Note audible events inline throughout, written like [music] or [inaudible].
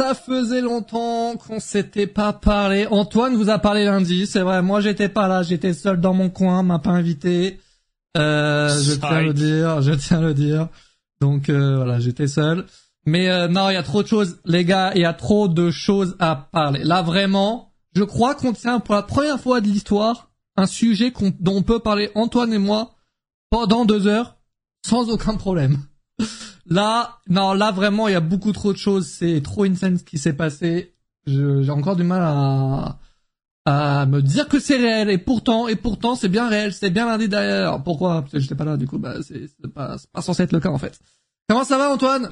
ça faisait longtemps qu'on s'était pas parlé. Antoine vous a parlé lundi, c'est vrai. Moi, j'étais pas là, j'étais seul dans mon coin, m'a pas invité. Euh, je tiens à le dire, je tiens à le dire. Donc euh, voilà, j'étais seul. Mais euh, non, il y a trop de choses, les gars. Il y a trop de choses à parler. Là, vraiment, je crois qu'on tient pour la première fois de l'histoire un sujet dont on peut parler Antoine et moi pendant deux heures sans aucun problème. Là, non, là vraiment, il y a beaucoup trop de choses. C'est trop intense ce qui s'est passé. J'ai encore du mal à, à me dire que c'est réel. Et pourtant, et pourtant, c'est bien réel. C'est bien lundi d'ailleurs. Pourquoi? Parce que j'étais pas là. Du coup, bah, c'est pas, pas censé être le cas en fait. Comment ça va, Antoine?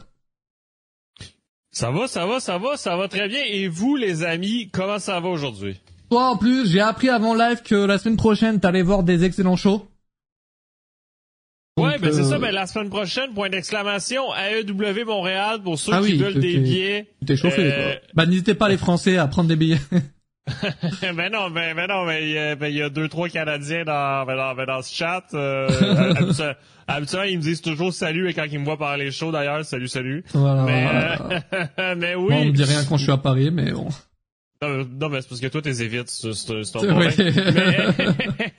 Ça va, ça va, ça va, ça va très bien. Et vous, les amis, comment ça va aujourd'hui? Toi, en plus, j'ai appris avant live que la semaine prochaine, t'allais voir des excellents shows. Ouais, ben c'est ça. Ben la semaine prochaine, point d'exclamation, AEW Montréal pour ceux ah qui veulent des billets. T'es chauffé, euh... Bah n'hésitez pas les Français à prendre des billets. [laughs] [laughs] ben non, ben, ben non, mais il ben, y a deux trois Canadiens dans ben, dans, ben, dans ce chat. Euh, [laughs] habituellement, ils me disent toujours salut et quand ils me voient parler chaud d'ailleurs, salut salut. Voilà, mais, voilà. Euh, mais oui. Bon, on me dit rien quand je suis à Paris, mais bon. Non, non, mais c'est parce que toi, t'es évites, c'est ton [laughs] problème. [laughs] mais,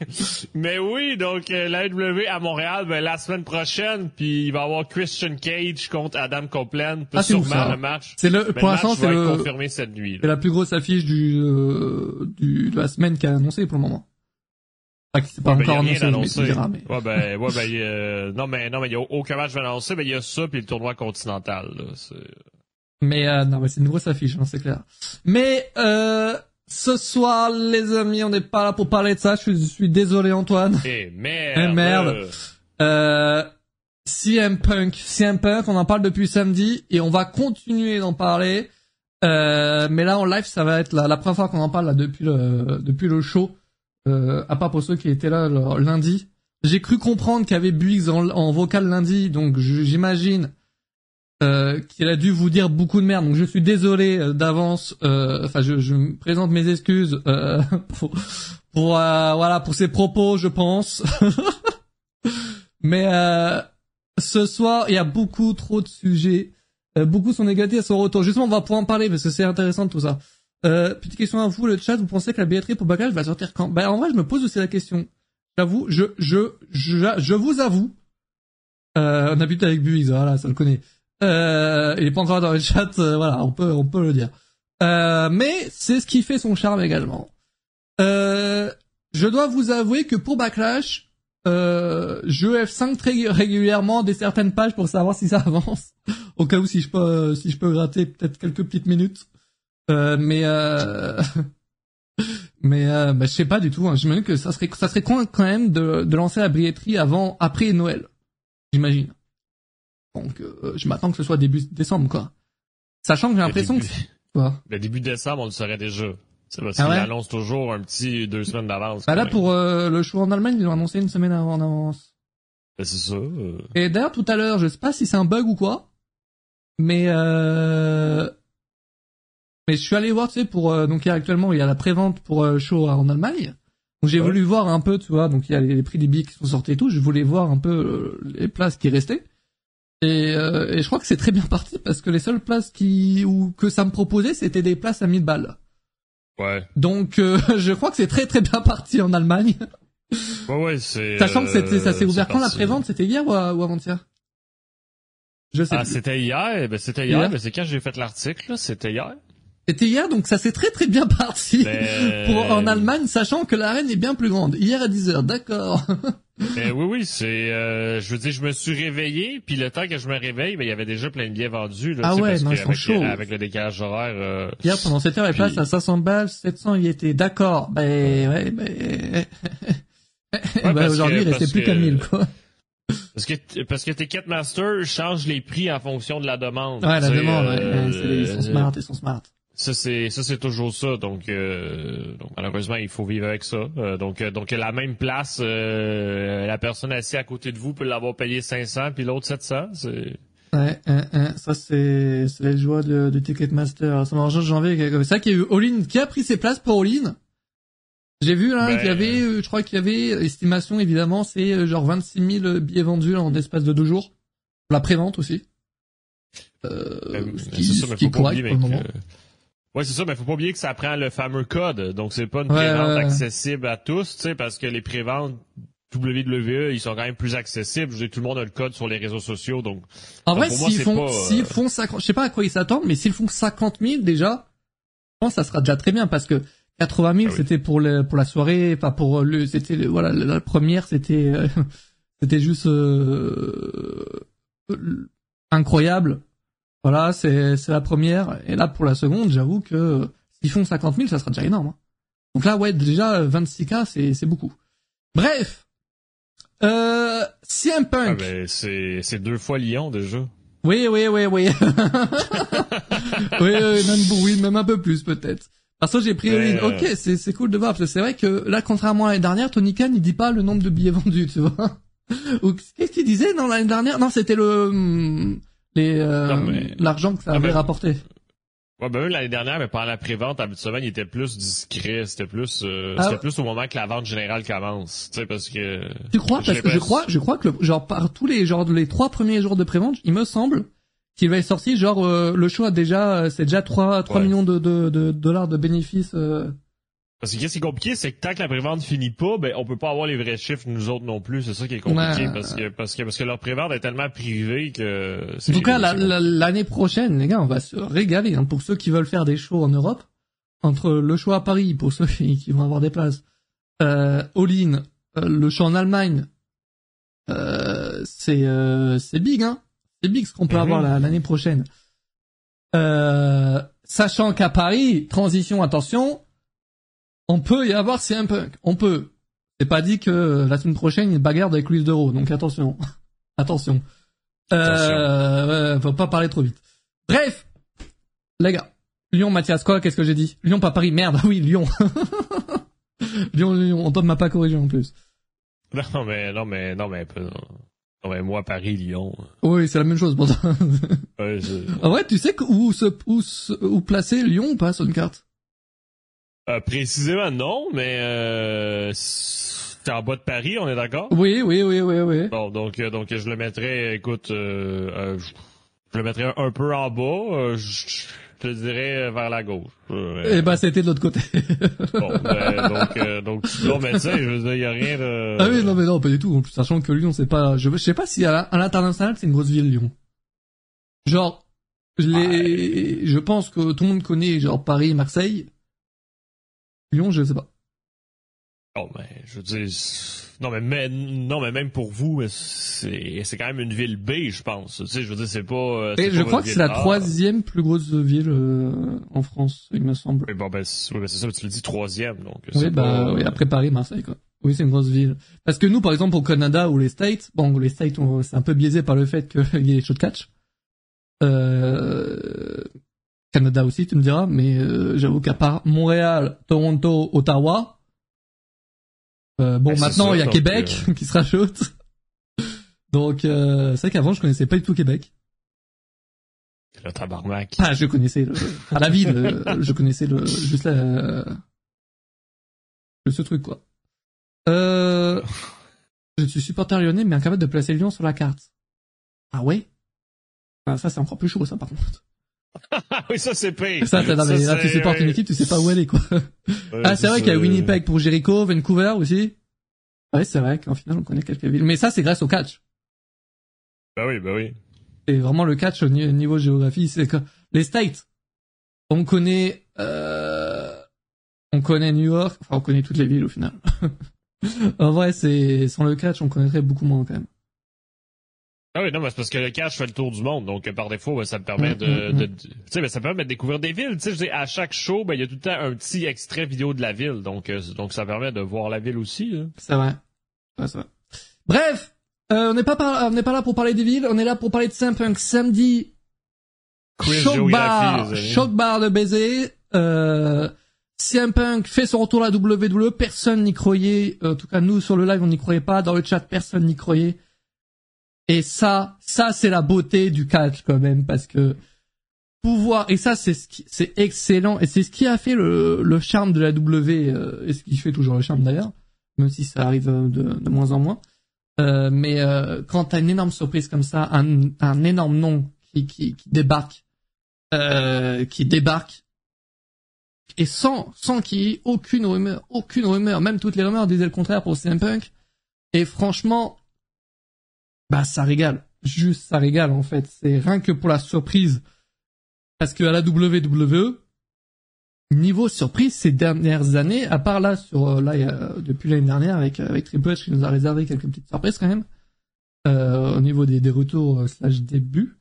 [laughs] mais, oui, donc, euh, l'AEW à Montréal, ben, la semaine prochaine, puis il va y avoir Christian Cage contre Adam Copeland, ah, sûrement le match. C'est le, pour l'instant, c'est le, confirmé cette nuit. C'est la plus grosse affiche du, euh, du, de la semaine qui a annoncé pour le moment. Enfin, qui s'est pas ouais, encore ben, annoncé, mais, mais... Ouais, ben, ouais, ben, euh, non, mais, non, mais il y a aucun match annoncé, mais il y a ça puis le tournoi continental, là. Mais euh, non, mais c'est une grosse affiche, hein, c'est clair. Mais euh, ce soir, les amis, on n'est pas là pour parler de ça. Je suis, je suis désolé, Antoine. Eh merde. Eh merde. Euh, CM Punk, CM Punk, on en parle depuis samedi et on va continuer d'en parler. Euh, mais là, en live, ça va être la, la première fois qu'on en parle là, depuis le depuis le show. Euh, à part pour ceux qui étaient là le, lundi. J'ai cru comprendre qu'il y avait Buix en, en vocal lundi, donc j'imagine euh, qu'il a dû vous dire beaucoup de merde. Donc je suis désolé euh, d'avance. Euh, enfin, je, je me présente mes excuses euh, [laughs] pour, pour euh, voilà pour ses propos, je pense. [laughs] Mais ce soir, il y a beaucoup trop de sujets. beaucoup sont négatifs à son retour. Justement, on va pouvoir en parler parce que c'est intéressant tout ça. petite question à vous, le chat. Vous pensez que la billetterie pour Backlash va sortir quand? Ben en vrai, je me pose aussi la question. J'avoue, je je je je vous avoue. on habite avec Buix, voilà, ça le connaît. Euh, il est pas encore dans le chat, euh, voilà, on peut, on peut le dire. Euh, mais c'est ce qui fait son charme également. Euh, je dois vous avouer que pour Backlash, euh, je F5 très régulièrement des certaines pages pour savoir si ça avance. Au cas où si je peux, si je peux gratter peut-être quelques petites minutes. Euh, mais mais bah, je sais pas du tout. Hein. J'imagine que ça serait ça serait con quand même de, de lancer la billetterie avant après Noël. J'imagine. Donc euh, je m'attends que ce soit début décembre quoi. Sachant que j'ai l'impression que quoi Le début décembre, on le saurait déjà. C'est parce ah qu'ils annoncent toujours un petit deux semaines d'avance. Bah là pour euh, le show en Allemagne, ils l'ont annoncé une semaine avant en avance. Bah, c'est ça. Euh... Et d'ailleurs tout à l'heure, je sais pas si c'est un bug ou quoi, mais euh... mais je suis allé voir, tu sais, pour donc il y a actuellement il y a la prévente pour le show en Allemagne. Donc j'ai voulu voir un peu, tu vois, donc il y a les, prix des billets qui sont sortis et tout. Je voulais voir un peu les places qui restaient. Et, euh, et, je crois que c'est très bien parti parce que les seules places qui ou que ça me proposait, c'était des places à 1000 balles. Ouais. Donc euh, [laughs] je crois que c'est très très bien parti en Allemagne. Ouais ouais, c'est Sachant que c'était ça s'est euh, ouvert quand la prévente, c'était hier ou, ou avant-hier? Je sais Ah, c'était hier, eh ben c'était hier, mais c'est quand j'ai fait l'article, c'était hier. C'était hier, donc ça s'est très très bien parti ben, [laughs] pour en Allemagne, sachant que l'arène est bien plus grande. Hier à 10h, d'accord. [laughs] Ben oui, oui, c'est. Euh, je veux dire, je me suis réveillé, puis le temps que je me réveille, ben il y avait déjà plein de billets vendus. Là, ah ouais, parce non, ils sont avec, chauds. Avec le décalage horaire. Euh, Hier, pendant cette heure, les places à 500 balles, 700 y étaient. D'accord. Ben ouais, ben. Ouais, [laughs] ben aujourd'hui, il restait plus qu'à 1000 quoi. Parce que parce que Ticketmaster change les prix en fonction de la demande. Ouais, la demande. Euh, ouais, ils sont smart, ils sont smart. Ça c'est ça c'est toujours ça. Donc, euh, donc malheureusement il faut vivre avec ça. Euh, donc euh, donc la même place euh, la personne assise à côté de vous peut l'avoir payé 500 puis l'autre 700 c'est ouais hein, hein, ça c'est c'est les joies de, de Ticketmaster. Ça marche janvier c'est ça qu'il y a eu qui a pris ses places pour All j'ai vu là Ben- qu'il y avait je crois qu'il y avait estimation évidemment c'est genre 26 000 billets vendus en espace de deux jours. La prévente aussi. Euh, ce qui, ce qui est correct pour le moment. Ouais, c'est ça, mais faut pas oublier que ça prend le fameux code. Donc c'est pas une prévente accessible à tous, tu sais, parce que les préventes WWE, ils sont quand même plus accessibles. Je tout le monde a le code sur les réseaux sociaux, donc. En vrai, s'ils font, s'ils euh, font 50, je sais pas à quoi ils s'attendent, mais s'ils font 50 000 déjà, je pense que ça sera déjà très bien parce que 80 000 ah c'était pour le, pour la soirée, enfin pour le, c'était voilà la première c'était, euh, [laughs] c'était juste euh, incroyable. Voilà, c'est c'est la première et là pour la seconde, j'avoue que s'ils font 50 000, ça sera déjà énorme. Hein. Donc là, ouais, déjà 26K, c'est c'est beaucoup. Bref, euh, CM Punk. Ah ben, c'est, c'est deux fois Lyon déjà. Oui, oui, oui, oui. [laughs] oui, même, oui, même un peu plus peut-être. Parce que j'ai pris une. Ok, c'est, c'est cool de voir parce que c'est vrai que là, contrairement à l'année dernière, Tony Khan il dit pas le nombre de billets [laughs] vendus, tu vois. Ou qu'est-ce qu'il disait dans l'année dernière? Non, c'était le hum, les euh, l'argent que ça avait rapporté. Ouais, ben l'année dernière, mais pendant la prévente, habituellement, il était plus discret. C'était plus, euh, ah. c'était plus au moment que la vente générale commence. Tu sais, parce que. Tu crois? Parce que je crois, je crois que le, genre par tous les genre les trois premiers jours de prévente, il me semble qu'il va être sorti genre euh, le show a déjà, euh, c'est déjà 3 trois millions de, de, de, dollars de bénéfices. Parce que ce qui est compliqué, c'est que tant que la prévente finit pas, ben on peut pas avoir les vrais chiffres nous autres non plus. C'est ça qui est compliqué parce que parce que parce que leur prévente est tellement privée que. En tout cas, l'année prochaine, les gars, on va se régaler. Hein, pour ceux qui veulent faire des shows en Europe, entre le show à Paris pour ceux qui vont avoir des places, euh, All-in, euh, le show en Allemagne, euh, c'est euh, c'est big, hein. C'est big ce qu'on peut mhm. avoir l'année prochaine. Euh, sachant qu'à Paris, transition, attention on peut y avoir un Punk. On peut. C'est pas dit que la semaine prochaine, il bagarre avec Luis d'Euro. Donc [laughs] attention. attention. Euh, faut pas parler trop vite. Bref. Les gars. Lyon, Mathias, quoi? Qu'est-ce que j'ai dit? Lyon, pas Paris. Merde. [laughs] oui, Lyon. [laughs] Lyon, Lyon. On m'a pas corrigé en plus. Non, mais, non, mais, non, mais, non, mais moi, Paris, Lyon. Oui, c'est la même chose pour toi. ouais, en vrai, tu sais où, se, où, où placer Lyon ou pas sur une carte? Euh, précisément non, mais euh, c'est en bas de Paris, on est d'accord? Oui, oui, oui, oui, oui. Bon, donc, euh, donc je le mettrais, écoute, euh, euh je le mettrais un peu en bas, je, te dirais vers la gauche. Eh ben, c'était de l'autre côté. bon, ben, donc, donc, non, mais tu sais, je veux dire, y a rien de... Ah oui, non, mais non, pas du tout. En plus, sachant que Lyon, c'est pas, je, je sais pas si à l'international, c'est une grosse ville, Lyon. Genre, les, je pense que tout le monde connaît, genre, Paris, Marseille. Lyon, je sais pas. Oh, mais je veux dire, non mais, non mais même pour vous, c'est c'est quand même une ville B, je pense. Tu sais, je veux dire, c'est pas. Euh, je crois que c'est la troisième plus grosse ville euh, en France, il me semble. Oui, bon ben, c'est ça, tu le dis troisième, donc. Oui, bah oui, après Paris, Marseille, quoi. Oui, c'est une grosse ville. Parce que nous, par exemple, au Canada ou les States, bon, les States, c'est un peu biaisé par le fait qu'il y ait les shows de catch. Euh, Canada aussi, tu me diras, mais euh, j'avoue qu'à part Montréal, Toronto, Ottawa, euh, bon, maintenant il y a Québec euh, [laughs] qui se rajoute. Donc c'est vrai qu'avant je connaissais pas du tout Québec. Le tabarnak. Ah, je connaissais le, à la ville, je connaissais le juste la, ce truc quoi. Euh, je suis supporter lyonnais mais incapable de placer Lyon sur la carte. Ah ouais? Ah, Ça c'est encore plus chaud ça par contre. Oui, ça c'est payé. Ça, là, tu supportes une équipe, tu sais pas où elle est, quoi. [laughs] ah, c'est vrai qu'il y a Winnipeg pour Jericho, Vancouver aussi. Ouais, c'est vrai qu'en final, on connaît quelques villes. Mais ça, c'est grâce au catch. Bah oui, bah oui. C'est vraiment le catch au niveau géographie, c'est que les States, on connaît, euh, on connaît New York, enfin, on connaît toutes les villes au final. [laughs] en vrai, c'est, sans le catch, on connaîtrait beaucoup moins quand même. Ah oui, non, mais c'est parce que le cash fait le tour du monde, donc par défaut, ça me permet de, mm, mm, mm. tu sais, ça permet de découvrir des villes. Tu sais, à chaque show, ben il y a tout le temps un petit extrait vidéo de la ville, donc euh, donc ça permet de voir la ville aussi. C'est vrai. c'est vrai. Bref, euh, on n'est pas on n'est pas là pour parler des villes, on est là pour parler de Saint-Punk samedi. choc bar, choc bar de baiser. Euh, CM Punk fait son retour à la WWE, personne n'y croyait. En tout cas, nous sur le live, on n'y croyait pas. Dans le chat, personne n'y croyait. Et ça, ça c'est la beauté du catch quand même parce que pouvoir et ça c'est ce qui, c'est excellent et c'est ce qui a fait le, le charme de la W euh, et ce qui fait toujours le charme d'ailleurs, même si ça arrive de, de moins en moins. Euh, mais euh, quand t'as une énorme surprise comme ça, un, un énorme nom qui, qui, qui débarque, euh, qui débarque, et sans, sans qu'il y ait aucune rumeur, aucune rumeur, même toutes les rumeurs disaient le contraire pour CM Punk. Et franchement, bah ça régale, juste ça régale en fait. C'est rien que pour la surprise, parce que à la WWE, niveau surprise ces dernières années, à part là sur euh, là depuis l'année dernière avec avec Triple H qui nous a réservé quelques petites surprises quand même. Euh, au niveau des, des retours euh, slash débuts.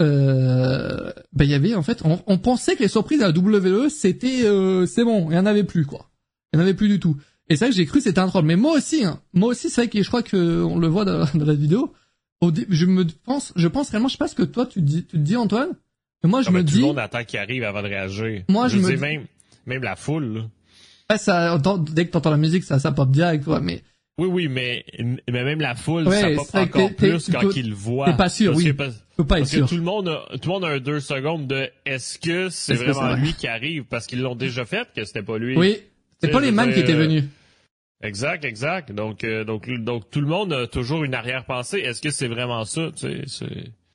Euh, bah il y avait en fait on, on, pensait que les surprises à la WWE c'était euh, c'est bon. Il y en avait plus quoi. Il y en avait plus du tout. Et c'est vrai que j'ai cru c'était un troll. Mais moi aussi hein, moi aussi c'est vrai que je crois que on le voit dans, [laughs] dans la vidéo au je me pense je pense réellement je sais pas ce que toi tu dis tu te dis Antoine moi, je me dis. Tout le monde attend qu'il arrive avant de réagir. Moi, je, me dis même, même la foule. Là. Ouais, ça, dès que t'entends la musique, ça, ça pop direct, quoi. Mais oui, oui, mais, mais même la foule, ça pop encore plus quand ils le voient. T'es pas sûr, oui. Parce, Faut pas être sûr. Que tout le monde, a, tout le monde a un deux secondes de est-ce que c'est vraiment lui qui arrive? Parce qu'ils l'ont déjà fait que c'était pas lui. Oui. C'était pas les man qui étaient venus. Exact, exact. Donc, euh, donc, donc tout le monde a toujours une arrière-pensée. Est-ce que c'est vraiment ça, tu sais,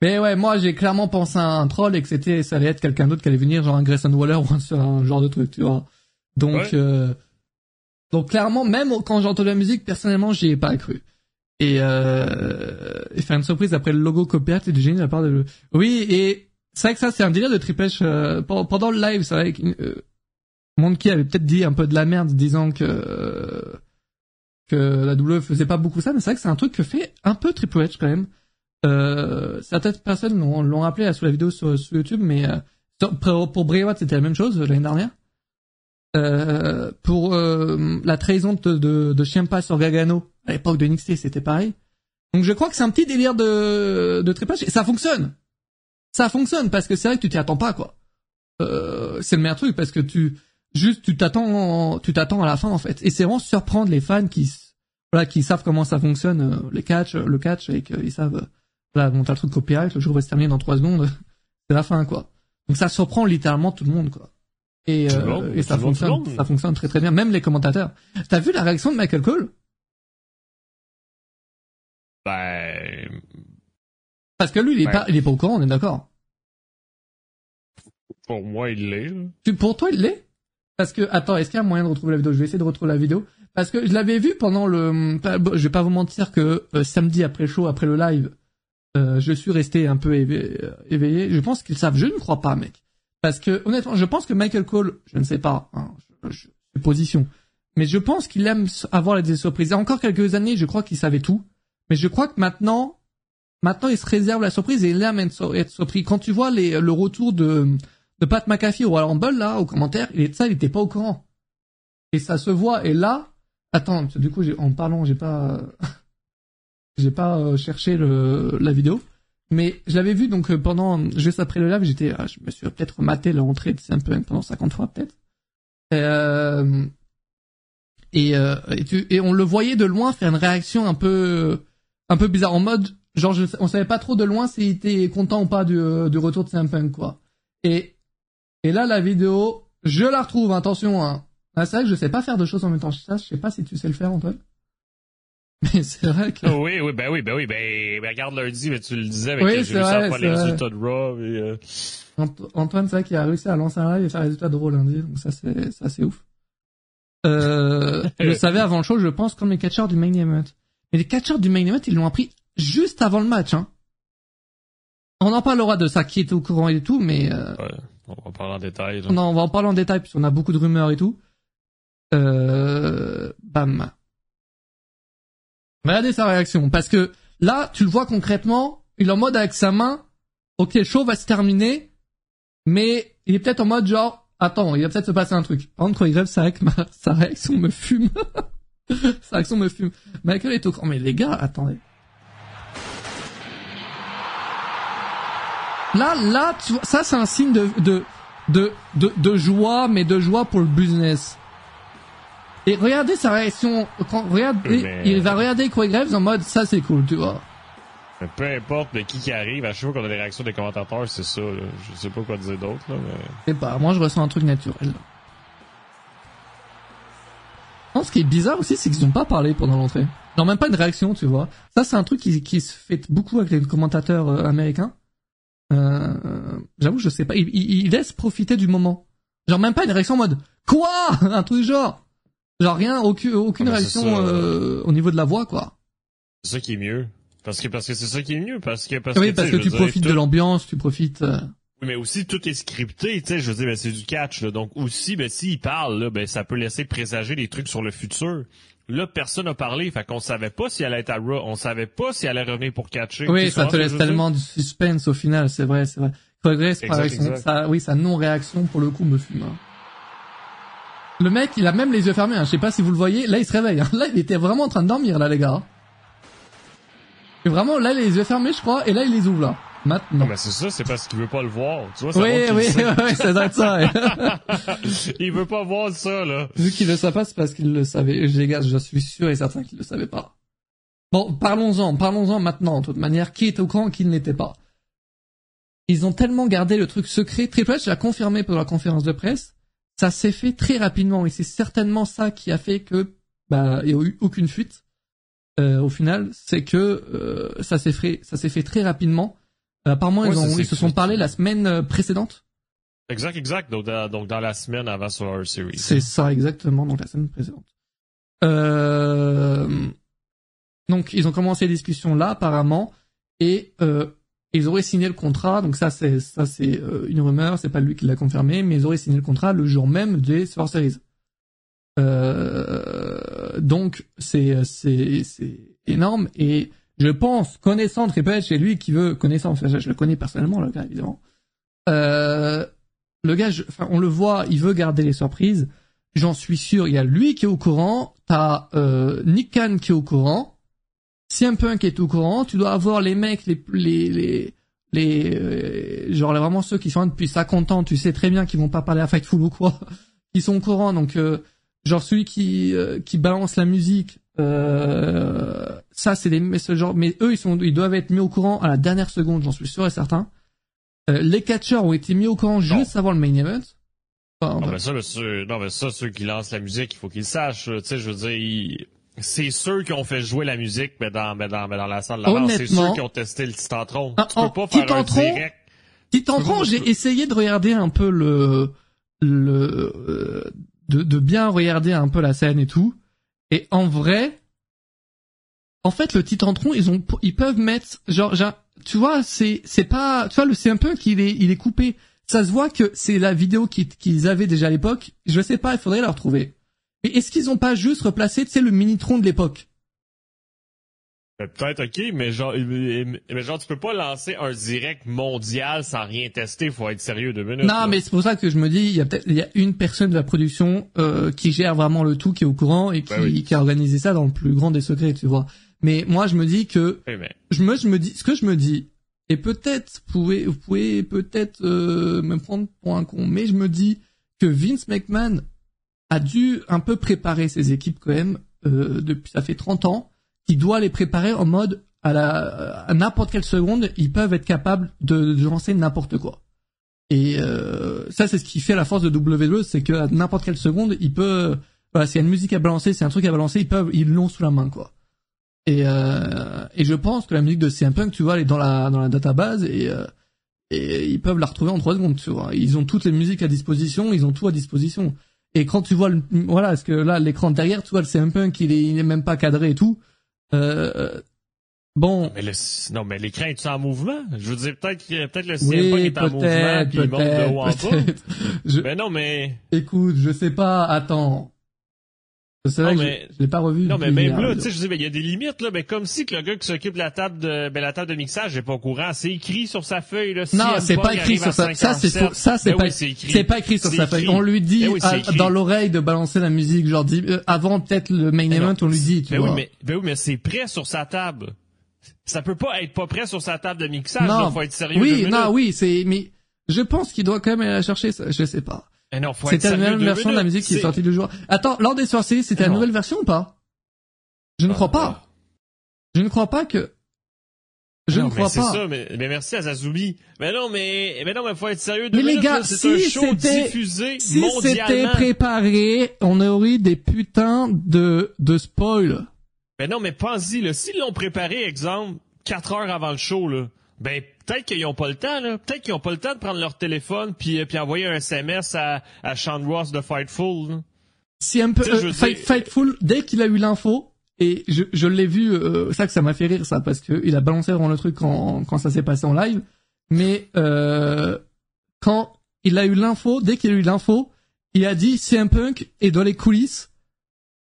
mais ouais, moi j'ai clairement pensé à un troll et que c'était ça allait être quelqu'un d'autre qui allait venir, genre un Grayson Waller [laughs] ou un, genre de truc, tu vois. Donc euh, donc clairement, même quand j'ai entendu la musique, personnellement, j'y ai pas cru. Et, euh, et faire une surprise après le logo copyright, c'est du génie de la part de. Oui, et c'est vrai que ça, c'est un délire de Triple euh, pendant le live, c'est vrai que euh, Monkey avait peut-être dit un peu de la merde, disant que que la W faisait pas beaucoup ça, mais c'est vrai que c'est un truc que fait un peu Triple H quand même. Euh, certaines personnes l'ont rappelé sous la vidéo sur, YouTube, mais euh, pour, pour Bray Wyatt, c'était la même chose l'année dernière. Euh, pour euh, la trahison de, de, de sur Gargano à l'époque de NXT, c'était pareil. Donc je crois que c'est un petit délire de, de tripage et ça fonctionne. Ça fonctionne parce que c'est vrai que tu t'y attends pas quoi. Euh, c'est le meilleur truc parce que tu juste tu t'attends tu t'attends à la fin en fait et c'est vraiment surprendre les fans qui voilà qui savent comment ça fonctionne euh, les catch le catch et qu'ils savent Là, bon, t'as le truc copyright, le jour va se terminer dans trois secondes, [laughs] c'est la fin, quoi. Donc ça surprend littéralement tout le monde, quoi. Et, euh, et ça fonctionne, ça fonctionne très très bien, même les commentateurs. T'as vu la réaction de Michael Cole? Ben, parce que lui, il est ben. pas, il est pas au courant, on est d'accord. Pour moi, il l'est. Pour toi, il l'est? Parce que, attends, est-ce qu'il y a moyen de retrouver la vidéo? Je vais essayer de retrouver la vidéo. Parce que je l'avais vu pendant le... Je vais pas vous mentir que euh, samedi après le show, après le live, euh, je suis resté un peu euh, éveillé. Je pense qu'ils savent. Je ne crois pas, mec. Parce que honnêtement, je pense que Michael Cole, je ne sais pas, hein, je, position, mais je pense qu'il aime avoir des surprises. Il encore quelques années, je crois qu'il savait tout, mais je crois que maintenant, maintenant, il se réserve la surprise et il aime être surpris. Quand tu vois le retour de, de Pat McAfee au Rumble là, au commentaire, il est ça, il était pas au courant. Et ça se voit. Et là, attends, du coup, en parlant, j'ai pas. [laughs] J'ai pas euh, cherché le, la vidéo, mais je l'avais vu donc euh, pendant juste après le live, j'étais, ah, je me suis peut-être maté l'entrée de Simple pendant 50 fois peut-être. Euh, et, euh, et, tu, et, on le voyait de loin faire une réaction un peu un peu bizarre en mode genre je, on savait pas trop de loin s'il était content ou pas du, du retour de Simple quoi. Et et là la vidéo, je la retrouve attention hein. Ah, c'est vrai que je sais pas faire de choses en même temps. Ça, je sais pas si tu sais le faire Antoine. [laughs] Mais c'est vrai que... oui, oui, ben oui, ben oui, ben, ben regarde lundi, mais tu le disais avec oui, j'ai réussi faire les résultats de Raw. Et, euh... Antoine, c'est vrai qu'il a réussi à lancer un live et faire les résultats de Raw lundi, donc ça c'est, ça c'est ouf. Euh, je le savais avant le show, je pense, comme les catcheurs du main event. Mais les catcheurs du main event, ils l'ont appris juste avant le match, hein. On en parlera de ça, qui est au courant et tout, mais... Euh... Ouais, on va en parler en détail. Non, on va en parler en détail, puisqu'on a beaucoup de rumeurs et tout. Euh... Bam. Regardez sa réaction, parce que là, tu le vois concrètement, il est en mode avec sa main, ok, le show va se terminer, mais il est peut-être en mode genre, attends, il va peut-être se passer un truc. Par contre, quand il rêve, sa, sa réaction me fume. [laughs] sa réaction me fume. Michael est au courant, mais les gars, attendez. Là, là, tu vois, ça c'est un signe de, de, de, de, de joie, mais de joie pour le business. Et regardez sa réaction. Quand, regardez, il va regarder Corey Graves en mode ça c'est cool, tu vois. Mais peu importe de qui qui arrive, à chaque fois qu'on a des réactions des commentateurs, c'est ça. Là. Je sais pas quoi dire d'autre. là, mais... Je sais pas, moi je ressens un truc naturel. Non, ce qui est bizarre aussi, c'est qu'ils n'ont pas parlé pendant l'entrée. Non, même pas une réaction, tu vois. Ça, c'est un truc qui, qui se fait beaucoup avec les commentateurs euh, américains. Euh, j'avoue, je sais pas. Il, il, laisse profiter du moment. Genre même pas une réaction en mode quoi, [laughs] un truc genre, genre rien, aucune, aucune ah, réaction euh, au niveau de la voix quoi. C'est ça qui est mieux. Parce que parce que c'est ça qui est mieux parce que parce oui, parce que tu profites de l'ambiance, tu profites. Euh... Oui, mais aussi tout est scripté, tu sais, je veux dire, ben, c'est du catch, là. donc aussi, ben s'il parle, là, ben ça peut laisser présager des trucs sur le futur. Là, personne n'a parlé, fait qu'on savait pas si elle allait être à Raw, on savait pas si elle allait revenir pour catcher. Oui, ça te laisse tellement de suspense au final, c'est vrai, c'est vrai. Progress, ça, oui, sa non-réaction pour le coup me fume. Hein. Le mec, il a même les yeux fermés, hein. je sais pas si vous le voyez, là il se réveille. Hein. [laughs] Là, il était vraiment en train de dormir, là, les gars. Et vraiment, là, les yeux fermés, je crois, et là, il les ouvre, là. Maintenant. Non, mais c'est ça, c'est parce qu'il veut pas le voir. Tu vois, ça oui, oui, oui, c'est ça. [laughs] il veut pas voir ça, là. Vu qu'il le sait pas, c'est parce qu'il le savait. Les gars, je suis sûr et certain qu'il le savait pas. Bon, parlons-en, parlons-en maintenant, de toute manière. Qui est au courant, qui ne l'était pas? Ils ont tellement gardé le truc secret. Triple H l'a confirmé pendant la conférence de presse. Ça s'est fait très rapidement et c'est certainement ça qui a fait que, bah, il n'y a eu aucune fuite. Euh, au final, c'est que euh, ça s'est fait, ça s'est fait très rapidement euh, apparemment, ils, ont, ils se sont parlé la semaine euh, précédente. Exact, exact. Donc, dans, donc dans la semaine avant Survivor Series. C'est ça, exactement. Donc la semaine précédente. Euh... Donc ils ont commencé les discussions là apparemment et euh, ils auraient signé le contrat. Donc ça c'est ça c'est euh, une rumeur, c'est pas lui qui l'a confirmé, mais ils auraient signé le contrat le jour même des Survivor Series. Euh, donc c'est c'est c'est énorme et je pense, connaissant Triple H, c'est lui qui veut, connaissant, enfin, je, le connais personnellement, le gars, évidemment. Euh, le gars, enfin, on le voit, il veut garder les surprises. J'en suis sûr, il y a lui qui est au courant, t'as euh, Nick Khan qui est au courant, CM Punk est au courant, tu dois avoir les mecs, les, les, les, les euh, genre vraiment ceux qui sont là depuis 50 ans, tu sais très bien qu'ils vont pas parler à Fightful ou quoi, [laughs] qui sont au courant, donc euh, genre celui qui euh, qui balance la musique, euh, ça, c'est des ce genre, mais eux, ils sont, ils doivent être mis au courant à la dernière seconde, j'en suis sûr et certain. Euh, les catcheurs ont été mis au courant juste avant le main event. non, mais ça, ceux, non, mais ça, ceux qui lancent la musique, il faut qu'ils sachent. Tu sais, je veux dire, c'est ceux qui ont fait jouer la musique, mais dans, mais dans, mais dans la salle là C'est ceux qui ont testé le Titantron. Ah, tu peux pas faire un direct. Titantron, j'ai essayé de regarder un peu le, le, euh, de, de bien regarder un peu la scène et tout. Et en vrai, en fait, le Titantron, ils ont, ils peuvent mettre, genre, tu vois, c'est, c'est pas, tu vois, le c'est un peu qu'il est, il est coupé. Ça se voit que c'est la vidéo qu'ils avaient déjà à l'époque. Je sais pas, il faudrait la retrouver. Mais est-ce qu'ils ont pas juste replacé, tu sais, le Minitron de l'époque? Ben, Peut-être ok, mais genre, mais genre tu peux pas lancer un direct mondial sans rien tester, faut être sérieux de minutes. Non, mais c'est pour ça que je me dis, il y a peut-être, il y a une personne de la production euh, qui gère vraiment le tout, qui est au courant et ben qui, qui a organisé ça dans le plus grand des secrets, tu vois. Mais moi je me dis que, je me, je me dis, ce que je me dis, et peut-être vous pouvez, vous pouvez peut-être euh, me prendre pour un con, mais je me dis que Vince McMahon a dû un peu préparer ses équipes quand même euh, depuis, ça fait 30 ans qui doit les préparer en mode à la à n'importe quelle seconde, ils peuvent être capables de, de lancer n'importe quoi. Et euh, ça, c'est ce qui fait la force de WWE, c'est que à n'importe quelle seconde, il peut, voilà, s'il y a une musique à balancer, c'est un truc à balancer, ils peuvent, ils l'ont sous la main, quoi. Et euh, et je pense que la musique de CM Punk, tu vois, elle est dans la dans la database et euh, et ils peuvent la retrouver en trois secondes, tu vois. Ils ont toutes les musiques à disposition, ils ont tout à disposition. Et quand tu vois le, voilà, parce que là, l'écran derrière, tu vois, le CM Punk, il est, il est même pas cadré et tout. Euh, bon. Mais le, non, mais l'écran est en mouvement? Je veux dire, peut-être que, peut-être le CM est en mouvement puis il monte de haut en bas. Je... Mais non, mais. Écoute, je sais pas, attends. C'est vrai mais, je, l'ai pas revu. Non, mais même là, tu sais, je dis, il y a des limites, là, mais comme si que le gars qui s'occupe de la table de, ben, la table de mixage n'est pas au courant. C'est écrit sur sa feuille, là. non, c'est pas écrit sur sa, ça, c'est ça, c'est pas, c'est pas écrit sur sa feuille. On lui dit, ben dans l'oreille de balancer la musique, genre, euh, avant peut-être le main ben event, on lui dit, tu ben vois. Oui, mais, ben oui, mais c'est prêt sur sa table. Ça peut pas être pas prêt sur sa table de mixage, non. faut être sérieux. Oui, non, oui, c'est, mais, je pense qu'il doit quand même aller la chercher, je sais pas. Eh c'était la nouvelle version de la musique qui est sortie le jour. Attends, lors des sorciers, c'était la nouvelle version ou pas? Je ne crois pas. Je ne crois pas que. Je ne crois pas. C'est ça, mais, mais, merci à Zazubi. Mais non, mais, mais non, mais faut être sérieux. mais les gars, si c'était, si c'était préparé, on aurait des putains de, de spoil. Mais non, mais pense-y, là. S'ils l'ont préparé, exemple, 4 heures avant le show, là Ben peut-être qu'ils ont pas le temps là, peut-être qu'ils ont pas le temps de prendre leur téléphone puis euh, puis envoyer un SMS à à Sean Ross de Fightful. Si un peu euh, Fightful dès qu'il a eu l'info et je, je l'ai vu euh, ça que ça m'a fait rire ça parce que il a balancé vraiment le truc quand quand ça s'est passé en live mais euh, quand il a eu l'info dès qu'il a eu l'info il a dit CM Punk est dans les coulisses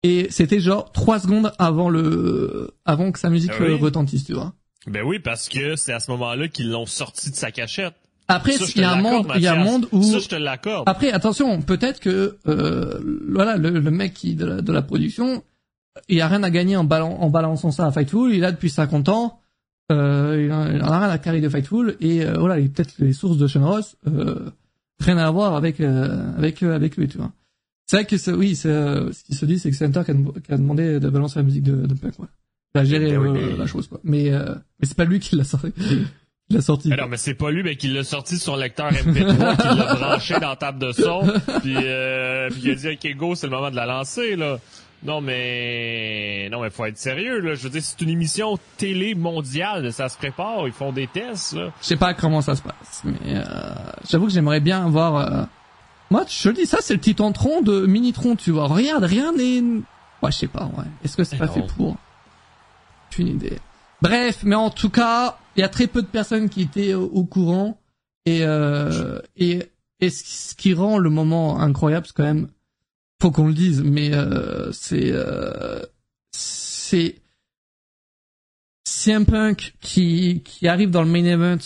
et c'était genre trois secondes avant le avant que sa musique ah retentisse tu vois ben oui, parce que c'est à ce moment-là qu'ils l'ont sorti de sa cachette. Après, il y a un monde, il y a un monde où. Ça, je te l'accorde. Après, attention, peut-être que euh, voilà, le, le, mec qui de la, de la production, il a rien à gagner en, en balançant ça à Fightful. Il a depuis 50 ans. Euh, il, en a rien à carrer de Fightful et euh, voilà, peut-être les sources de Sean Ross, euh, rien à voir avec euh, avec euh, avec lui, tu vois. C'est vrai que oui, ce qui se dit, c'est que c'est Hunter qui a, qui a, demandé de balancer la musique de, de Punk. Ouais a géré ben euh, la chose quoi. Mais euh, mais c'est pas lui qui l'a sorti. [laughs] l'a sorti. Alors, mais c'est pas lui, mais qui l'a sorti sur lecteur MP3, qui l'a branché dans la table de son, [laughs] puis euh, puis il a dit ok go, c'est le moment de la lancer là. Non mais non mais faut être sérieux là. Je veux dire, c'est une émission télé mondiale, ça se prépare, ils font des tests là. Je sais pas comment ça se passe, mais euh, j'avoue que j'aimerais bien voir. Euh... Moi, je te dis ça, c'est le Titantron de Minitron, tu vois. Regarde, rien n'est. Ouais, je sais pas. Ouais. Est-ce que c'est pas fait pour? Une idée. Bref, mais en tout cas, il y a très peu de personnes qui étaient au, courant et euh, et et ce qui rend le moment incroyable, c'est quand même faut qu'on le dise, mais euh, c'est euh, c'est CM Punk qui qui arrive dans le main event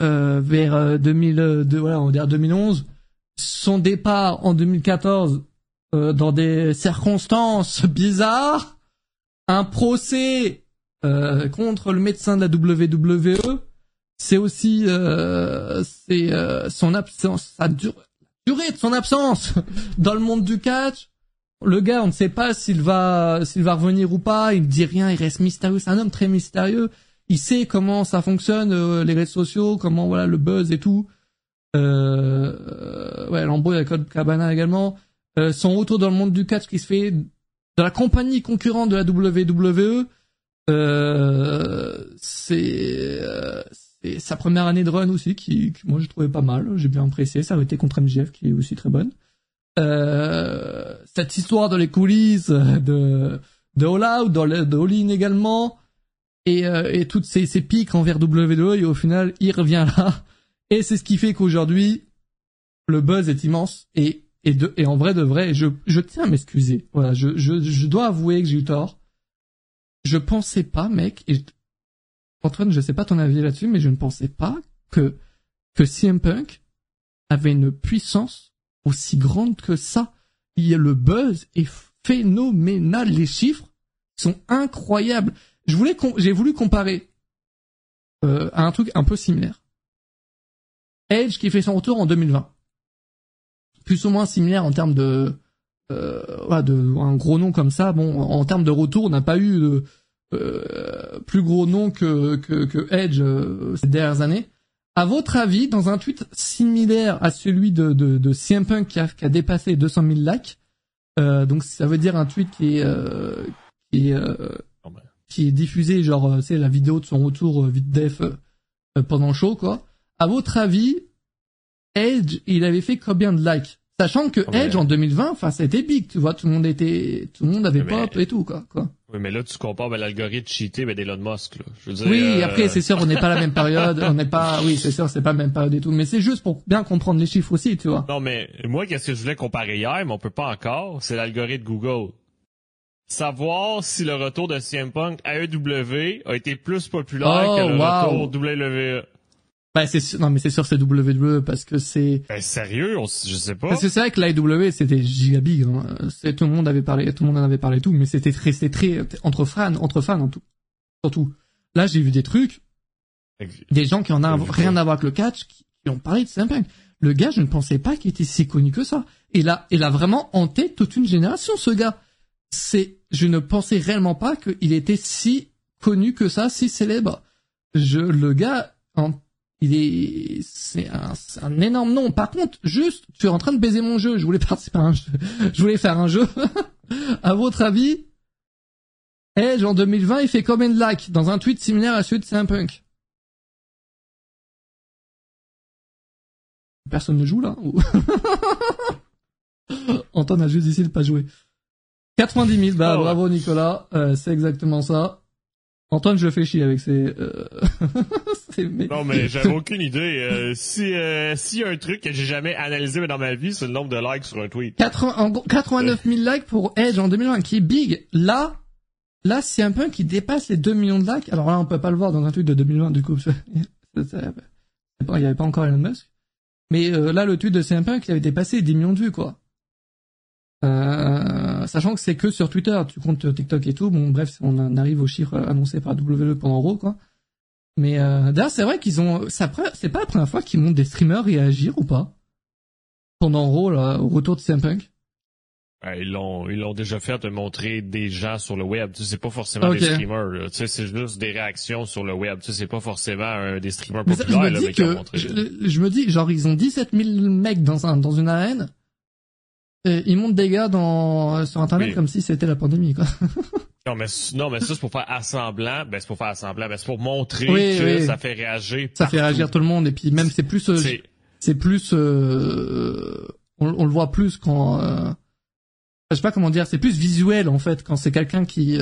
euh, vers 2002, voilà, on va dire 2011. Son départ en 2014 euh, dans des circonstances [laughs] bizarres un procès euh, contre le médecin de la WWE, c'est aussi euh, c'est euh, son absence, sa durée de son absence [laughs] dans le monde du catch. Le gars, on ne sait pas s'il va s'il va revenir ou pas. Il dit rien, il reste mystérieux. C'est un homme très mystérieux. Il sait comment ça fonctionne les réseaux sociaux, comment voilà le buzz et tout. Euh, ouais, l'embrouille avec Cabana également. son retour dans le monde du catch qui se fait de la compagnie concurrente de la WWE. Euh, c'est euh, sa première année de run aussi qui, moi j'ai trouvé pas mal, j'ai bien apprécié. Ça a été contre MJF qui est aussi très bonne. Euh, cette histoire dans les coulisses de de All Out, de All In également, et, euh, et toutes ces, ces pics envers WWE et au final il revient là. Et c'est ce qui fait qu'aujourd'hui le buzz est immense et et, de, et en vrai de vrai, je, je tiens à m'excuser. Voilà, je, je, je dois avouer que j'ai eu tort. Je pensais pas, mec, et Antoine, je sais pas ton avis là-dessus, mais je ne pensais pas que, que CM Punk avait une puissance aussi grande que ça. Il y a le buzz est phénoménal. Les chiffres sont incroyables. Je voulais, j'ai voulu comparer euh, à un truc un peu similaire. Edge qui fait son retour en 2020 plus ou moins similaire en termes de, euh, de un gros nom comme ça. Bon, en termes de retour, on n'a pas eu de, euh, plus gros nom que, que, que Edge euh, ces dernières années. À votre avis, dans un tweet similaire à celui de, de, de CM Punk qui a, qui a dépassé 200 000 likes, euh, donc ça veut dire un tweet qui est euh, qui est oh, bah. qui est diffusé genre c'est la vidéo de son retour vite def pendant le show quoi. À votre avis, Edge, il avait fait combien de likes Sachant que Edge en 2020, enfin c'était big, tu vois, tout le monde était, tout le monde avait pop et tout quoi, quoi. Oui, mais là tu compares ben, l'algorithme cheaté ben, d'Elon Musk là. Je veux dire, oui, euh, après c'est sûr, on n'est pas la même période, on n'est pas, oui, c'est sûr, c'est pas la même période et tout, mais c'est juste pour bien comprendre les chiffres aussi, tu vois. Non, mais moi, qu'est-ce que je voulais comparer hier, mais on peut pas encore, c'est l'algorithme Google. Savoir si le retour de CM Punk AEW a été plus populaire que le oh, retour WWE. Bah c'est non mais c'est sûr c'est WWE parce que c'est. Ben, sérieux, je sais pas. Parce que c'est vrai que l'AEW c'était giga big. Hein. C'est tout le monde avait parlé, tout le monde en avait parlé tout, mais c'était très, c'était très entre fans, entre fans en tout, surtout. Là j'ai vu des trucs, des gens qui en ont rien à voir avec le catch, qui, ont parlé de CM Punk. Le gars, je ne pensais pas qu'il était si connu que ça. Et là, il a vraiment hanté toute une génération, ce gars. C'est, je ne pensais réellement pas qu'il était si connu que ça, si célèbre. Je, le gars, en c'est un, énorme nom. Par contre, juste, tu es en train de baiser mon jeu. Je voulais [laughs] participer à un jeu. Je voulais faire un jeu. [laughs] à votre avis, Edge en 2020, il fait combien de likes dans un tweet similaire à celui de CM Punk Personne ne joue là. [laughs] Anton a juste décidé de pas jouer. 90 000. Bravo Nicolas. Euh, c'est exactement ça. Antoine, je fais chier avec ces. Euh... [laughs] non, mais j'avais aucune idée. Euh, si euh, y a un truc que j'ai jamais analysé dans ma vie, c'est le nombre de likes sur un tweet. 80, 89 000 likes pour Edge en 2020, qui est big. Là, là, c'est un peu qui dépasse les 2 millions de likes. Alors là, on peut pas le voir dans un tweet de 2020 du coup. [laughs] il y avait pas encore Elon Musk. Mais euh, là, le tweet de CM qui avait dépassé les 10 millions de vues, quoi. Euh, sachant que c'est que sur Twitter, tu comptes TikTok et tout. Bon, bref, on arrive aux chiffres annoncés par WWE pendant Raw, quoi. Mais euh, d'ailleurs, c'est vrai qu'ils ont. C'est pas la première fois qu'ils montrent des streamers réagir ou pas? Pendant Raw, là, au retour de CM Punk? ils l'ont ils l'ont déjà fait de montrer des gens sur le web. Tu sais, c'est pas forcément des streamers. Tu sais, c'est juste des réactions sur le web. Tu sais, c'est pas forcément des streamers populaires. je, me dis que, je, me dis, genre, ils ont 17 000 mecs dans un dans une arène ils montent des gars dans, sur Internet comme si c'était la pandémie, quoi. [laughs] non, mais, non, mais ça, c'est pour faire assemblant. Ben, c'est pour faire assemblant. Ben, c'est pour montrer que ça fait réagir. Ça fait réagir tout le monde. Et puis, même, c'est plus, euh, c'est plus, euh, on, le voit plus quand, euh, je sais pas comment dire, c'est plus visuel, en fait, quand c'est quelqu'un qui,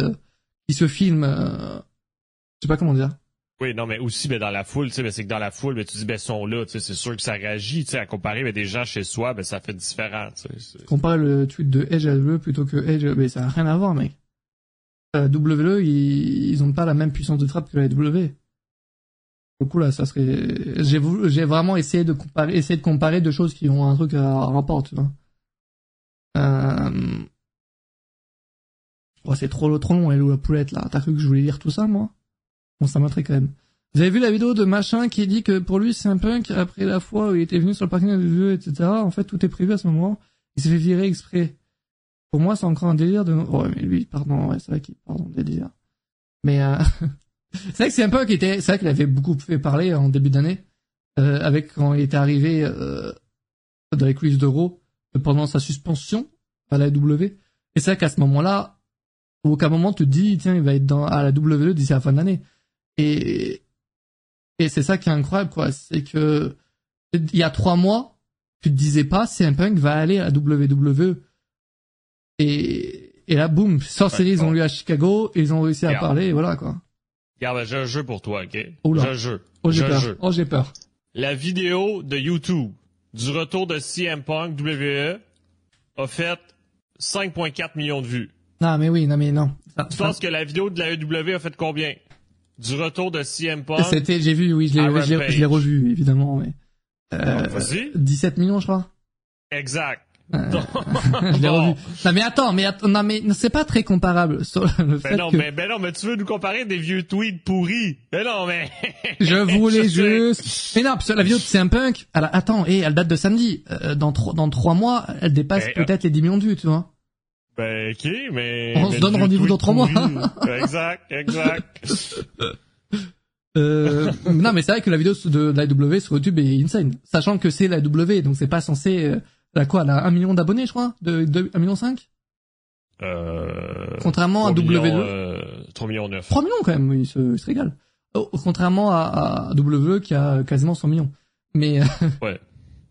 qui se filme, je sais pas comment dire. Oui, non, mais aussi, ben, dans la foule, tu sais, ben, c'est que dans la foule, ben, tu dis, ben, sont là, tu sais, c'est sûr que ça réagit, tu sais, à comparer, ben, des gens chez soi, ben, ça fait différent, tu sais. Comparer le tweet de Edge à WWE plutôt que Edge, ben, ça n'a rien à voir, mec. La WWE, ils, ils ont pas la même puissance de frappe que la WWE. Du coup, là, ça serait, j'ai vraiment essayé de comparer, essayé de comparer deux choses qui ont un truc à rapport, tu vois. Euh... Oh, c'est trop, trop long, elle ou la poulette, là. T'as cru que je voulais lire tout ça, moi? Bon, ça m'intrigue quand même. Vous avez vu la vidéo de machin qui dit que pour lui c'est un punk après la fois où il était venu sur le parking de vieux, etc. En fait, tout est prévu à ce moment. Il s'est fait virer exprès. Pour moi, c'est encore un délire de. Oh, mais lui, pardon, ouais, c'est vrai qu'il, pardon, délire. Mais euh... [laughs] c'est vrai que c'est un punk qui était, c'est vrai qu'il avait beaucoup fait parler en début d'année, euh, avec quand il était arrivé euh, dans les coulisses d'Euro pendant sa suspension à la W. Et c'est vrai qu'à ce moment-là, aucun moment tu te dis tiens il va être dans à la WWE d'ici la fin de l'année. Et, et c'est ça qui est incroyable, quoi. C'est que, il y a trois mois, tu te disais pas, un Punk va aller à WWE. Et, et là, boum, Sorcery, ils ont lu à Chicago, et ils ont réussi à parler, et voilà, quoi. Regarde, j'ai un jeu pour toi, ok? J'ai un jeu. Oh, j'ai peur. Oh, j'ai peur. La vidéo de YouTube du retour de CM Punk WWE a fait 5.4 millions de vues. Non, mais oui, non, mais non. tu penses que la vidéo de la EW a fait combien? Du retour de CM Punk. C'était, j'ai vu, oui, je l'ai, revu, évidemment, mais, euh, 17 millions, je crois. Exact. Euh, [laughs] [laughs] je l'ai revu. Non mais attends, mais attends, non mais c'est pas très comparable sur le ben non, mais ben non, mais tu veux nous comparer des vieux tweets pourris Ben non, mais [laughs] je voulais juste. Mais non, parce que la vidéo de CM Punk, elle, attends, et elle date de samedi. Euh, dans trois dans trois mois, elle dépasse ben, peut-être les 10 millions de vues, tu vois. Ben, ok, mais... On se donne rendez-vous dans trois mois. exact, exact. [laughs] euh, non, mais c'est vrai que la vidéo de la W sur YouTube est insane. Sachant que c'est la W, donc c'est pas censé, euh, la quoi, la 1 million d'abonnés, je crois? De, de 1 million 5? Euh, Contrairement à W2. Euh, 3 millions 9. 3 millions quand même, oui, il se, se régale. Oh, contrairement à, à W qui a quasiment 100 millions. Mais, ouais.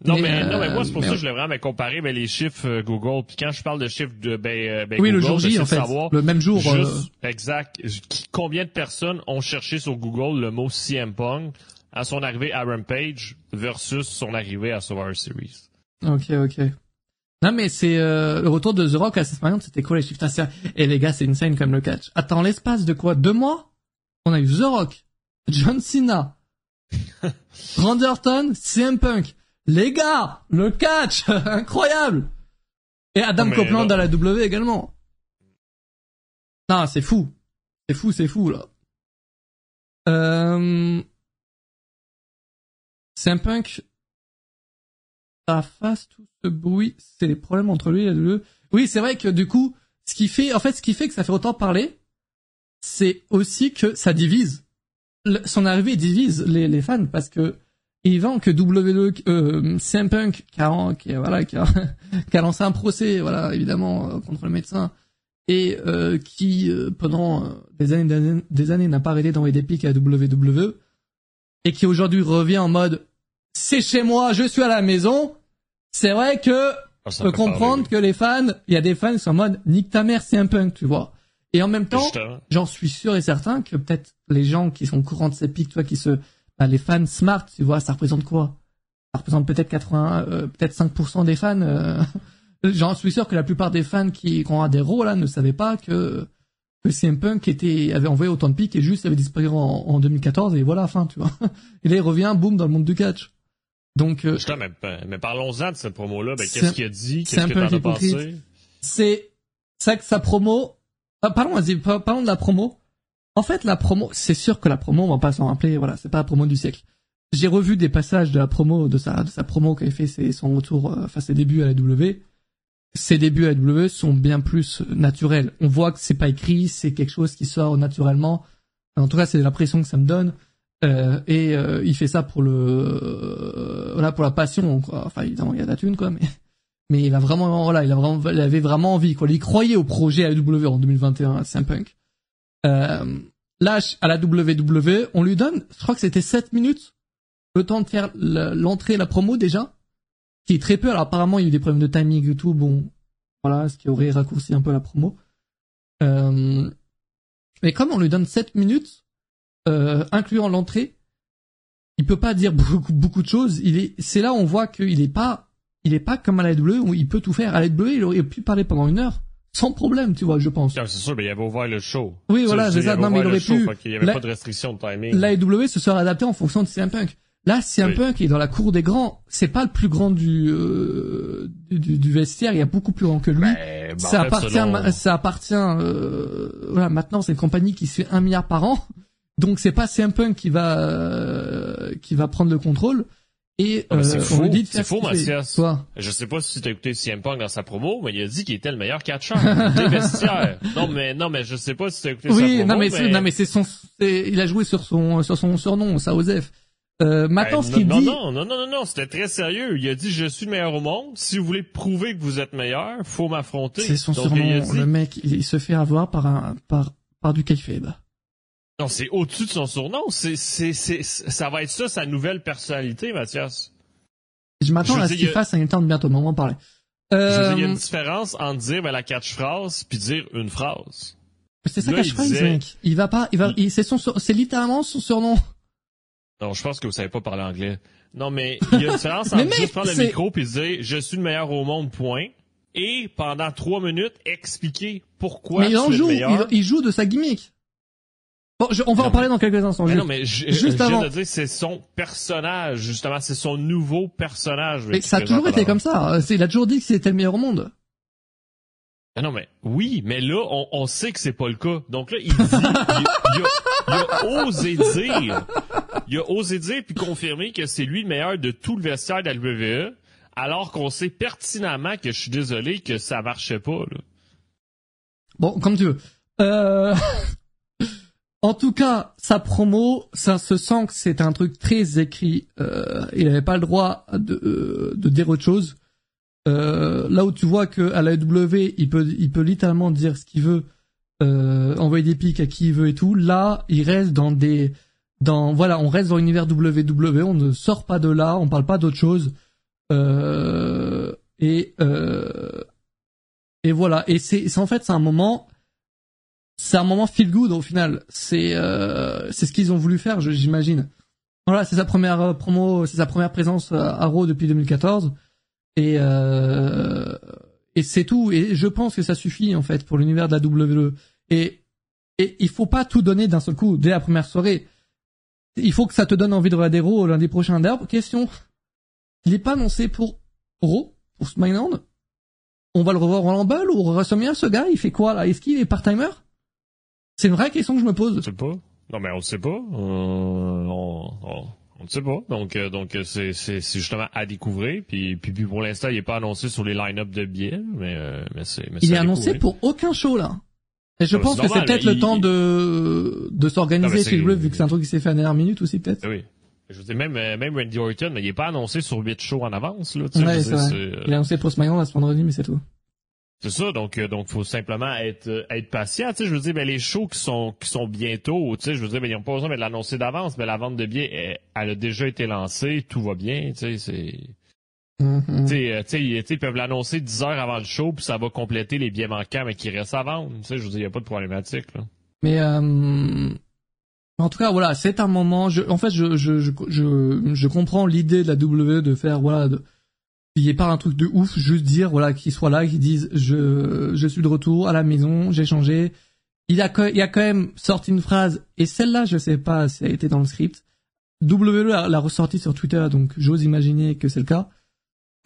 Non mais, non mais moi c'est pour ça que je voulais vraiment comparer ben, les chiffres euh, Google puis quand je parle de chiffres de ben, euh, ben oui, Google, le jour J en fait savoir le même jour juste, euh... exact combien de personnes ont cherché sur Google le mot CM Punk à son arrivée à Rampage versus son arrivée à Survivor Series. OK OK. Non mais c'est euh, le retour de The Rock à cette manière c'était cool les chiffres et les gars c'est insane comme le catch. Attends l'espace de quoi? Deux mois? On a eu The Rock, John Cena, [laughs] Randy Orton, CM Punk les gars, le catch, [laughs] incroyable. Et Adam Copeland à la W également. Non, c'est fou. C'est fou, c'est fou, là. Euh... C'est un punk. Ça fasse tout ce bruit. C'est les problèmes entre lui et la WWE. Oui, c'est vrai que du coup, ce qui fait, en fait, ce qui fait que ça fait autant parler, c'est aussi que ça divise. son arrivée divise les, les fans parce que il vend que WWE, euh, CM Punk, qui a, qui, voilà, qui a, [laughs] qui a lancé un procès, voilà, évidemment, euh, contre le médecin, et euh, qui, euh, pendant des années, des années, n'a pas arrêté d'envoyer des pics à WWE, et qui aujourd'hui revient en mode, c'est chez moi, je suis à la maison. C'est vrai que ah, je peux comprendre que les fans, il y a des fans qui sont en mode nique ta mère, un punk, tu vois. Et en même temps, j'en suis sûr et certain que peut-être les gens qui sont au courant de ces pics, toi, qui se, les fans smart, tu vois, ça représente quoi? Ça représente peut-être 80, euh, peut-être 5% des fans. Euh, [laughs] j'en suis sûr que la plupart des fans qui, ont adhéré là ne savaient pas que que CM Punk était avait envoyé autant de pics et juste avait disparu en, en 2014 et voilà, fin, tu vois. [laughs] Et là, il revient, boum, dans le monde du catch. Donc, euh, mais, mais parlons-en de cette promo-là. Ben, qu'est-ce qu'il a dit? Qu'est-ce que t'en as pensé? C'est, ça que sa promo, ah, parlons, parlons de la promo. En fait, la promo, c'est sûr que la promo, on va pas s'en rappeler, voilà, c'est pas la promo du siècle. J'ai revu des passages de la promo, de sa, de sa promo qui avait fait ses, son retour, euh, enfin ses débuts à la W. Ses débuts à la W sont bien plus naturels. On voit que c'est pas écrit, c'est quelque chose qui sort naturellement. En tout cas, c'est l'impression que ça me donne. Euh, et euh, il fait ça pour le, euh, voilà, pour la passion. Quoi. Enfin, évidemment, il y a de la thune, quoi, mais [laughs] mais il a vraiment voilà, il a vraiment il avait vraiment envie quoi. Il croyait au projet AW en 2021 à Saint. Euh, là à la WWE, on lui donne, je crois que c'était 7 minutes le temps de faire l'entrée la promo déjà qui est très peu. Alors apparemment, il y a eu des problèmes de timing et tout, bon voilà, ce qui aurait raccourci un peu la promo. Euh, mais comme on lui donne 7 minutes euh, incluant l'entrée, il peut pas dire [laughs] beaucoup, beaucoup de choses. Il est, c'est là où on voit qu'il est pas il est pas comme à la W où il peut tout faire. À la W, il aurait pu parler pendant une heure sans problème, tu vois, je pense. c'est sûr, mais il avait ouvert le show. Oui, voilà, c'est ça. Non, mais il aurait pu. Il y avait pas de restriction de timing. La W se serait adapté en fonction de CM Punk. Là, CM Punk est dans la cour des grands. C'est pas le plus grand du, euh, du, du, vestiaire. Il y a beaucoup plus grand que lui. Bah, ça, appartient, ça appartient. Euh, voilà, maintenant c'est une compagnie qui se fait un milliard par an. Donc c'est pas CM Punk qui va euh, qui va prendre le contrôle. Et euh, c'est faux, c'est faux, Mathias. Je sais pas si tu as écouté CM Punk dans sa promo, mais il a dit qu'il était le meilleur catcheur [laughs] des vestiaires. Non mais non mais je sais pas si tu as écouté oui, sa promo. non mais, mais... non mais c'est son, il a joué sur son sur son surnom, ça Osef. Euh, maintenant, ben, ce qu'il dit... Non, non, non, non, non, c'était très sérieux. Il a dit, je suis le meilleur au monde. Si vous voulez prouver que vous êtes meilleur, faut m'affronter. C'est son surnom. Le mec, il, se fait avoir par un, par, par du kayfabe. Non, c'est au-dessus de son surnom. C'est, c'est, c'est, ça va être ça, sa nouvelle personnalité, Mathias. Je m'attends à ce qu'il fasse un temps de bientôt, on va en parler. Euh... il y a une différence entre dire ben, la catchphrase puis dire une phrase. C'est sa catchphrase, il, mec. il va pas, il va, c'est son, c'est littéralement son surnom. Non, je pense que vous savez pas parler anglais. Non, mais il y a une [laughs] différence entre juste prendre le micro puis dire je suis le meilleur au monde, point. Et pendant trois minutes, expliquer pourquoi mais il en joue, le meilleur. Il, il joue de sa gimmick. Bon, on va en parler dans quelques instants. Mais non, mais je, juste je avant. dire, c'est son personnage, justement, c'est son nouveau personnage. Mais ça a toujours été comme ça. Il a toujours dit que c'était le meilleur au monde. Mais non, mais oui, mais là, on, on sait que c'est pas le cas. Donc là, il dit, il, il, a, osé dire, il a osé dire puis confirmer que c'est lui le meilleur de tout le vestiaire de la WWE, alors qu'on sait pertinemment que je suis désolé que ça marchait pas. Là. Bon, comme tu veux. Euh... [laughs] En tout cas, sa promo, ça se sent que c'est un truc très écrit. Euh, il n'avait pas le droit de, euh, de dire autre chose. Euh, là où tu vois que à la W, il peut, il peut littéralement dire ce qu'il veut, euh, envoyer des pics à qui il veut et tout. Là, il reste dans des, dans voilà, on reste dans l'univers WWE. On ne sort pas de là, on parle pas d'autre chose. Euh, et euh, et voilà. Et c'est, en fait, c'est un moment c'est un moment feel good au final. C'est euh, c'est ce qu'ils ont voulu faire, j'imagine. Voilà, c'est sa première euh, promo, c'est sa première présence à Raw depuis 2014 et euh, et c'est tout. Et je pense que ça suffit en fait pour l'univers de la WWE. Et et il faut pas tout donner d'un seul coup dès la première soirée. Il faut que ça te donne envie de regarder Raw lundi prochain. D'ailleurs, question, il est pas annoncé pour Raw, pour SmackDown? On va le revoir en Rumble ou WrestleMania, ce gars, il fait quoi là? Est-ce qu'il est part-timer? C'est une vraie question que je me pose. On sait pas. Non, mais on ne sait pas. Euh, on, ne sait pas. Donc, euh, donc c'est, c'est, justement à découvrir. Puis, puis, pour l'instant, il n'est pas annoncé sur les line-up de billets, mais, euh, mais c'est. Mais il est annoncé pour aucun show là. Et je pense que c'est peut-être le temps de de s'organiser chez le vu que c'est un truc qui s'est fait à la dernière minute aussi peut-être. Oui. Je veux dire, même, même Randy Orton, il n'est pas annoncé sur 8 shows en avance, là. Ouais, c'est vrai. Il est annoncé pour SmackDown à ce vendredi, mais c'est tout. C'est ça, donc euh, donc faut simplement être euh, être patient. Tu sais, je veux dire, ben les shows qui sont qui sont bientôt, tu sais, je veux dire, ben ils n'ont pas besoin de l'annoncer d'avance, mais la vente de billets, elle, elle, a déjà été lancée, tout va bien. Tu sais, c'est Mhm. tu sais, ils peuvent l'annoncer 10 heures avant le show, puis ça va compléter les billets manquants, mais qui restent à vendre. Tu sais, je veux dire, il n'y a pas de problématique. Là. Mais euh, en tout cas, voilà, c'est un moment. Je, en fait, je je je je, je comprends l'idée de la W de faire voilà, de, il n'y ait pas un truc de ouf, juste dire voilà qu'ils soient là, qu'ils disent je je suis de retour à la maison, j'ai changé. Il a il a quand même sorti une phrase et celle-là, je sais pas si elle été dans le script. WWE l'a ressorti sur Twitter, donc j'ose imaginer que c'est le cas.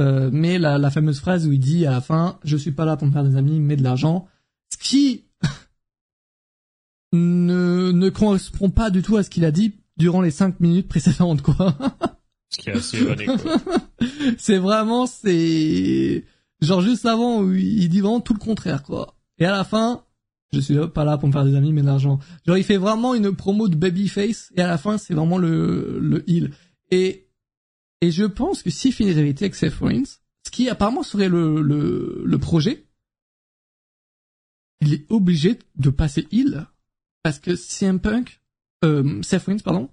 Euh, mais la, la fameuse phrase où il dit à la fin, je suis pas là pour me faire des amis, mais de l'argent. Ce qui [laughs] ne, ne correspond pas du tout à ce qu'il a dit durant les cinq minutes précédentes, quoi. [laughs] ce qui est assez [laughs] c'est vraiment, c'est, genre juste avant où il dit vraiment tout le contraire, quoi. Et à la fin, je suis pas là pour me faire des amis, mais de l'argent. Genre, il fait vraiment une promo de babyface, et à la fin, c'est vraiment le, le heal. Et et je pense que si finit vérité avec Seth Rollins, ce qui apparemment serait le, le, le projet, il est obligé de passer heal. Parce que CM Punk, euh, Seth Rollins, pardon,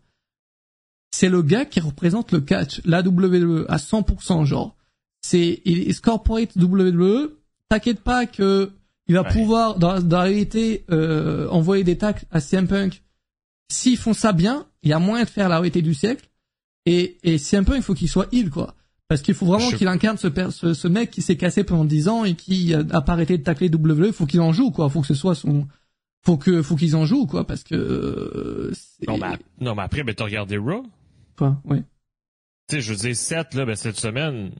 c'est le gars qui représente le catch, la WWE, à 100%, genre. C'est, il est corporate WWE, t'inquiète pas que il va ouais. pouvoir, dans, dans, la réalité, euh, envoyer des tacles à CM Punk. S'ils font ça bien, il y a moyen de faire la réalité du siècle. Et, et un peu, il faut qu'il soit il, quoi. Parce qu'il faut vraiment qu'il incarne ce, ce, ce, mec qui s'est cassé pendant 10 ans et qui a pas arrêté de tacler WWE. Faut qu'il en joue, quoi. Faut que ce soit son, faut que, faut qu'ils en jouent, quoi. Parce que, euh, non, mais, non, mais après, ben, t'as regardé Raw? Oui. Tu sais, je veux dire, 7, là, ben, cette semaine,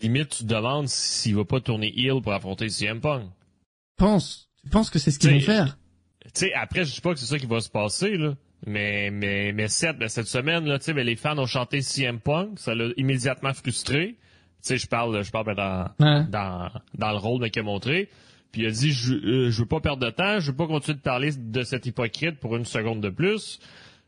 limite, tu te demandes s'il va pas tourner heel pour affronter CM Punk. Tu penses? Tu penses que c'est ce qu'ils vont faire? Tu sais, après, je dis pas que c'est ça qui va se passer, là. Mais, mais, mais cette, ben, cette semaine, là, tu sais, ben, les fans ont chanté CM Punk, ça l'a immédiatement frustré. Tu sais, je parle, je parle ben, dans, ouais. dans, dans le rôle qu'il a montré. Puis il a dit, je, euh, je veux pas perdre de temps, je veux pas continuer de parler de cet hypocrite pour une seconde de plus.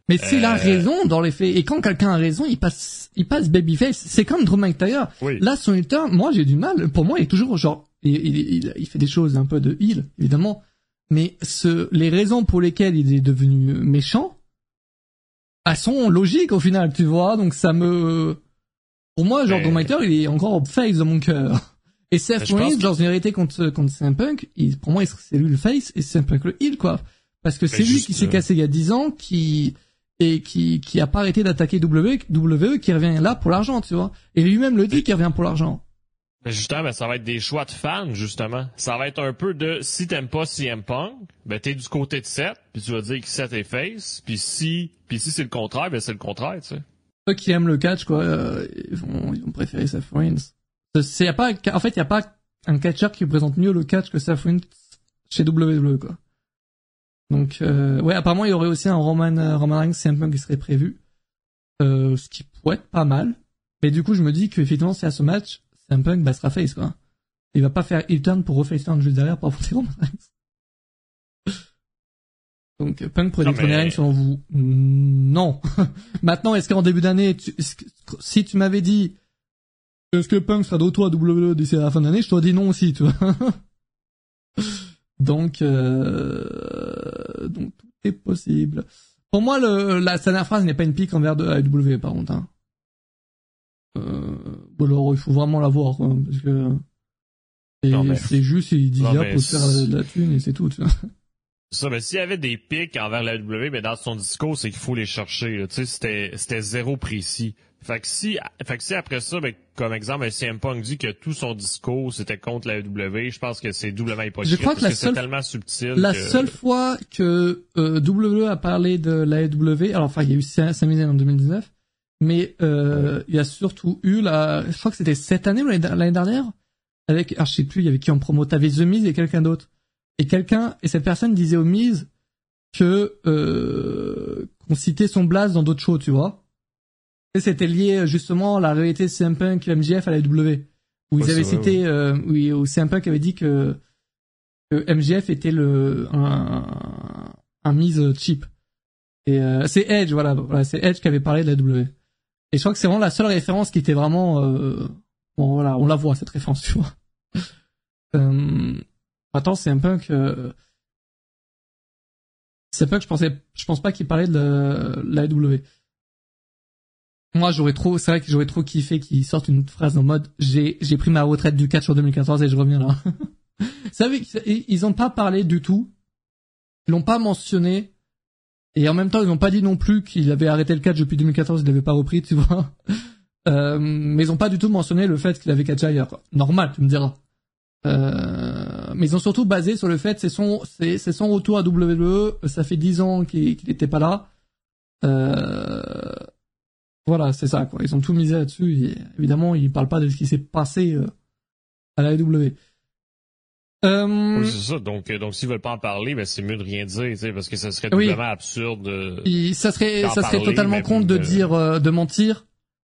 Mais s'il euh... a raison dans les faits, et quand quelqu'un a raison, il passe, il passe babyface. C'est comme Drew McIntyre. Oui. Là, son Hitler, moi j'ai du mal. Pour moi, il est toujours genre, il, il, il, fait des choses un peu de heal, évidemment. Mais ce, les raisons pour lesquelles il est devenu méchant, elles sont logiques au final, tu vois. Donc ça me, pour moi, genre, Mais- Drew McIntyre, il est encore face dans mon cœur. Et Seth Rollins, dans une vérité contre contre CM Punk, il, pour moi, c'est lui le face et CM Punk le heel, quoi. Parce que c'est lui qui s'est euh, cassé il y a 10 ans, qui et qui qui a pas arrêté d'attaquer WWE, qui revient là pour l'argent, tu vois. Et lui-même le dit qu'il revient pour l'argent. Ben, justement, ben, ça va être des choix de fans, justement. Ça va être un peu de, si t'aimes pas CM Punk, ben, t'es du côté de Seth, puis tu vas dire que Seth est face, puis si, puis si c'est le contraire, ben, c'est le contraire, tu sais. Ceux qui aiment le catch, quoi, euh, ils vont ils vont préférer Seth Rollins. C'est y a pas, en fait, il y a pas un catcheur qui représente mieux le catch que Seth Rollins chez WWE, quoi. Donc, euh, ouais, apparemment, il y aurait aussi un Roman, euh, Roman Reigns CM Punk qui serait prévu. Euh, ce qui pourrait être pas mal. Mais du coup, je me dis qu'effectivement, c'est à ce match, CM Punk, bah, sera face, quoi. Il va pas faire heel turn pour reface turn juste derrière pour affronter Roman Reigns. [laughs] Donc, euh, Punk pourrait détrôner mais- Reigns selon vous? Non. [laughs] Maintenant, est-ce qu'en début d'année, tu- si tu m'avais dit, est-ce que Punk sera de retour à WWE d'ici la fin de l'année, je t'aurais dit non aussi, tu vois. [laughs] donc, euh, donc tout est possible. Pour moi, le, la dernière phrase n'est pas une pique envers de la WWE, par contre. Hein. Euh, alors, il faut vraiment la voir, quoi, parce que mais- c'est juste, il dit mais pour se faire de la thune et c'est tout. Tu vois. Ça, ben, s'il y avait des pics envers la W, ben, dans son discours, c'est qu'il faut les chercher. Tu sais, c'était, c'était zéro précis. Fait que si, fait que si après ça, ben, comme exemple, CM Punk dit que tout son discours c'était contre la W, je pense que c'est doublement hypocrite. Je crois que parce la c'est seule- tellement subtil. La que- seule fois que euh, WWE a parlé de la AEW, alors enfin il y a eu Sami en 2019, mais euh, il y a surtout eu la, je crois que c'était cette année ou l'année l'année dernière, avec, alors je sais plus, il y avait qui en promo, t'avais The Miz et quelqu'un d'autre, et quelqu'un et cette personne disait au Miz que euh, qu'on citait son blast dans d'autres shows, tu vois. Et c'était lié justement à la réalité CM Punk et MJF à la AEW, où ils avaient vrai, cité, euh, où, où CM Punk avait dit que que MJF était le un, un mise cheap. Et euh, c'est Edge, voilà, voilà c'est Edge qui avait parlé de la W. Et je crois que c'est vraiment la seule référence qui était vraiment euh, bon voilà, on la voit cette référence, tu vois. [laughs] Euh, Attends, c'est un peu que c'est que je pensais, je pense pas qu'il parlait de l'AEW. Moi, j'aurais trop, c'est vrai que j'aurais trop kiffé qu'il sorte une phrase en mode, j'ai, j'ai pris ma retraite du catch en 2014 et je reviens là. [laughs] Vous savez, ils ont pas parlé du tout. Ils l'ont pas mentionné. Et en même temps, ils n'ont pas dit non plus qu'il avait arrêté le catch depuis 2014, il l'avait pas repris, tu vois. [laughs] Euh, mais ils ont pas du tout mentionné le fait qu'il avait catché ailleurs. Normal, tu me diras. Euh, mais ils ont surtout basé sur le fait c'est son c'est son retour à WWE. Ça fait dix ans qu'il qu'il était pas là. Euh, voilà, c'est ça quoi. Ils ont tout misé là-dessus. Évidemment, ils parlent pas de ce qui s'est passé euh, à la WWE. Euh, oui, c'est ça. Donc, donc s'ils veulent pas en parler, ben c'est mieux de rien dire, tu sais, parce que ça serait vraiment absurde. ça serait, ça serait totalement con de dire, de mentir.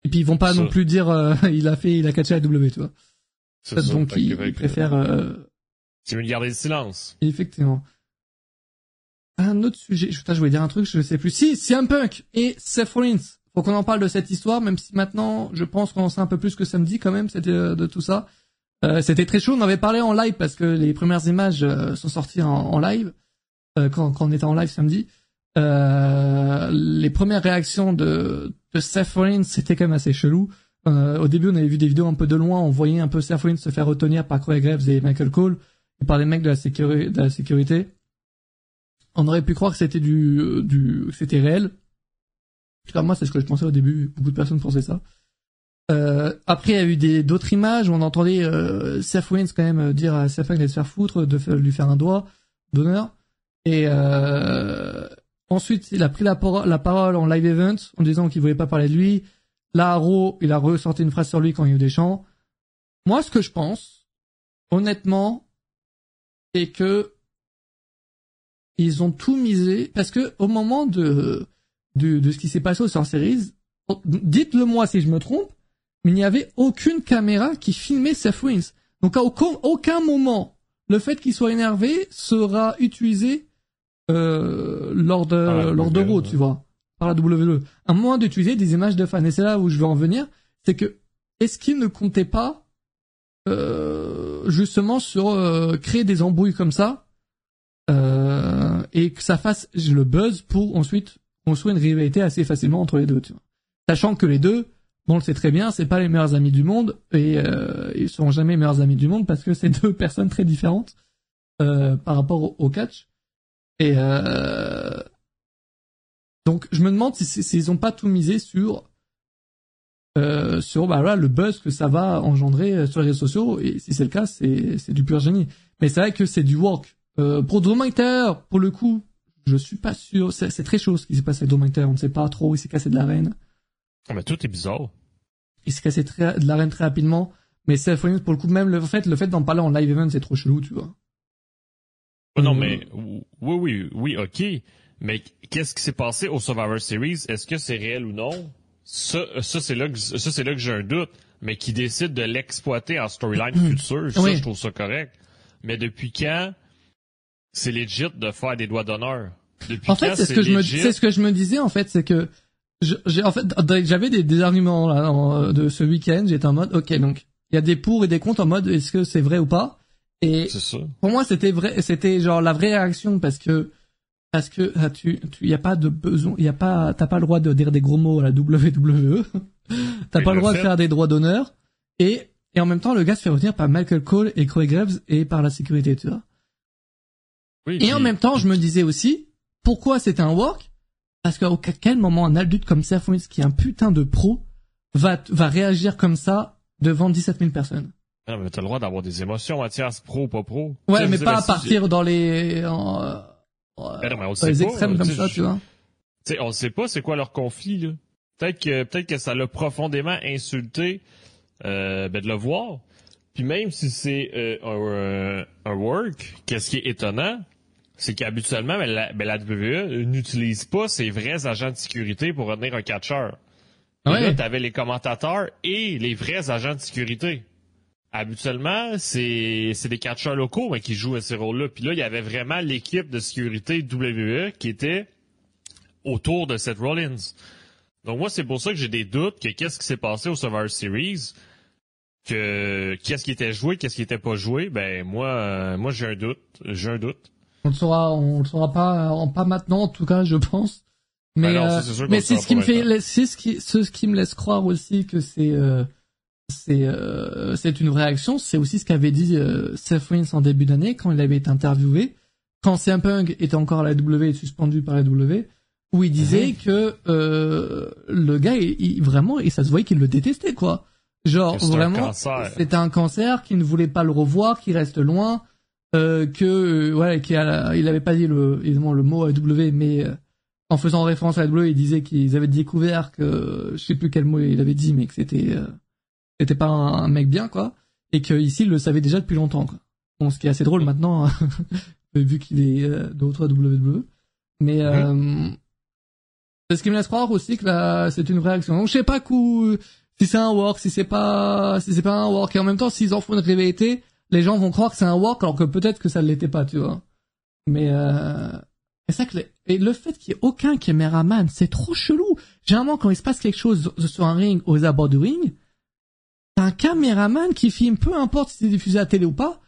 Et puis ils vont pas non plus dire, [laughs] il a fait, il a catché à W, tu vois. Donc il, préfère. Euh... Mieux de garder le silence? Effectivement. Un autre sujet, je, je voulais dire un truc, je sais plus. Si, CM Punk et Seth Rollins. Faut qu'on en parle de cette histoire, même si maintenant, je pense qu'on sait un peu plus que samedi quand même, c'était euh, de tout ça. Euh, c'était très chaud, on avait parlé en live parce que les premières images euh, sont sorties en, live, euh, quand, quand, on était en live samedi. les premières réactions de, de Seth Rollins, c'était quand même assez chelou. Euh, au début, on avait vu des vidéos un peu de loin, on voyait un peu Seth Rollins se faire retenir par Corey Graves et Michael Cole, par les mecs de la, de la sécurité. On aurait pu croire que c'était du, euh, du, c'était réel. En moi, c'est ce que je pensais au début. Beaucoup de personnes pensaient ça. Euh, après, il y a eu des d'autres images où on entendait euh, Seth Rollins quand même dire à Seth Rollins de se faire foutre, de lui faire un doigt d'honneur. Et euh, ensuite, il a pris la, parole en live event en disant qu'il voulait pas parler de lui. Là, il a ressorti une phrase sur lui quand il y a eu des chants. Moi, ce que je pense, honnêtement, c'est que ils ont tout misé parce que au moment de de, de ce qui s'est passé au Series, dites-le moi si je me trompe, mais il n'y avait aucune caméra qui filmait Seth Wins. Donc à aucun, aucun moment, le fait qu'il soit énervé sera utilisé euh, lors de ah, lors de Raw, tu vois par la WWE. À moins d'utiliser des images de fans. Et c'est là où je veux en venir, c'est que est-ce qu'ils ne comptaient pas justement sur euh, créer des embrouilles comme ça euh, et que ça fasse le buzz pour ensuite construire une rivalité assez facilement entre les deux. Tu vois. Sachant que les deux, on le sait très bien, c'est pas les meilleurs amis du monde et euh, ils seront jamais meilleurs amis du monde parce que c'est [laughs] deux personnes très différentes euh, par rapport au, catch. Et euh, donc je me demande s'ils si, ont pas tout misé sur euh, sur bah, voilà, le buzz que ça va engendrer euh, sur les réseaux sociaux et si c'est le cas c'est c'est du pur génie. Mais c'est vrai que c'est du work. Euh, pour Drew pour le coup, je suis pas sûr. C'est très chaud ce qui s'est passé avec Drew On ne sait pas trop. Il s'est cassé de l'arène. Oh, mais tout est bizarre. Il s'est cassé très, de l'arène très rapidement. Mais c'est pour le coup même le fait le fait d'en parler en live event c'est trop chelou tu vois. Oh, non euh, mais oui oui oui ok mais qu'est-ce qui s'est passé au Survivor Series? Est-ce que c'est réel ou non? Ça, ça c'est là que, ça, c'est là que j'ai un doute. Mais qui décide de l'exploiter en storyline hmm. future, ça, je trouve ça correct. Mais depuis quand c'est legit de faire des doigts d'honneur? Depuis en fait, c'est ce que je me, c'est ce que je me disais, en fait, c'est que, j'ai, en fait, j'avais des, des arguments, là, de ce week-end, j'étais en mode, ok, donc, il y a des pour et des contre en mode, est-ce que c'est vrai ou pas? Et, pour moi, c'était vrai, c'était genre la vraie réaction parce que, parce que ah, tu, tu y a pas de besoin, y a pas, t'as pas le droit de dire des gros mots à la WWE. [laughs] t'as pas le droit de faire des droits d'honneur. Et, et en même temps, le gars se fait retenir par Michael Cole et Corey Graves et par la sécurité, tu vois. Oui, et en même temps, je me disais aussi, pourquoi c'était un work? Parce qu'à quel moment un adulte comme Seth Rollins, qui est un putain de pro, va, va réagir comme ça devant 17 000 personnes? Non, mais t'as le droit d'avoir des émotions, Mathias, pro ou pas pro. Ouais, mais pas à partir dans les, en, ben non, mais on sait les extrêmes comme ça, tu vois. sais, on sait pas c'est quoi leur conflit, là. Peut-être que, peut-être que ça l'a profondément insulté, euh, ben de le voir. Puis même si c'est euh, un, un, work, qu'est-ce qui est étonnant, c'est qu'habituellement, ben, la, ben, la WWE n'utilise pas ses vrais agents de sécurité pour retenir un catcheur. Ouais. là, t'avais les commentateurs et les vrais agents de sécurité habituellement, c'est c'est des catcheurs locaux qui jouent à ces rôles-là. Puis là, il y avait vraiment l'équipe de sécurité WWE qui était autour de Seth Rollins. Donc moi, c'est pour ça que j'ai des doutes que qu'est-ce qui s'est passé au Survivor Series. que qu'est-ce qui était joué, qu'est-ce qui était pas joué, ben moi, euh, moi j'ai un doute, j'ai un doute. On le saura, on le saura pas, pas maintenant en tout cas, je pense. Mais ben mais c'est ce qui me fait, c'est ce qui, ce qui me laisse croire aussi que c'est c'est c'est une réaction. C'est aussi ce qu'avait dit Seth Rollins en début d'année quand il avait été interviewé, quand CM Punk était encore à la W et suspendu par la W où il disait mhm. que euh, le gars, il, vraiment, et ça se voyait qu'il le détestait, quoi. Genre vraiment, c'était un cancer, qu'il ne voulait pas le revoir, qu'il reste loin, euh, que euh, ouais, qu'il il avait pas dit le évidemment le mot W, mais euh, en faisant référence à la W, il disait qu'ils avaient découvert que je sais plus quel mot il avait dit, mais que c'était euh, c'était pas un, mec bien, quoi, et que ici il le savait déjà depuis longtemps, quoi. Bon, ce qui est assez drôle maintenant, hein, [laughs] vu qu'il est de retour à WWE, mais mhm. C'est ce qui me laisse croire aussi que là, c'est une réaction. Donc, je sais pas où, si c'est un work, si c'est pas, si c'est pas un work. Et en même temps, s'ils en font une réalité, les gens vont croire que c'est un work alors que peut-être que ça ne l'était pas, tu vois. Mais, euh, et ça que et le fait qu'il y ait aucun caméraman, c'est trop chelou. Généralement, quand il se passe quelque chose sur un ring aux abords du ring, t'as un caméraman qui filme, peu importe si c'est diffusé à télé ou pas,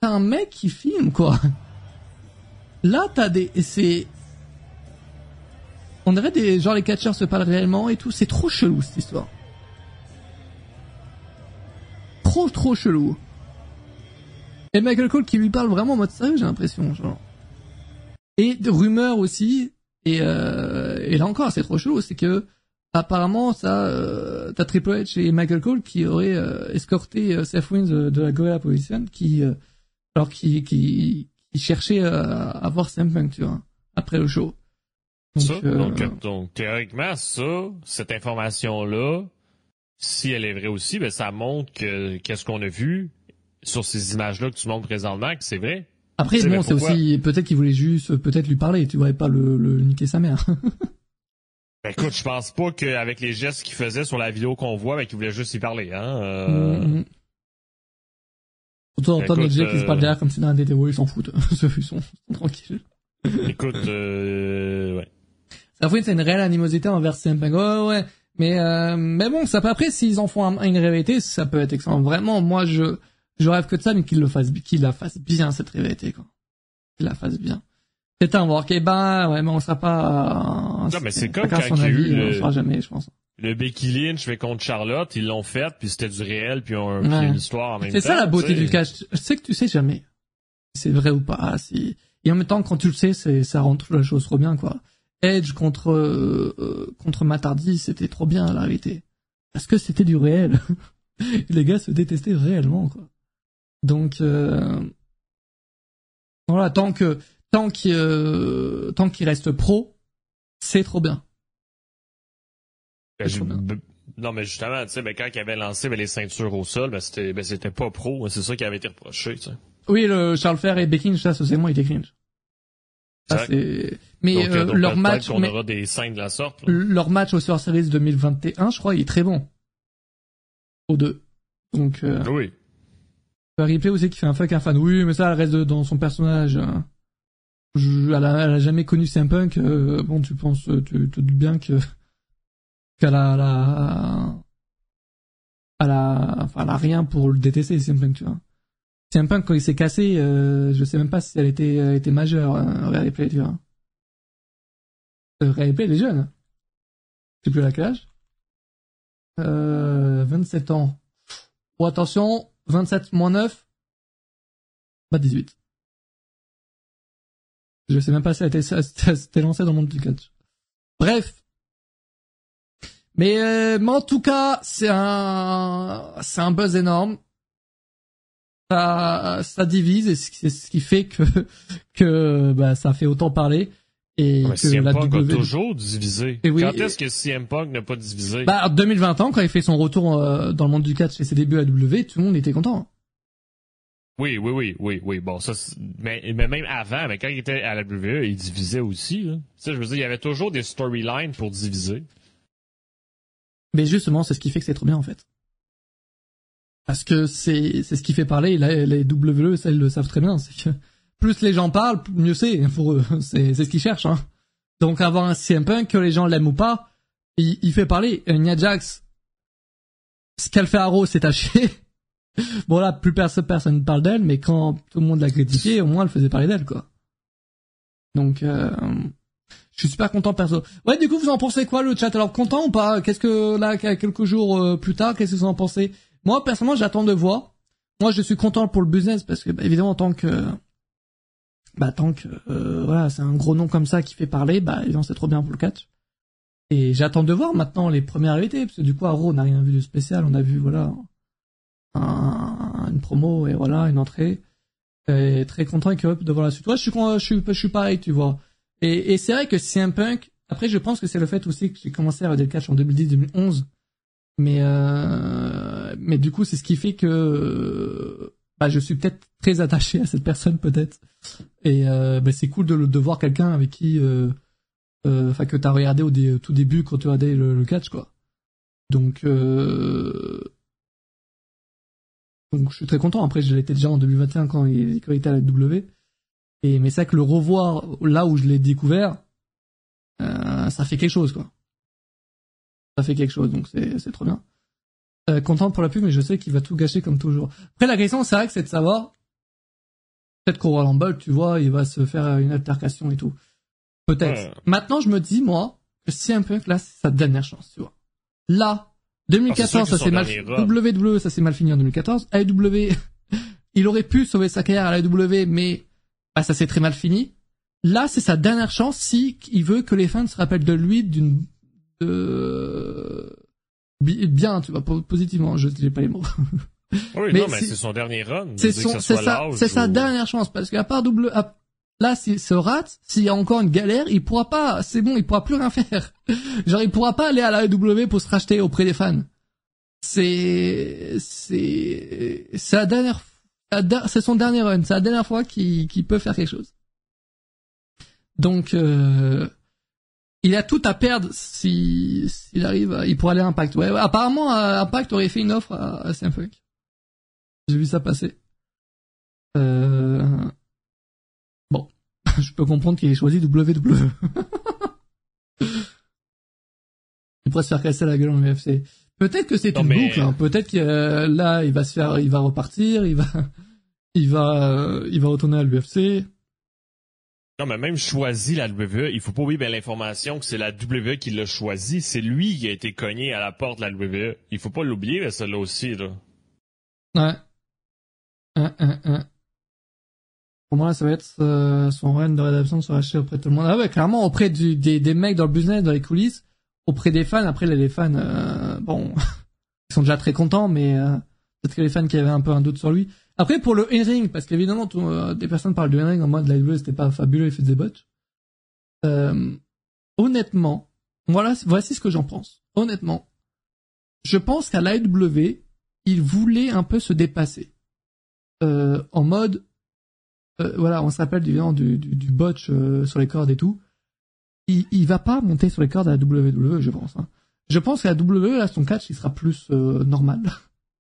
t'as un mec qui filme, quoi. Là, t'as des, c'est, on dirait des genre les catcheurs se parlent réellement et tout. C'est trop chelou cette histoire. Trop trop chelou. Et Michael Cole qui lui parle vraiment en mode sérieux, j'ai l'impression, genre. Et de rumeurs aussi. Et, euh, et là encore, c'est trop chelou, c'est que apparemment ça, euh, t'as Triple H et Michael Cole qui auraient euh, escorté euh, Seth Wins de, la Gorilla Position, qui alors qui qui, qui cherchait à, à voir CM Punk, tu vois, après le show. Euh, donc, théoriquement, ça, cette information-là, si elle est vraie aussi, ben, ça montre que qu'est-ce qu'on a vu sur ces images-là que tu montres présentement, que c'est vrai. Après, bon, c'est aussi, peut-être qu'il voulait juste, peut-être lui parler, tu voyais pas le, le niquer sa mère. [laughs] ben, écoute, je pense pas qu'avec les gestes qu'il faisait sur la vidéo qu'on voit, ben, qu'il voulait juste y parler, hein. Euh... Mm, mm. Surtout entendre les qui se parlent derrière comme si dans un DTO, ils s'en foutent. [laughs] ils sont, [laughs] tranquilles. Écoute, euh, ouais. Safwin, c'est une réelle animosité envers CM Punk. Ouais, ouais. Mais, euh, mais bon, ça peut après, s'ils en font une réalité, ça peut être excellent. Vraiment, moi, je, je rêve que de ça, mais qu'ils le fassent, qu'ils la fassent bien, cette réalité, quoi. Qu'ils la fassent bien. C'est un work, et ben, ouais, mais on sera pas, non, mais c'est comme quand il y a eu le... sera jamais, je pense. Le Becky Lynch fait contre Charlotte, ils l'ont fait, puis c'était du réel, puis on a une histoire en même temps. C'est ça la beauté du catch. Je sais que tu sais jamais si c'est vrai ou pas, si, et en même temps, quand tu le sais, c'est, ça rend toute la chose trop bien, quoi. Edge contre euh, euh, contre Matardi, c'était trop bien la réalité. Parce que c'était du réel. [laughs] les gars se détestaient réellement quoi. Donc euh, voilà, tant que tant qu'il euh, tant qu'il reste pro, c'est trop bien. Ben, non mais justement, tu sais, ben, quand il avait lancé ben, les ceintures au sol, ben, c'était ben, c'était pas pro, c'est ça qui avait été reproché, tu sais. Oui, le Charles Fer et Becky, ça, c'est moi, il était cringe. Mais euh, leur match, on aura des scènes de la sorte. Leur match au Survivor Series 2021, je crois, il est très bon. Aux deux. Donc. Euh, oui. Ripley aussi qui fait un fuck un fan. Oui, mais ça, elle reste dans son personnage. Hein. Elle, a, jamais connu CM Punk. Euh, bon, tu penses, tu, tu te doutes bien que qu'elle a, elle a, elle a, enfin, elle a rien pour le détester CM Punk, tu vois. CM Punk quand il s'est cassé, euh, je sais même pas si elle était, euh, était majeure, hein, Rhea Ripley, tu vois. Euh, Ripley, elle est jeune. Je plus à quel âge. Euh, 27 ans. Oh, attention, 27 moins 9, bah 18. Je sais même pas si elle était, lancée dans le monde du catch. Bref. Mais, euh, mais en tout cas, c'est un, c'est un buzz énorme ça, ça divise et c'est ce qui fait que que bah, ça fait autant parler. Et que CM la Punk a toujours divisé. Et quand est-ce que CM Punk n'a pas divisé? Bah, en 2020 ans, quand il fait son retour euh, dans le monde du catch et ses débuts à W, tout le monde était content. Oui, oui, oui, oui, oui. Bon, ça, mais, mais même avant, mais quand il était à la WWE, il divisait aussi. Là. Tu sais, je veux dire, il y avait toujours des storylines pour diviser. Mais justement, c'est ce qui fait que c'est trop bien en fait parce que c'est c'est ce qui fait parler. Les, les WWE, ça, ils le savent très bien. C'est que plus les gens parlent, mieux c'est pour eux. [laughs] C'est c'est ce qu'ils cherchent. Hein. Donc avoir un CM Punk que les gens l'aiment ou pas, il, il fait parler. Nia Jax, ce qu'elle fait à Raw, c'est à chier. Bon là, plus personne, personne parle d'elle, mais quand tout le monde l'a critiqué, au moins elle faisait parler d'elle, quoi. Donc, euh, je suis super content perso. Ouais, du coup, vous en pensez quoi le chat? Alors, content ou pas? Qu'est-ce que là, quelques jours euh, plus tard, qu'est-ce que vous en pensez? Moi, personnellement, j'attends de voir. Moi, je suis content pour le business parce que, bah, évidemment, tant que, bah, tant que, euh, voilà, c'est un gros nom comme ça qui fait parler, bah, évidemment, c'est trop bien pour le catch. Et j'attends de voir maintenant les premières réalités, parce que du coup, à on n'a rien vu de spécial, on a vu, voilà, une promo et voilà, une entrée. Et très content et de voir la suite. Ouais, je suis, je suis, je suis pareil, tu vois. Et, c'est vrai que un Punk, après, je pense que c'est le fait aussi que j'ai commencé à regarder le catch en 2010-2011. Mais, euh, mais du coup, c'est ce qui fait que, bah, je suis peut-être très attaché à cette personne, peut-être. Et, euh, bah, c'est cool de, de voir quelqu'un avec qui, euh, euh, enfin que t'as regardé au, tout début quand tu regardais le, le catch quoi. Donc euh, donc je suis très content. Après je l'étais déjà en 2021 quand il, quand il était à la W. Et mais c'est que le revoir là où je l'ai découvert, euh, ça fait quelque chose quoi. Ça fait quelque chose donc c'est c'est trop bien. Euh, content pour la pub mais je sais qu'il va tout gâcher comme toujours. Après la question c'est vrai que c'est de savoir peut-être qu'au Rumble tu vois il va se faire une altercation et tout. Peut-être. Maintenant, je me dis, moi, que si un Punk, là, c'est sa dernière chance, tu vois. Là, 2014, ah, ça s'est mal, WWE, ça s'est mal fini en 2014. AEW, [laughs] il aurait pu sauver sa carrière à l'AEW, mais, bah, ça s'est très mal fini. Là, c'est sa dernière chance si il veut que les fans se rappellent de lui d'une, euh, bien, tu vois, positivement, je n'ai pas les mots. Oui, [laughs] mais non, mais c'est son dernier run. C'est son, c'est sa, c'est sa dernière chance, parce qu'à part double, Là, s'il se rate, s'il y a encore une galère, il pourra pas, c'est bon, il pourra plus rien faire. [laughs] Genre, il pourra pas aller à la AEW pour se racheter auprès des fans. C'est, c'est, c'est la dernière, c'est son dernier run, c'est la dernière fois qu'il, peut faire quelque chose. Donc, euh, il a tout à perdre si, s'il arrive, il pourra aller à Impact. Ouais, apparemment, Impact aurait fait une offre à, à J'ai vu ça passer. Euh, [laughs] je peux comprendre qu'il ait choisi WWE. [laughs] il pourrait se faire casser la gueule en UFC. Peut-être que c'est une boucle. Hein. Peut-être que euh, là, il va se faire, il va repartir, il va, [laughs] il va, euh, il va retourner à l'UFC. Non, mais même choisi la WWE, il faut pas oublier ben, l'information que c'est la WWE qui l'a choisi. C'est lui qui a été cogné à la porte de la WWE. Il faut pas l'oublier, celle-là aussi, là. Ouais. Un, un, un. Pour moi, ça va être euh, son run de rédaction sur acheté auprès de tout le monde. Ah ouais, clairement, auprès du, des, des mecs dans le business, dans les coulisses, auprès des fans. Après, les, fans, euh, bon, [laughs] ils sont déjà très contents, mais euh, peut-être que les fans qui avaient un peu un doute sur lui. Après, pour le in-ring, parce qu'évidemment, des personnes parlent du in-ring en mode la c'était pas fabuleux, il fait des botches. honnêtement, voilà, voici ce que j'en pense. Honnêtement, je pense qu'à l'AEW, il voulait un peu se dépasser. en mode, euh, voilà, on se rappelle du, du, du, botch euh, sur les cordes et tout. Il, il va pas monter sur les cordes à la WWE, je pense. Hein. Je pense qu'à la WWE, là, son catch, il sera plus euh, normal.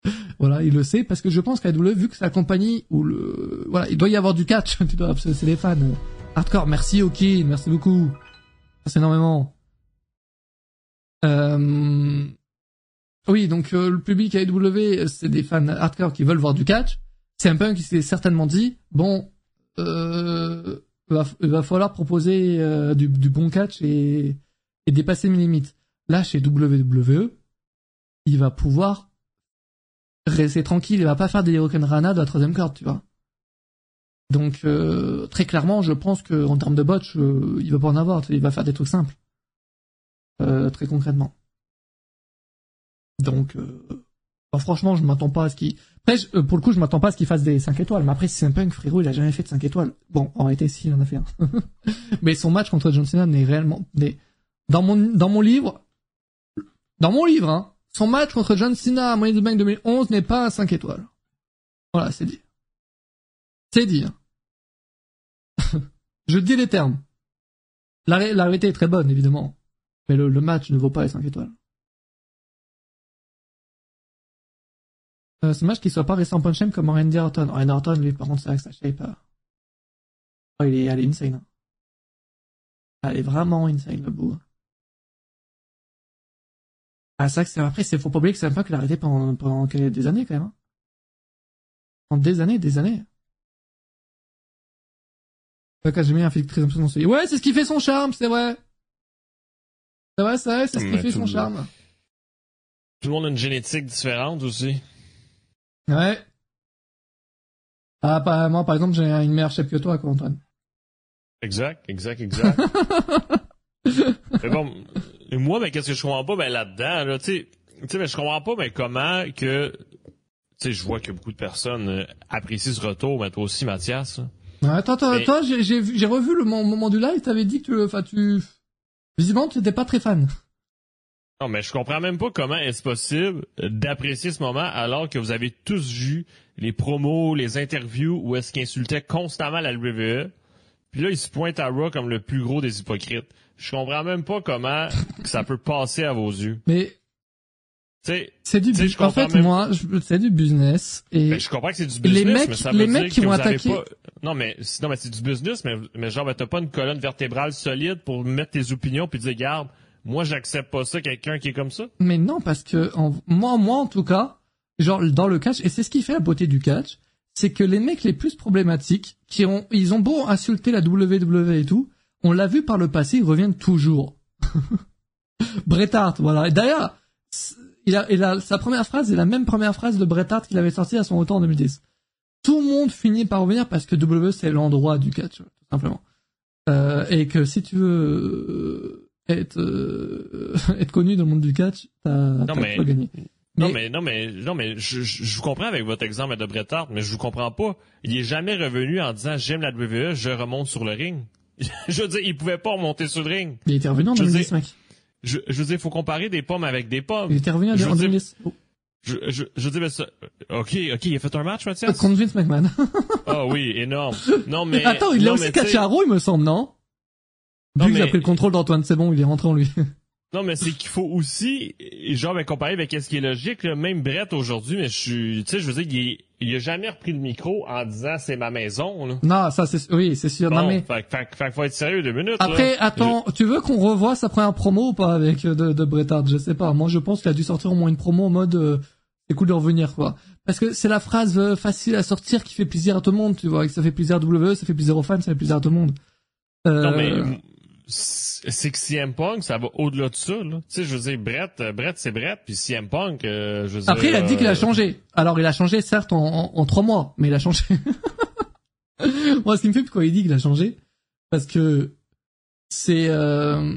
[laughs] voilà, il le sait, parce que je pense qu'à la WWE, vu que c'est la compagnie où le, voilà, il doit y avoir du catch, [laughs] c'est des fans. Hardcore, merci Oki, merci beaucoup. C'est énormément. Euh... Oui, donc le public à AEW, c'est des fans hardcore qui veulent voir du catch. C'est un peu qui s'est certainement dit, bon, euh, va, va falloir proposer euh, du, bon catch et, et dépasser mes limites. Là, chez WWE, il va pouvoir rester tranquille, il va pas faire des Rana de la troisième carte, tu vois. Donc euh, très clairement, je pense que en termes de botch, euh, il va pas en avoir, il va faire des trucs simples, euh, très concrètement. Donc franchement, je m'attends pas à ce qu'il. Après, euh, pour le coup, je m'attends pas à ce qu'il fasse des 5 étoiles. Mais après, c'est un punk, frérot, il a jamais fait de 5 étoiles. Bon, en réalité, si, il en a fait un. [laughs] mais son match contre John Cena n'est réellement, dans mon, dans mon livre, dans mon livre, hein, son match contre John Cena à Money the Bank 2011 n'est pas un 5 étoiles. Voilà, c'est dit. C'est dit. Hein. [laughs] je dis les termes. La, la réalité est très bonne, évidemment. Mais le, le match ne vaut pas les 5 étoiles. C'est dommage qu'il soit pas resté en punch comme Randy Orton. Randy Orton, lui, par contre, c'est vrai que sa shape, euh... oh, il est, elle est insane. Hein. Elle est vraiment insane, le bout. Ah, c'est vrai que c'est, après, c'est, faut pas oublier que c'est un peu qu'il a arrêté pendant, pendant des années, quand même. Hein. En des années, des années. j'ai mis un Félix très impressionnant. Ouais, c'est ce qui fait son charme, c'est vrai. C'est vrai, c'est vrai, c'est ce qui fait son charme. Tout le monde a une génétique différente aussi. Ouais. Ah, moi, par exemple, j'ai une meilleure chef que toi, Antoine. Exact, exact, exact. [laughs] mais bon, moi, mais qu'est-ce que je comprends pas, ben, là-dedans, là, tu sais, tu sais, mais je comprends pas, mais comment que, tu sais, je vois que beaucoup de personnes euh, apprécient ce retour, mais toi aussi, Mathias. attends, attends, attends, j'ai, revu le moment du live, t'avais dit que, enfin, tu, visiblement, tu n'étais pas très fan. Non, mais je comprends même pas comment est-ce possible d'apprécier ce moment alors que vous avez tous vu les promos, les interviews où est-ce qu'il insultait constamment la WWE. Puis là, il se pointe à Raw comme le plus gros des hypocrites. Je comprends même pas comment [laughs] ça peut passer à vos yeux. Mais c'est du business. En fait, moi, c'est du business et ben, je comprends que c'est du business, les mecs, mais ça les mecs qui vont attaquer. Pas... Non, mais non, mais c'est du business, mais mais genre, ben, t'as pas une colonne vertébrale solide pour mettre tes opinions puis dire, garde, moi, j'accepte pas ça, quelqu'un qui est comme ça. Mais non, parce que moi, moi en tout cas, genre dans le catch, et c'est ce qui fait la beauté du catch, c'est que les mecs les plus problématiques, qui ont, ils ont beau insulter la WWE et tout, on l'a vu par le passé, ils reviennent toujours. [laughs] Bret Hart, voilà. Et d'ailleurs, il a, il a, sa première phrase est la même première phrase de Bret Hart qu'il avait sorti à son retour en 2010. Tout le monde finit par revenir parce que WWE c'est l'endroit du catch, tout simplement. Euh, et que si tu veux être euh, [laughs] être connu dans le monde du catch, t'as non, mais, gagné. Non mais non mais non mais je, je, vous comprends avec votre exemple de Bret Hart, mais je vous comprends pas. Il est jamais revenu en disant j'aime la WWE, je remonte sur le ring. [laughs] je veux dire, il pouvait pas remonter sur le ring. Il était revenu en 2010, mec. Je, je veux dire, il faut comparer des pommes avec des pommes. Il était revenu en 2010. Je, je, je dis, mais ça, ok, ok, il a fait un match, Mathias? Contre Vince McMahon. Ah oui, énorme. [laughs] Non, mais. Attends, il l'a aussi catché à il me semble, non? Vu qu'il a pris le contrôle d'Antoine, c'est bon, il est rentré en lui. [laughs] Non, mais c'est qu'il faut aussi, genre, ben, comparer avec ce qui est logique, là, même Brett aujourd'hui, mais je suis, tu sais, je veux dire, il, il a jamais repris le micro en disant c'est ma maison, là. Non, ça, c'est, oui, c'est sûr. non, mais. Fait, fait, faut être sérieux deux minutes, Après, attends, tu veux qu'on revoie sa première promo ou pas avec, euh, de, de Bret Hart? Je sais pas. Moi, je pense qu'il a dû sortir au moins une promo en mode, euh, c'est cool de revenir, quoi. Parce que c'est la phrase euh, facile à sortir qui fait plaisir à tout le monde, tu vois. Ça fait plaisir à WWE, ça fait plaisir aux fans, ça fait plaisir à tout le monde. Non, mais, c'est que CM Punk, ça va au-delà de ça. Là. Tu sais, je veux dire, Brett, euh, Brett c'est Brett, puis CM Punk, euh, je veux Après, il a dit qu'il a euh, changé. Alors, il a changé, certes, en, en, trois mois, mais il a changé. [laughs] Moi, ce qui me fait pourquoi il dit qu'il a changé, parce que c'est... Euh...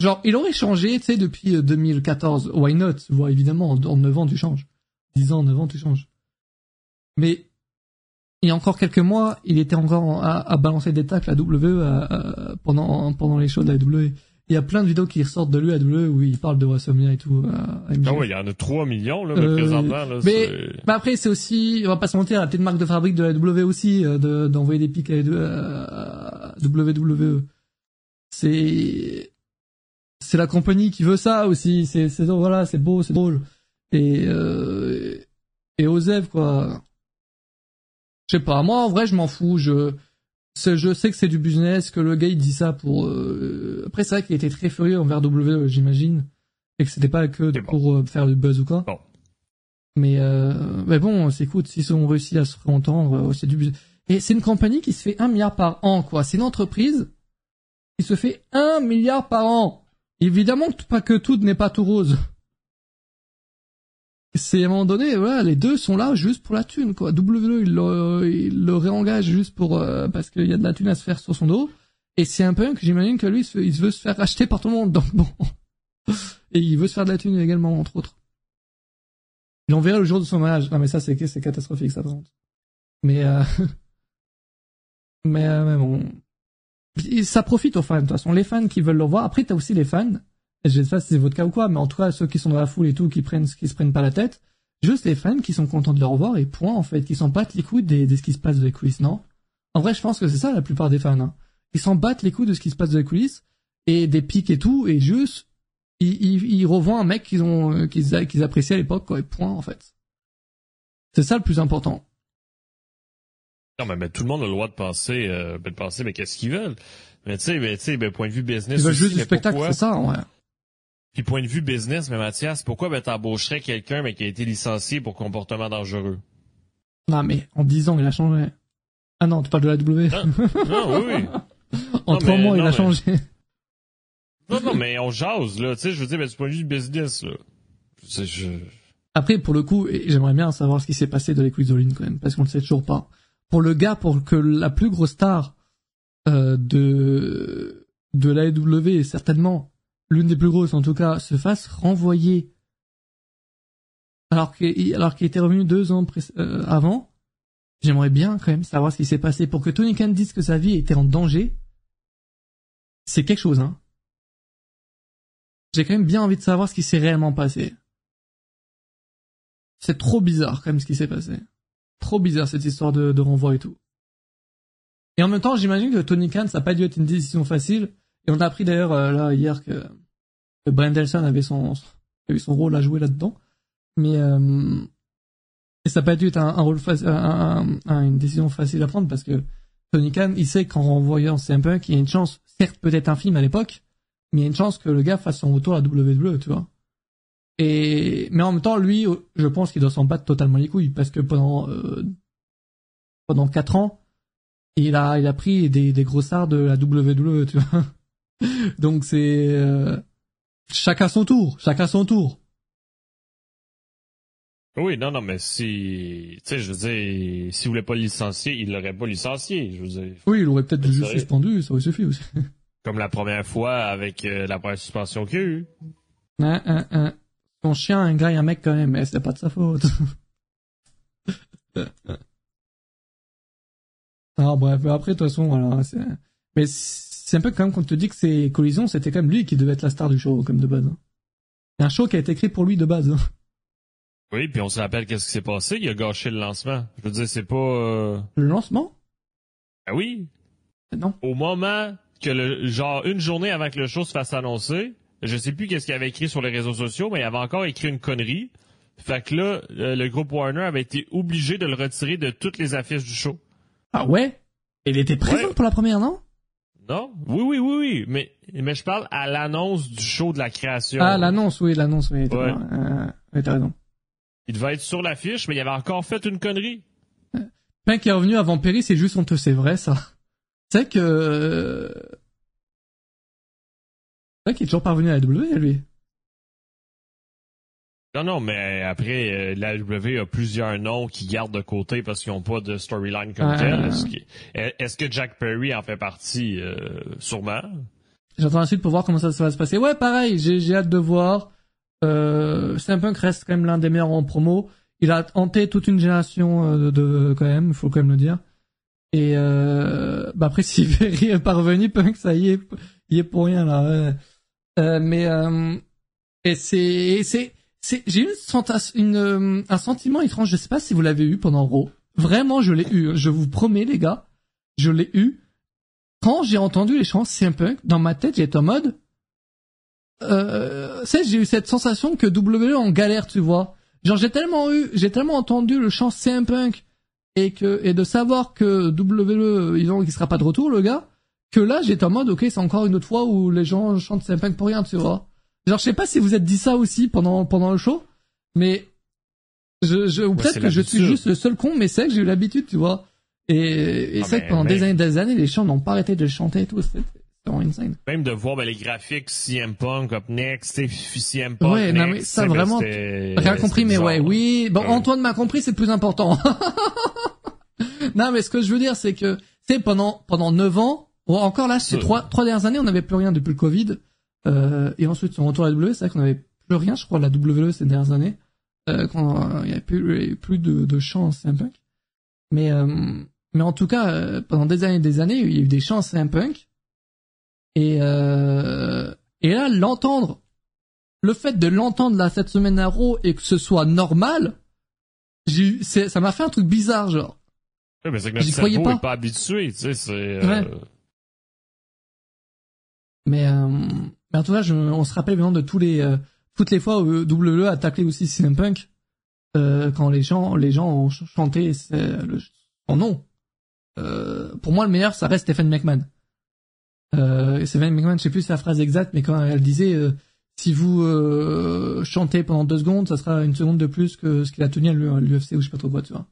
Genre, il aurait changé, tu sais, depuis 2014. Why not? Vois, Évidemment, en, en 9 ans, tu changes. 10 ans, 9 ans, tu changes. Mais il y a encore quelques mois, il était encore à, à balancer des tacles à W à, pendant pendant les shows de la W. Il y a plein de vidéos qui ressortent de lui à W où il parle de WrestleMania et tout. ah ouais, il y en a 3 millions là, euh, présentement. Là, mais, mais après c'est aussi, on va pas se mentir, la petite marque de fabrique de la W aussi euh, d'envoyer des pics à, à WWE. C'est c'est la compagnie qui veut ça aussi. C'est c'est voilà, c'est beau, c'est drôle. Et euh, et Ozev quoi je sais pas. Moi, en vrai, je m'en fous. Je, je sais que c'est du business, que le gars il dit ça pour. Euh, après, c'est vrai qu'il était très furieux envers W, j'imagine, et que c'était pas que pour euh, faire du buzz ou quoi. Mais euh... mais bon, c'est écoute, s'ils ont réussi à se entendre, euh, c'est du business. Et c'est une compagnie qui se fait un milliard par an, quoi. C'est une entreprise qui se fait un milliard par an. Évidemment, pas que tout n'est pas tout rose c'est à un moment donné, voilà, les deux sont là juste pour la thune, quoi. WWE, il le, il le réengage juste pour euh, parce qu'il y a de la thune à se faire sur son dos. Et c'est un peu que j'imagine que lui, il veut se faire racheter par tout le monde, donc bon. [laughs] Et il veut se faire de la thune également, entre autres. Il en verra le jour de son mariage. Non, mais ça, c'est c'est catastrophique, ça, Mais, euh... [laughs] mais, euh, mais bon. Ça profite aux fans, de toute façon. Les fans qui veulent le voir. Après, t'as aussi les fans je sais pas si c'est votre cas ou quoi, mais en tout cas, ceux qui sont dans la foule et tout, qui prennent, qui se prennent pas la tête, juste les fans qui sont contents de le revoir et point, en fait, qui s'en battent les couilles de, ce qui se passe dans les coulisses, non? En vrai, je pense que c'est ça la plupart des fans, hein. Ils s'en battent les couilles de ce qui se passe dans les coulisses, et des pics et tout, et juste, ils, ils, ils revoient un mec qu'ils ont, euh, qu'ils, qu'ils appréciaient à l'époque, quoi, et point, en fait. C'est ça le plus important. Non, mais, mais, tout le monde a le droit de penser, euh, de penser, mais qu'est-ce qu'ils veulent? Mais tu sais, mais tu sais, ben, point de vue business. Ils veulent juste du spectacle, c'est ça, ouais. Puis point de vue business, mais Mathias, pourquoi ben t'embaucherais quelqu'un mais qui a été licencié pour comportement dangereux? Non, mais en 10 ans, il a changé. Ah non, tu parles de la W. Non, oui, oui. [laughs] en 3 mois, il a changé. Non, non, mais on jase, là. Tu sais, je veux dire, mais du point de vue business, là. Je, je... Après, pour le coup, j'aimerais bien savoir ce qui s'est passé de Liquid quand même, parce qu'on le sait toujours pas. Pour le gars, pour que la plus grosse star euh, de de l'AEW, certainement l'une des plus grosses en tout cas, se fasse renvoyer alors qu'il était revenu deux ans euh, avant, j'aimerais bien quand même savoir ce qui s'est passé pour que Tony Khan dise que sa vie était en danger. C'est quelque chose, hein. J'ai quand même bien envie de savoir ce qui s'est réellement passé. C'est trop bizarre quand même ce qui s'est passé. Trop bizarre cette histoire de, renvoi et tout. Et en même temps, j'imagine que Tony Khan, ça n'a pas dû être une décision facile. Et on a appris d'ailleurs euh, là hier que, que Brian Delson avait son, avait son rôle à jouer là-dedans. Mais euh, ça n'a pas dû être un, rôle facile, une décision facile à prendre parce que Tony Khan, il sait qu'en renvoyant CM il y a une chance, certes peut-être infime à l'époque, mais il y a une chance que le gars fasse son retour à WWE, tu vois. Et mais en même temps, lui, je pense qu'il doit s'en battre totalement les couilles parce que pendant euh, pendant quatre ans, il a il a pris des des grossards de la WWE, tu vois. [laughs] Donc c'est euh, chacun son tour, chacun son tour. Oui, non, non, mais si, tu sais, je veux dire, s'il voulait pas le licencier, il l'aurait pas licencié, je veux dire. Oui, il aurait peut-être juste suspendu, ça aurait suffi aussi. [laughs] Comme la première fois avec euh, la première suspension qu'il y a eu. Hein, hein, hein. Son chien un gars un mec quand même, mais c'était pas de sa faute. [laughs] ah bref, après de toute façon, voilà, c'est... Mais c'est un peu quand même qu'on te dit que ces collisions, c'était quand même lui qui devait être la star du show, comme de base. C'est un show qui a été écrit pour lui de base. Oui, puis on se rappelle qu'est-ce qui s'est passé, il a gâché le lancement. Je veux dire, c'est pas... Euh... Le lancement? Ah oui. Non. Au moment que le genre une journée avant que le show se fasse annoncer, je sais plus qu'est-ce qu'il avait écrit sur les réseaux sociaux, mais il avait encore écrit une connerie. Fait que là, euh, le groupe Warner avait été obligé de le retirer de toutes les affiches du show. Ah ouais? Il était présent pour la première, non? Non? Oui, oui, oui, oui. Mais, mais je parle à l'annonce du show de la création. Ah, l'annonce, oui, l'annonce, oui. T'as ouais. euh, raison. Il devait être sur l'affiche, mais il avait encore fait une connerie. Pink qui est revenu avant Perry, c'est juste honteux, c'est vrai, ça. C'est que... C'est vrai qu'il est toujours parvenu à la W, lui. Non, non, mais après, euh, la W a plusieurs noms qui gardent de côté parce qu'ils n'ont pas de storyline comme tel. Est-ce que, Jack Perry en fait partie? Euh, sûrement? J'attends ensuite pour voir comment ça, va se passer. Ouais, pareil, j'ai hâte de voir. Euh, Punk reste quand même l'un des meilleurs en promo. Il a hanté toute une génération euh, de, de quand même, il faut quand même le dire. Et euh, bah après [laughs] si Ferry est parvenu, Punk ça y est, il est pour rien là. Euh, mais euh, et c'est j'ai une, une euh, un sentiment étrange. Je sais pas si vous l'avez eu pendant Raw. Vraiment, je l'ai eu. Je vous promets les gars, je l'ai eu. Quand j'ai entendu les chants CM Punk, dans ma tête, j'étais en mode euh, j'ai eu cette sensation que WWE en galère, tu vois. Genre j'ai tellement eu, j'ai tellement entendu le chant CM Punk et que et de savoir que WWE ils ont qu'il sera pas de retour le gars, que là j'étais en mode ok c'est encore une autre fois où les gens chantent CM Punk pour rien, tu vois. Genre je sais pas si vous êtes dit ça aussi pendant pendant le show, mais je, je ou peut-être que je suis juste le seul con, mais c'est que j'ai eu l'habitude, tu vois. Et, et ah, c'est que pendant des années des années les chants n'ont pas arrêté de chanter et tout. Même de voir ben, les graphiques CM Punk up next, CM Punk ouais, next. non, mais ça vraiment, rien compris, mais ouais, oui. Bon, Antoine m'a compris, c'est le plus important. [laughs] non, mais ce que je veux dire, c'est que, c'est pendant, pendant neuf ans, ou encore là, ces trois, trois dernières années, on n'avait plus rien depuis le Covid, euh, et ensuite, son retour à la W, c'est vrai qu'on n'avait plus rien, je crois, la W ces dernières années, euh, quand euh, il y avait plus, plus de, de chants en CM Punk. Mais, euh, mais en tout cas, euh, pendant des années et des années, il y a eu des chants en CM Punk, et, euh, et là, l'entendre, le fait de l'entendre là cette semaine à Raw et que ce soit normal, j'ai, ça m'a fait un truc bizarre, genre. Ouais, mais c'est que notre cerveau pas. est pas habitué, tu sais, c'est... Euh... Mais, euh, mais en tout cas, je, on se rappelle vraiment de tous les, euh, toutes les fois où WWE a taclé aussi CM Punk, euh, quand les gens, les gens ont chanté le, son nom. Euh, pour moi, le meilleur, ça reste Stephen McMahon. Euh, c'est McMahon, je sais plus sa phrase exacte, mais quand elle disait euh, si vous euh, chantez pendant deux secondes, ça sera une seconde de plus que ce qu'il a tenu à l'UFC ou je sais pas trop quoi, tu vois.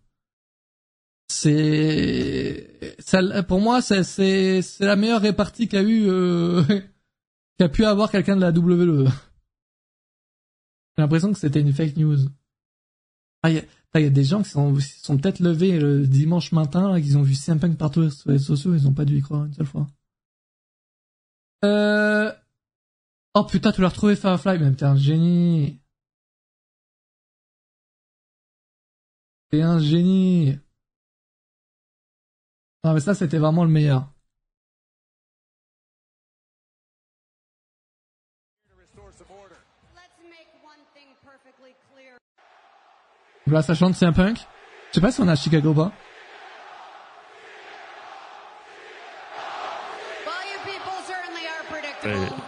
c'est, pour moi, c'est, la meilleure répartie qu'a eu, euh, qu'a pu avoir quelqu'un de la WWE. J'ai l'impression que c'était une fake news. Ah, il y, a des gens qui sont, sont peut-être levés le dimanche matin, là, qu'ils ont vu CM partout sur les sociaux, ils ont pas dû y croire une seule fois. Euh... Oh putain, tu l'as retrouvé Firefly, même t'es un génie. T'es un génie. Non mais ça c'était vraiment le meilleur. Là ça chante c'est un punk. Je sais pas si on a Chicago pas.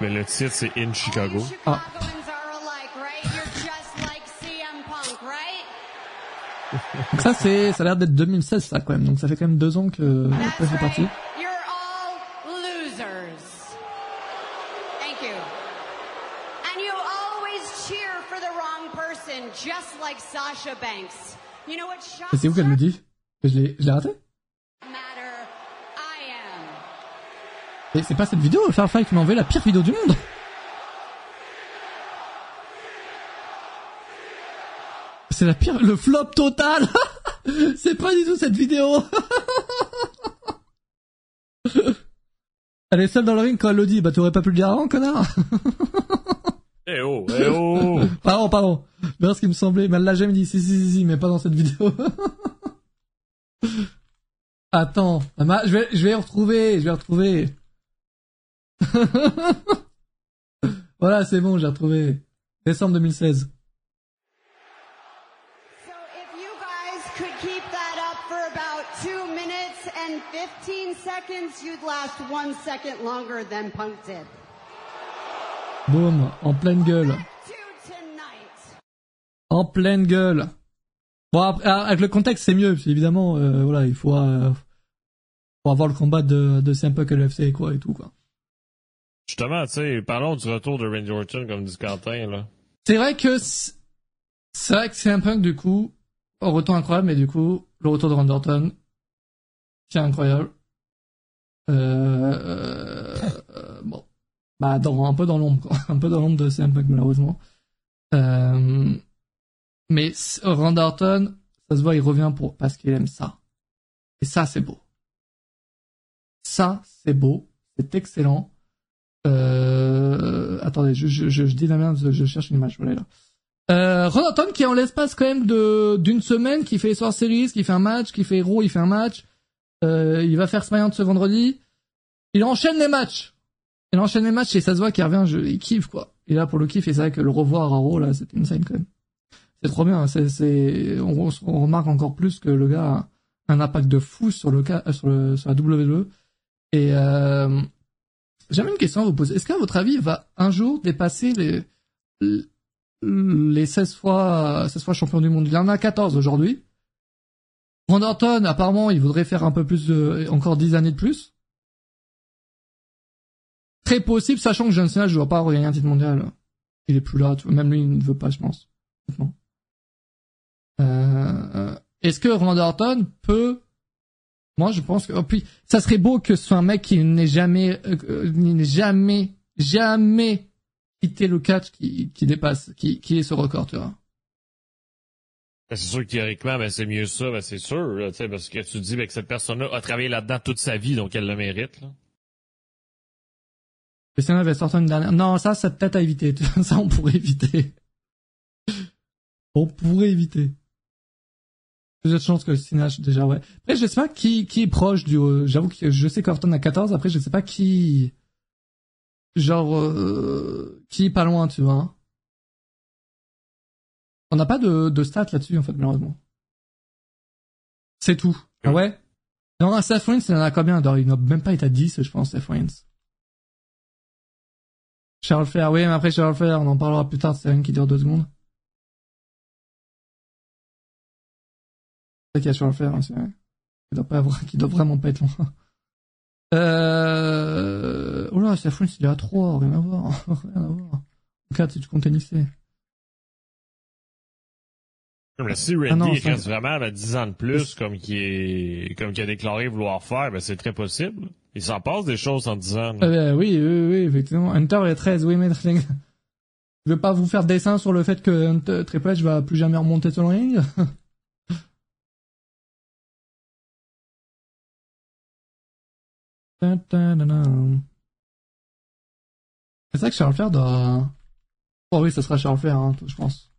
mais le titre c'est In Chicago. Ah. Donc ça c'est, ça a l'air d'être 2016 ça quand même. Donc ça fait quand même deux ans que ça fait C'est où qu'elle me dit Je l'ai, je l'ai raté Et c'est pas cette vidéo, Firefly qui m'a envoyé la pire vidéo du monde. C'est la pire, le flop total. [laughs] C'est pas du tout cette vidéo. [laughs] Elle est seule dans le ring quand elle le dit, bah t'aurais pas pu le dire avant, connard. [laughs] Eh oh, eh oh Pardon, pardon. Mais ce qui me semblait, mais l'a jamais dit, si, si, si, si, mais pas dans cette vidéo. [laughs] Attends, je vais, je vais retrouver, je vais retrouver. [laughs] voilà, c'est bon, j'ai retrouvé. Décembre 2016. and 15 seconds, you'd last one second longer than Punk did. Boum, en pleine gueule. En pleine gueule. Bon, après, ah, avec le contexte, c'est mieux, évidemment, euh, voilà, il faut, euh, faut avoir le combat de, de CM Punk et quoi, et tout, quoi. Justement, tu sais, parlons du retour de Randy Orton, comme dit Quentin, là. C'est vrai que, c'est vrai que CM Punk, du coup, au retour incroyable, mais du coup, le retour de Randy Orton, c'est incroyable. Euh, euh, bon. Bah, dans, un peu dans l'ombre. [laughs] Un peu dans l'ombre de CM Punk, malheureusement. Euh, mais Randy Orton, ça se voit, il revient pour, parce qu'il aime ça. Et ça, c'est beau. Ça, c'est beau. C'est excellent. Euh, attendez, je, je, je, dis la merde, je cherche une image, voilà là. Euh, Ron Orton qui en l'espace quand même de d'une semaine, qui fait Soir Series, qui fait un match, qui fait Raw, il fait un match. Euh, il va faire SmackDown ce vendredi. Il enchaîne les matchs. Il enchaîne les matchs et ça se voit qu'il revient, je, il kiffe quoi. Et là pour le kiff, et c'est vrai que le revoir à Raw là, c'était insane quand même. C'est trop bien. On, on, remarque encore plus que le gars a un impact de fou sur le cas, sur le, sur la WWE. Et euh, une question à vous poser. Est-ce qu'à votre avis, il va un jour dépasser les, les 16 fois, 16 fois champion du monde? Il en a 14 aujourd'hui. Randy apparemment, il voudrait faire un peu plus de, encore 10 années de plus. Très possible, sachant que John Cena, je ne vois pas regagner un titre mondial. Il est plus là, même lui, il ne veut pas, je pense. Euh, est-ce que Randy Orton peut moi, je pense que, oh, puis, ça serait beau que ce soit un mec qui n'ait jamais, euh, n'ait jamais, jamais quitté le catch qui, qui dépasse, qui, qui est ce record, tu vois. Ben, c'est sûr que théoriquement, ben, c'est mieux ça, ben, c'est sûr, parce que tu dis ben, que cette personne-là a travaillé là-dedans toute sa vie, donc elle le mérite. Là. on avait sorti une dernière. Non, ça, c'est peut-être à éviter. [laughs] ça, on pourrait éviter. on pourrait éviter. Plus de chance que le Sinach, déjà, ouais. Après, je sais pas qui, qui est proche du, euh, j'avoue que je sais qu'Orton a 14, après, je sais pas qui, genre, euh, qui est pas loin, tu vois. Hein. On n'a pas de, de stats là-dessus, en fait, malheureusement. C'est tout. Ah ouais? Non, Seth Rollins, il en a combien? Il n'a même pas été à 10, je pense, Seth Rollins. Charles Flair, oui, mais après Charles Flair, on en parlera plus tard, c'est rien qui dure deux secondes. Qu'il y a sur le faire, hein, c'est vrai. Qui doit pas avoir, [laughs] qui doit vraiment pas être loin. Euh, oh là, c'est fou, il est à 3, rien à voir, [laughs] rien à voir. 4 si tu comptes. Mais si Randy ah reste vraiment à 10 ans de plus, comme qui est, comme qui a déclaré vouloir faire, ben c'est très possible. Il s'en passe des choses en 10 ans. Euh, oui, oui, oui, effectivement. Hunter est 13, oui, mais je vais pas vous faire dessin sur le fait que Hunter, Triple H va plus jamais remonter le ring. [laughs] C'est ça que Charles Flair doit... Oh oui, ça sera Charles Flair, hein, je pense.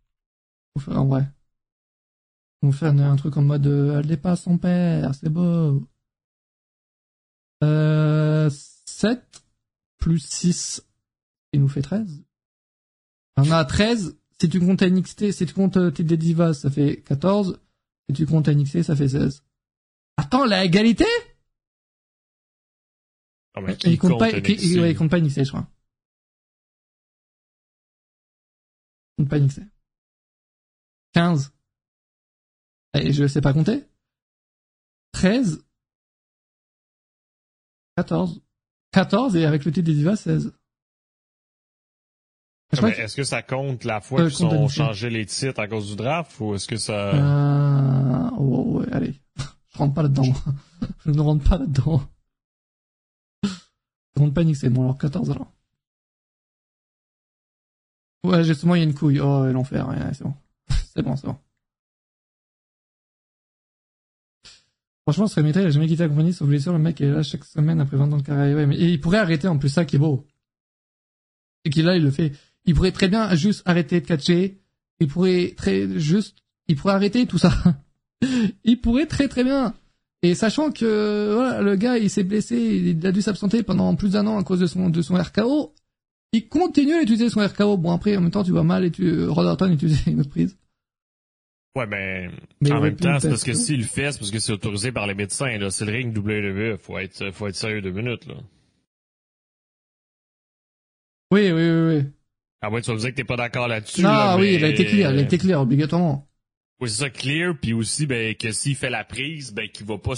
En vrai. On faire un truc en mode euh, elle dépasse son père, c'est beau. Euh, 7 plus 6, il nous fait 13. On a 13. Si tu comptes NXT, si tu comptes euh, TD Divas, ça fait 14. Si tu comptes NXT, ça fait 16. Attends, la égalité? Oh, mais il, compte, pas, il, il, compte pas NXT, je crois. Il compte pas NXT. 15. Et je sais pas compter. 13. 14. 14 et avec le titre des divas, 16. Est-ce que ça compte la fois euh, qu'ils ont changé les titres à cause du draft ou est-ce que ça... Euh... Oh, ouais, allez. [laughs] Je rentre pas là-dedans. [laughs] je ne rentre pas là-dedans. Je rentre pas c'est bon alors 14 alors. Ouais, justement, il y a une couille. Oh, l'enfer, c'est bon. [laughs] c'est bon, c'est bon. Franchement, ce serait mérité, il a jamais quitté la compagnie sauf blessure, le mec est là chaque semaine après 20 ans de carrière. Ouais, mais il pourrait arrêter en plus ça qui est beau. Et qu'il là, il le fait. Il pourrait très bien juste arrêter de catcher. Il pourrait très juste, il pourrait arrêter tout ça. [laughs] il pourrait très très bien. Et sachant que voilà, le gars, il s'est blessé, il a dû s'absenter pendant plus d'un an à cause de son de son RKO. Il continue à utiliser son RKO. Bon après, en même temps, tu vois mal et tu Roderton utiliser une autre prise. Ouais, ben, mais en même temps, c'est parce que s'il le fait, c'est parce que c'est autorisé par les médecins, là. C'est le ring WWE, faut être, faut être sérieux deux minutes, là. Oui, oui, oui, oui. Ah ouais, tu vas me dire que t'es pas d'accord là-dessus, Non, là, oui, il a été clear, il a été clear, obligatoirement. Oui, c'est ça, clear, puis aussi, ben, que s'il fait la prise, ben, qu'il va pas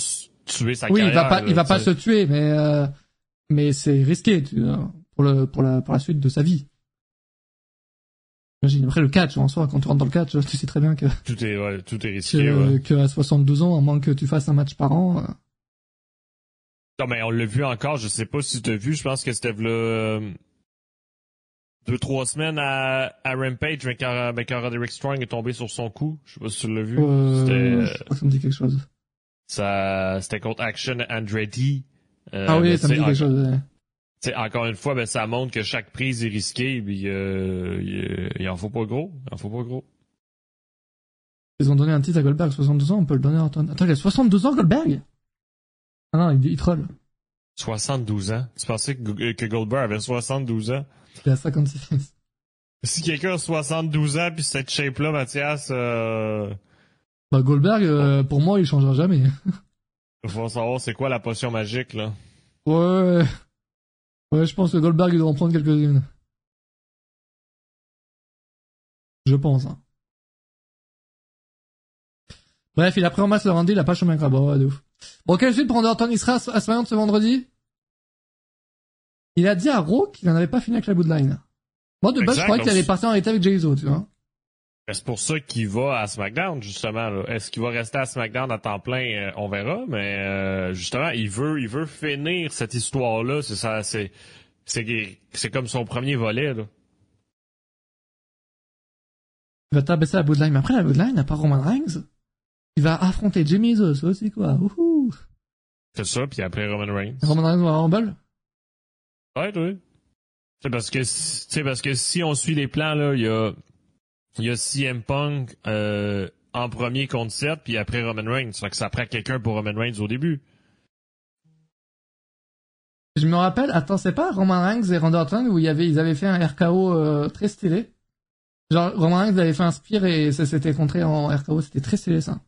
tuer sa oui, carrière. Oui, il va pas, il va pas se tuer, mais, euh, mais c'est risqué, tu vois, pour le, pour la, pour la suite de sa vie. Imagine, après le catch, en soi, quand tu rentres dans le catch, tu sais très bien que... Tout est, ouais, tout est risqué, que, ouais. que à 62 ans, à moins que tu fasses un match par an... Euh. Non, mais on l'a vu encore, je sais pas si tu as vu, je pense que c'était le... Euh, deux, trois semaines à, à Rampage, mais quand, mais quand Roderick Strong est tombé sur son cou, je sais pas si tu l'as vu. Euh, c'était... Que ça me dit quelque chose. Ça, c'était contre Action Andretti. Euh, ah oui, ça me dit quelque chose, encore une fois, ben, ça montre que chaque prise est risquée, puis euh, il, en faut pas gros. Il en faut pas gros. Ils ont donné un titre à Goldberg, 62 ans, on peut le donner à Antoine. Attends, il a 62 ans, Goldberg? Ah non, il, il troll. 72 ans? Tu pensais que, que Goldberg avait 72 ans? Il a 56. Si quelqu'un a 72 ans, puis cette shape-là, Mathias... Euh... Bah Goldberg, euh, pour moi, il changera jamais. Il faut savoir c'est quoi la potion magique, là. Ouais... Ouais, je pense que Goldberg, il doit en prendre quelques-unes. Je pense. Hein. Bref, il a pris en masse le Randy, il a pas chemin crabe. Ouais, de ouf. Bon, quelle suite pour Underton Il sera à ce vendredi? Il a dit à Raw qu'il n'en avait pas fini avec la Bloodline. Moi, de base, je croyais qu'il allait partir en été avec Jay-Z, tu vois. Ben, c'est pour ça qu'il va à SmackDown, justement. Est-ce qu'il va rester à SmackDown à temps plein? Euh, on verra, mais euh, justement, il veut il veut finir cette histoire-là. C'est ça, c'est c'est comme son premier volet. Là. Il va t'abaisser la Bloodline. Mais après, la Bloodline n'a pas Roman Reigns. Il va affronter Jimmy Uso, c'est quoi? C'est ça, puis après Roman Reigns. Roman Reigns va Rumble? Ouais, oui. C'est parce que, c'est parce que si on suit les plans, là, il y a il y a CM Punk euh, en premier contre Seth, puis après Roman Reigns. Ça fait que ça prend quelqu'un pour Roman Reigns au début. Je me rappelle, attends, c'est pas Roman Reigns et Randy Orton où il y ils avaient fait un RKO euh, très stylé? Genre, Roman Reigns avait fait un spear et ça s'était contré en RKO, c'était très stylé ça.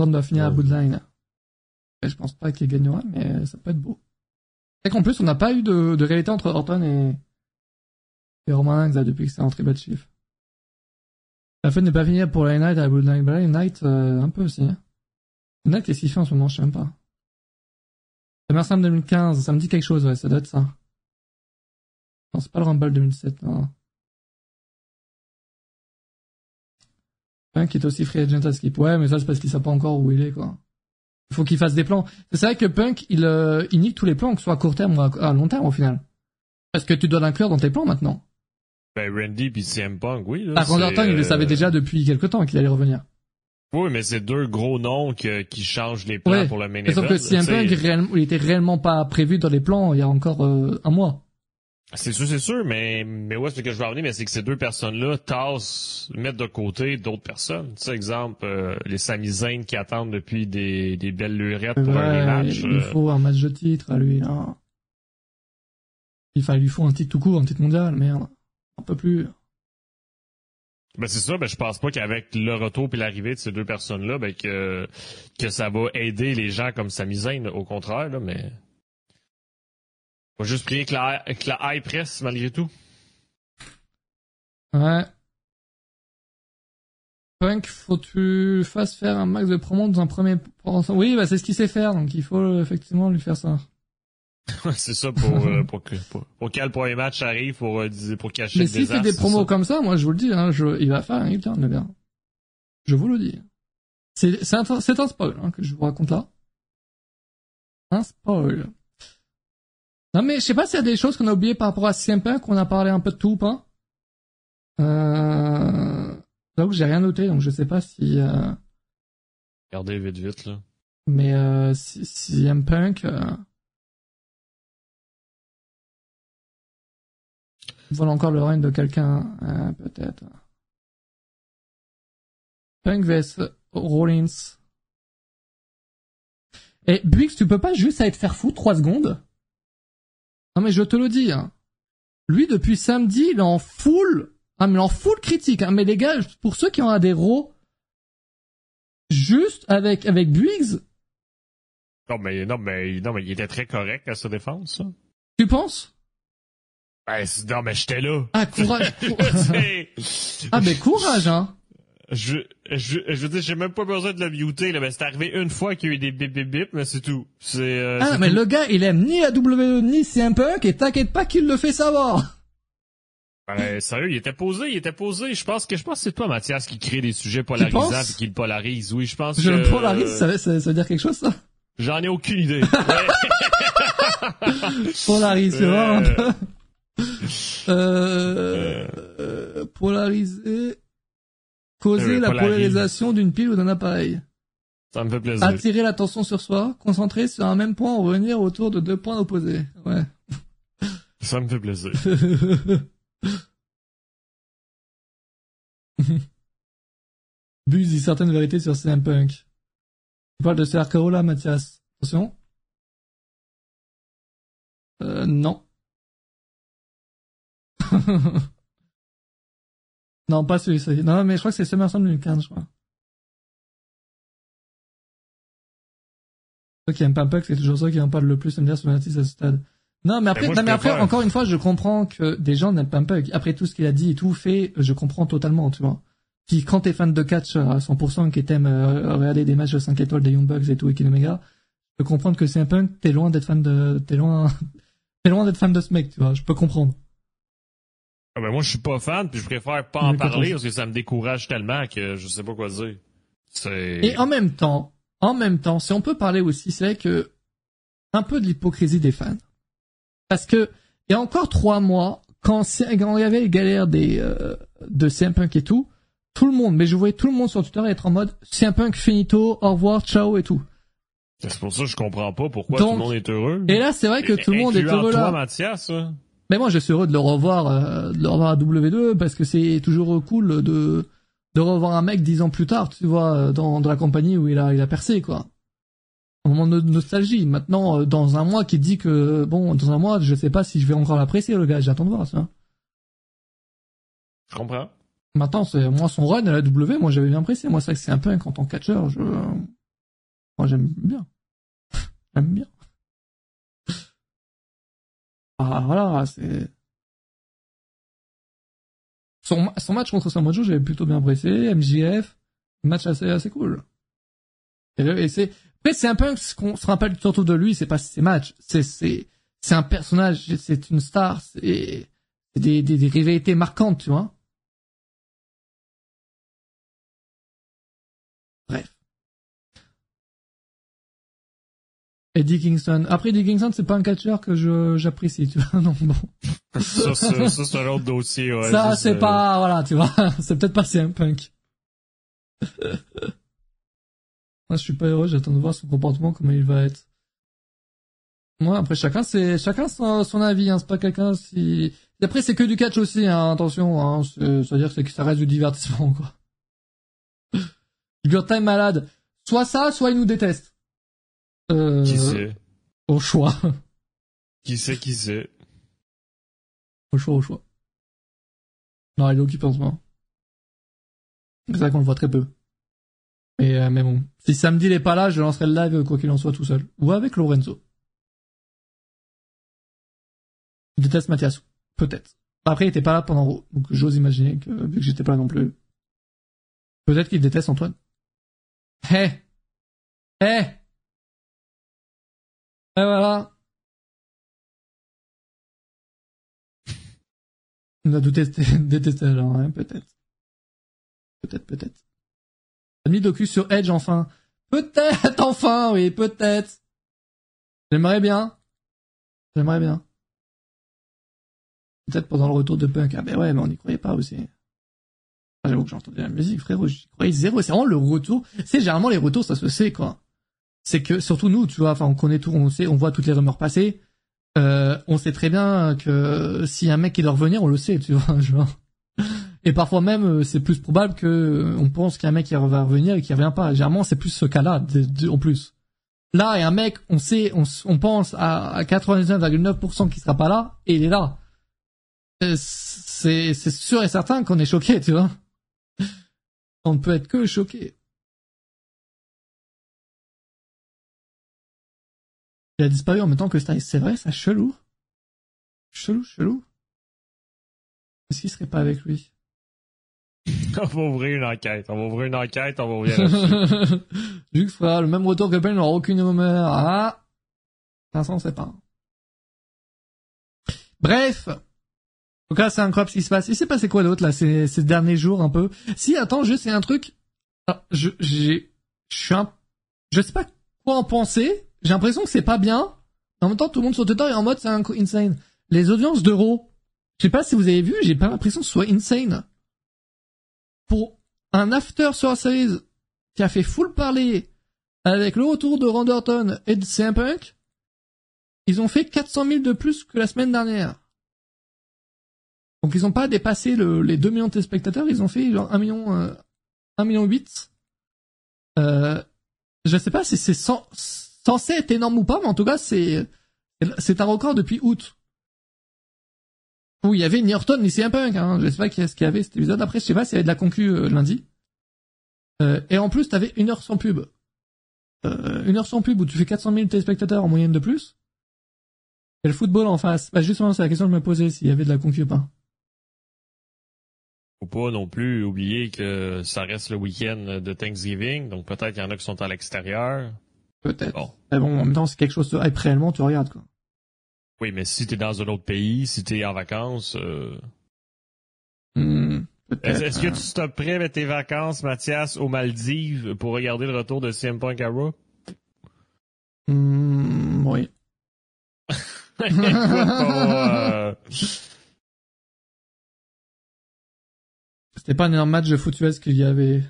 Orton doit finir à bout de line. Je pense pas qu'il gagnera, mais ça peut être beau. Et qu'en plus, on n'a pas eu de, de réalité entre Orton et, et Roman Reigns depuis que c'est en Tribal Chief. La fin n'est pas finie pour la Night à Bloodline. Bah, Night, euh, un peu aussi. Hein. Night, qu'est-ce qu'il fait en ce moment, je sais même pas. SummerSlam 2015, ça me dit quelque chose, ouais, ça doit être ça. Non, c'est pas le Rumble 2007, non. Punk est aussi free agent à skip. Ouais, mais ça c'est parce qu'il sait pas encore où il est, quoi. Il faut qu'il fasse des plans. C'est vrai que Punk, il, euh, il nique tous les plans, que ce soit à court terme ou à, long terme au final. Parce que tu dois l'inclure dans tes plans maintenant. Ben Randy puis CM Punk, oui. Là, Par il le savait euh, déjà depuis quelque temps qu'il allait revenir. Oui, mais c'est deux gros noms qui changent les plans pour le main event. Sauf que CM Punk, il était réellement pas prévu dans les plans il y a encore euh, un mois. C'est sûr, c'est sûr, mais mais ouais, ce que je veux revenir, mais c'est que ces deux personnes-là tassent, mettent de côté d'autres personnes. Tu sais, exemple, euh, les Sami qui attendent depuis des, des belles lurettes pour un match. Il euh. faut un match de titre à lui, là. Il, lui faut un titre tout court, un titre mondial, merde. Un peu plus. Ben c'est ça, ben je pense pas qu'avec le retour et l'arrivée de ces deux personnes-là, ben que que ça va aider les gens comme Sami au contraire, là, mais va juste prier que la, que la high presse malgré tout. Ouais. Punk, faut que tu fasses faire un max de promo dans un premier... Oui, bah c'est ce qu'il sait faire, donc il faut effectivement lui faire ça. [laughs] c'est ça pour, euh, pour, que, pour, pour quel premier match arrive pour, euh, pour cacher Mais s'il fait des promos comme ça, moi je vous le dis, hein, je, il va faire un return, le gars. Je vous le dis. C'est, c'est un, c'est un spoil hein, que je vous raconte là. Un spoil. Non mais je sais pas s'il y a des choses qu'on a oubliées par rapport à CM qu'on a parlé un peu de tout ou pas. Euh... que j'ai rien noté, donc je sais pas si... Euh... Regardez vite vite là. Mais euh, si, CM Punk... Euh... Voilà encore le règne de quelqu'un, euh, peut-être. Punk vs Rollins. Et Buix, tu peux pas juste aller te faire foutre 3 secondes? Non mais je te le dis, hein. lui depuis samedi, il est en full, ah mais en full critique. Hein. Mais les gars, pour ceux qui ont des raw, juste avec avec Briggs. Non mais non mais non mais il était très correct à sa défense. Tu penses? Ben, Non mais j'étais là. Ah courage. [laughs] ah mais courage hein je, je, je veux dire, j'ai même pas besoin de le muter, là, mais c'est arrivé une fois qu'il y a eu des bip bip bip, mais c'est tout. C'est, euh, ah, mais le gars, il aime ni AW ni CM Punk, et t'inquiète pas qu'il le fait savoir. Ben, sérieux, il était posé, il était posé. Je pense que, je pense que c'est toi, Mathias, qui crée des sujets polarisants et qui le polarise. Oui, je pense je que... Je polarise, ça, ça, veut dire quelque chose, ça? J'en ai aucune idée. [laughs] polarise, c'est voir un peu. Euh, euh, polariser. Causer la polarisation d'une pile ou d'un appareil. Ça me fait plaisir. Attirer l'attention sur soi, concentrer sur un même point ou revenir autour de deux points opposés. Ouais. Ça me fait plaisir. [laughs] Buzz dit certaines vérités sur CM Punk. Tu parles de CRKO là, Mathias. Attention. Euh, non. [laughs] Non, pas celui-ci. Non, mais je crois que c'est SummerSlam 2015, je crois. Ceux qui aiment pas Puck, c'est toujours ceux qui n'aiment pas le plus me dire sur à ce stade. Non, mais après, non, mais après, encore une fois, je comprends que des gens n'aiment pas Puck. Après tout ce qu'il a dit et tout fait, je comprends totalement, tu vois. Puis quand t'es fan de catch à 100% qui t'aime euh, regarder des matchs de 5 étoiles des Young Bucks et tout et Kinomega, je peux comprendre que c'est un punk, t'es loin d'être fan de, t'es loin, [laughs] t'es loin d'être fan de ce mec, tu vois. Je peux comprendre. Ah ben moi, je suis pas fan, puis je préfère pas en parler parce que ça me décourage tellement que je sais pas quoi dire. Et en même temps, en même temps, si on peut parler aussi, c'est vrai que un peu de l'hypocrisie des fans. Parce que il y a encore trois mois, quand, quand il y avait les galères des euh, de CM Punk et tout, tout le monde, mais je voyais tout le monde sur Twitter être en mode CM Punk finito, au revoir, ciao et tout. C'est pour ça que je comprends pas pourquoi tout le monde est heureux. Et là, c'est vrai que tout le monde est heureux toi, là. Mathias, mais moi, je suis heureux de le revoir, euh, de le revoir à W2 parce que c'est toujours cool de de revoir un mec dix ans plus tard, tu vois, euh, dans, dans la compagnie où il a il a percé quoi. Un moment de nostalgie. Maintenant, euh, dans un mois, qui dit que bon, dans un mois, je sais pas si je vais encore l'apprécier le gars. J'attends de voir ça. Je comprends. Maintenant, c'est moi son run à la W, moi j'avais bien apprécié. Moi, c'est que c'est un peu en tant que catcheur, je moi j'aime bien. [laughs] j'aime bien. Ah, voilà, c'est... Son, son match contre Samoa Joe, j'avais plutôt bien apprécié. MJF, match assez, assez cool. Et, c'est, Après, c'est un peu ce qu'on se rappelle surtout de lui, c'est pas ses matchs, c'est c'est c'est un personnage, c'est une star, c'est des, des des rivalités marquantes, tu vois. Eddie Kingston. Après, Eddie Kingston, c'est pas un catcheur que je, j'apprécie, tu vois. [laughs] Non, bon. ça, ça, ça c'est un autre dossier, ouais. Ça, c'est pas, voilà, tu vois. [laughs] c'est peut-être pas un punk. [laughs] Moi, je suis pas heureux, j'attends de voir son comportement, comment il va être. Moi, après, chacun, c'est, chacun son, son avis, hein. C'est pas quelqu'un si, et après, c'est que du catch aussi, hein. Attention, hein. C'est-à-dire que ça reste du divertissement, quoi. Time malade. Soit ça, soit il nous déteste. Euh, qui sait Au choix. [laughs] Qui sait, qui sait Au choix, au choix. Non, il est occupé en ce moment. C'est ça qu'on le voit très peu. Mais, euh, mais bon. Si samedi il est pas là, je lancerai le live quoi qu'il en soit tout seul. Ou avec Lorenzo. Je déteste Mathias. Peut-être. Après, il était pas là pendant donc j'ose imaginer que, vu que j'étais pas là non plus. Peut-être qu'il déteste Antoine. Hé! Hey. Hé! Hey. On a détesté, détesté alors, hein, peut-être. Peut-être, peut-être. A mis docu sur Edge enfin. Peut-être, [laughs] enfin, oui, peut-être. J'aimerais bien. J'aimerais bien. Peut-être pendant le retour de Punk. Ah ben ouais, mais on n'y croyait pas aussi. Ah, j'avoue que j'ai entendu la musique, frérot, j'y croyais zéro. C'est vraiment le retour. C'est généralement les retours, ça se sait, quoi c'est que surtout nous, tu vois, enfin on connaît tout, on sait, on voit toutes les rumeurs passer. Euh, on sait très bien que si un mec qui doit revenir, on le sait, tu vois. [laughs] vois. Et parfois même, euh, c'est plus probable que euh, on pense qu'il y a un mec qui va revenir et qui revient pas. Généralement, c'est plus ce cas-là, en plus. Là, il y a un mec, on sait, on, on pense à, 99,9% qui sera pas là, et il est là. C'est, c'est sûr et certain qu'on est choqué, tu vois. On ne peut être que choqué. Il a disparu en même temps que Styles. C'est vrai, ça chelou. Chelou, chelou. Est-ce qu'il serait pas avec lui? [laughs] on va ouvrir une enquête. On va ouvrir une enquête, on va ouvrir là [laughs] Luc fera le même retour que Ben, il n'aura aucune rumeur. Ah! Ça, on sait pas. Bref. Tout cas, c'est incroyable ce qui se passe. Il s'est passé quoi d'autre, là, ces, ces derniers jours, un peu? Si, attends, juste, c'est un truc. Alors, je, j'ai, je suis un, je sais pas quoi en penser, j'ai l'impression que c'est pas bien. En même temps, tout le monde sur Twitter est en mode c'est insane. Les audiences d'euros, je sais pas si vous avez vu, j'ai pas l'impression que ce soit insane. Pour un after sur la series qui a fait full parler avec le retour de Randerton et de CM Punk, ils ont fait 400 000 de plus que la semaine dernière. Donc ils ont pas dépassé les 2 millions de téléspectateurs, ils ont fait genre 1 million, euh, 1 million 8. Euh, je sais pas si c'est 100, censé être énorme ou pas, mais en tout cas, c'est, c'est un record depuis août. Où il y avait ni Orton ni CM Punk, hein. Je sais pas ce qu'il y avait cet épisode. Après, je sais pas s'il y avait de la concu euh, lundi. Euh, et en plus, t'avais une heure sans pub. Euh, une heure sans pub où tu fais 400 000 téléspectateurs en moyenne de plus. Et le football en face. Bah, justement, c'est la question que je me posais, s'il y avait de la concu ou pas. Faut pas non plus oublier que ça reste le week-end de Thanksgiving, donc peut-être qu'il y en a qui sont à l'extérieur. Peut-être. Mais bon, en même temps, c'est quelque chose de hype réellement, tu regardes, quoi. Oui, mais si t'es dans un autre pays, si t'es en vacances, euh... Hmm, Est-ce que tu stopperais avec tes vacances, Mathias, aux Maldives pour regarder le retour de CM Punk à hmm, oui. [laughs] Euh, C'était pas un énorme match de foot qu'il y avait.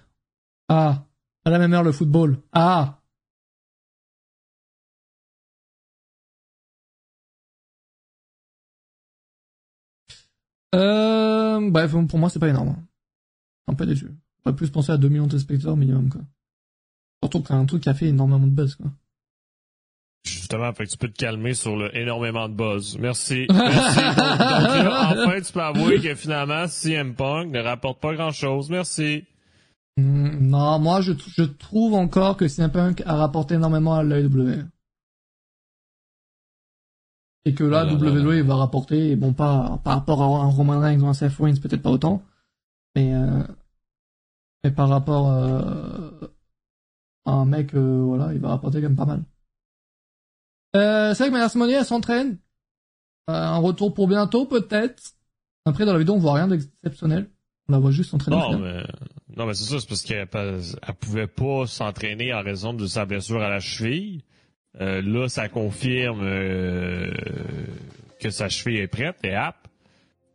Ah, à la même heure le football. Ah, Euh, bref, pour moi, c'est pas énorme. Un peu déçu. J'aurais plus penser à 2 millions de spectateurs minimum, quoi. Surtout qu'un truc qui a fait énormément de buzz, quoi. Justement, fait que tu peux te calmer sur le énormément de buzz. Merci. [laughs] Merci. donc, enfin, tu peux avouer que finalement, CM Punk ne rapporte pas grand chose. Merci. Hmm, non, moi, je, je trouve encore que CM Punk a rapporté énormément à l'AEW et que là, WWE va rapporter, bon, pas par rapport à un Roman Reigns ou un Seth Rollins, peut-être pas autant, mais, euh, mais par rapport, euh, un mec, euh, voilà, il va rapporter quand même pas mal. Euh, c'est vrai que Mania Money, elle s'entraîne. Euh, un retour pour bientôt, peut-être. Après, dans la vidéo, on voit rien d'exceptionnel. On la voit juste s'entraîner. Non, mais, non, mais c'est ça, c'est parce qu'elle elle pouvait pas s'entraîner en raison de sa blessure à la cheville. Euh, là, ça confirme euh, que sa cheville est prête et apte.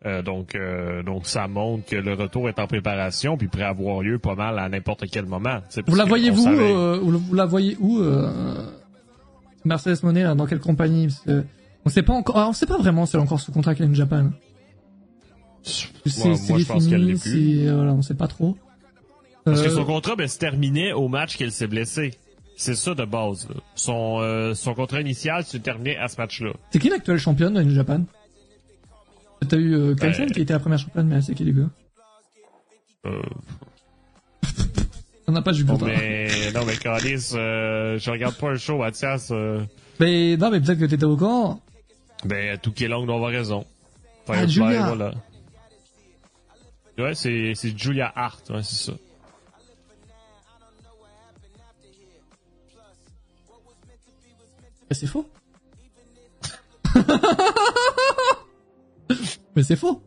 Euh, donc, donc ça montre que le retour est en préparation puis prêt à avoir lieu pas mal à n'importe quel moment. Vous la voyez vous, vous la voyez où Mercedes Monet dans quelle compagnie? Que on sait pas encore, on sait pas vraiment si elle est encore sous contrat avec Japan. C'est moi, moi je pense qu'elle l'est plus. Voilà, on sait pas trop. Parce que son contrat ben, se terminait au match qu'elle s'est blessée. C'est ça de base. Là. Son son contrat initial se terminait à ce match-là. C'est qui l'actuelle championne de New Japan? T'as eu euh, Kaisen qui était la première championne, mais c'est qui les gars? Euh... [laughs] On n'a pas Jupiter. Oh, mais, non, mais Calis, euh, je regarde pas un show, Mathias. Euh... Mais, non, mais peut-être que t'étais au courant. Ben, tout qui est long, on avoir raison. ah, Julia. voilà. Ouais, c'est, c'est Julia Hart, ouais, c'est ça. C'est faux. [laughs] Mais c'est faux.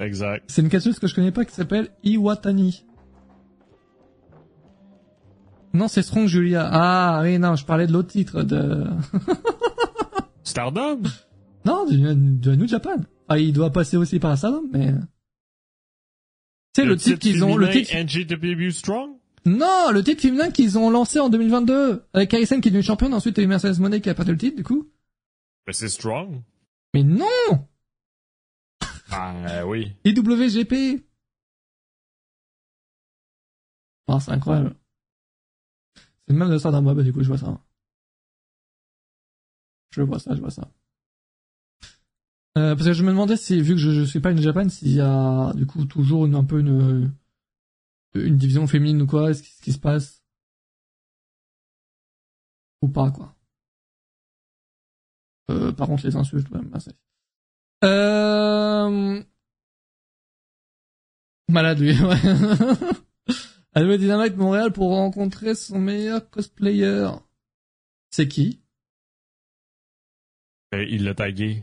Exact. C'est une catcheuse que je connais pas qui s'appelle Iwatani. Non, c'est Strong Julia. Ah oui, non, je parlais de l'autre titre de... [laughs] Stardom? Non, de, New Japan. Ah, il doit passer aussi par Stardom, mais... C'est le, titre qu'ils ont... Le titre... NGW Strong? Non, le titre féminin qu'ils ont lancé en 2022 avec Kaisen qui est devenu championne, ensuite a eu Mercedes Monet qui a perdu le titre, du coup. Mais c'est Strong. Mais non ah, euh, oui. IWGP. Ah, c'est incroyable. C'est le même de ça dans Bob, du coup, je vois ça. Je vois ça, je vois ça. Euh, parce que je me demandais si, vu que je, je suis pas une Japan, s'il y a, du coup, toujours une, un peu une, une division féminine ou quoi, ce qui, se passe. Ou pas, quoi. Euh, par contre, les insultes, ouais, bah, euh... Malade, lui, [laughs] ouais. Elle Dynamite Montréal pour rencontrer son meilleur cosplayer. C'est qui? Euh, il l'a tagué.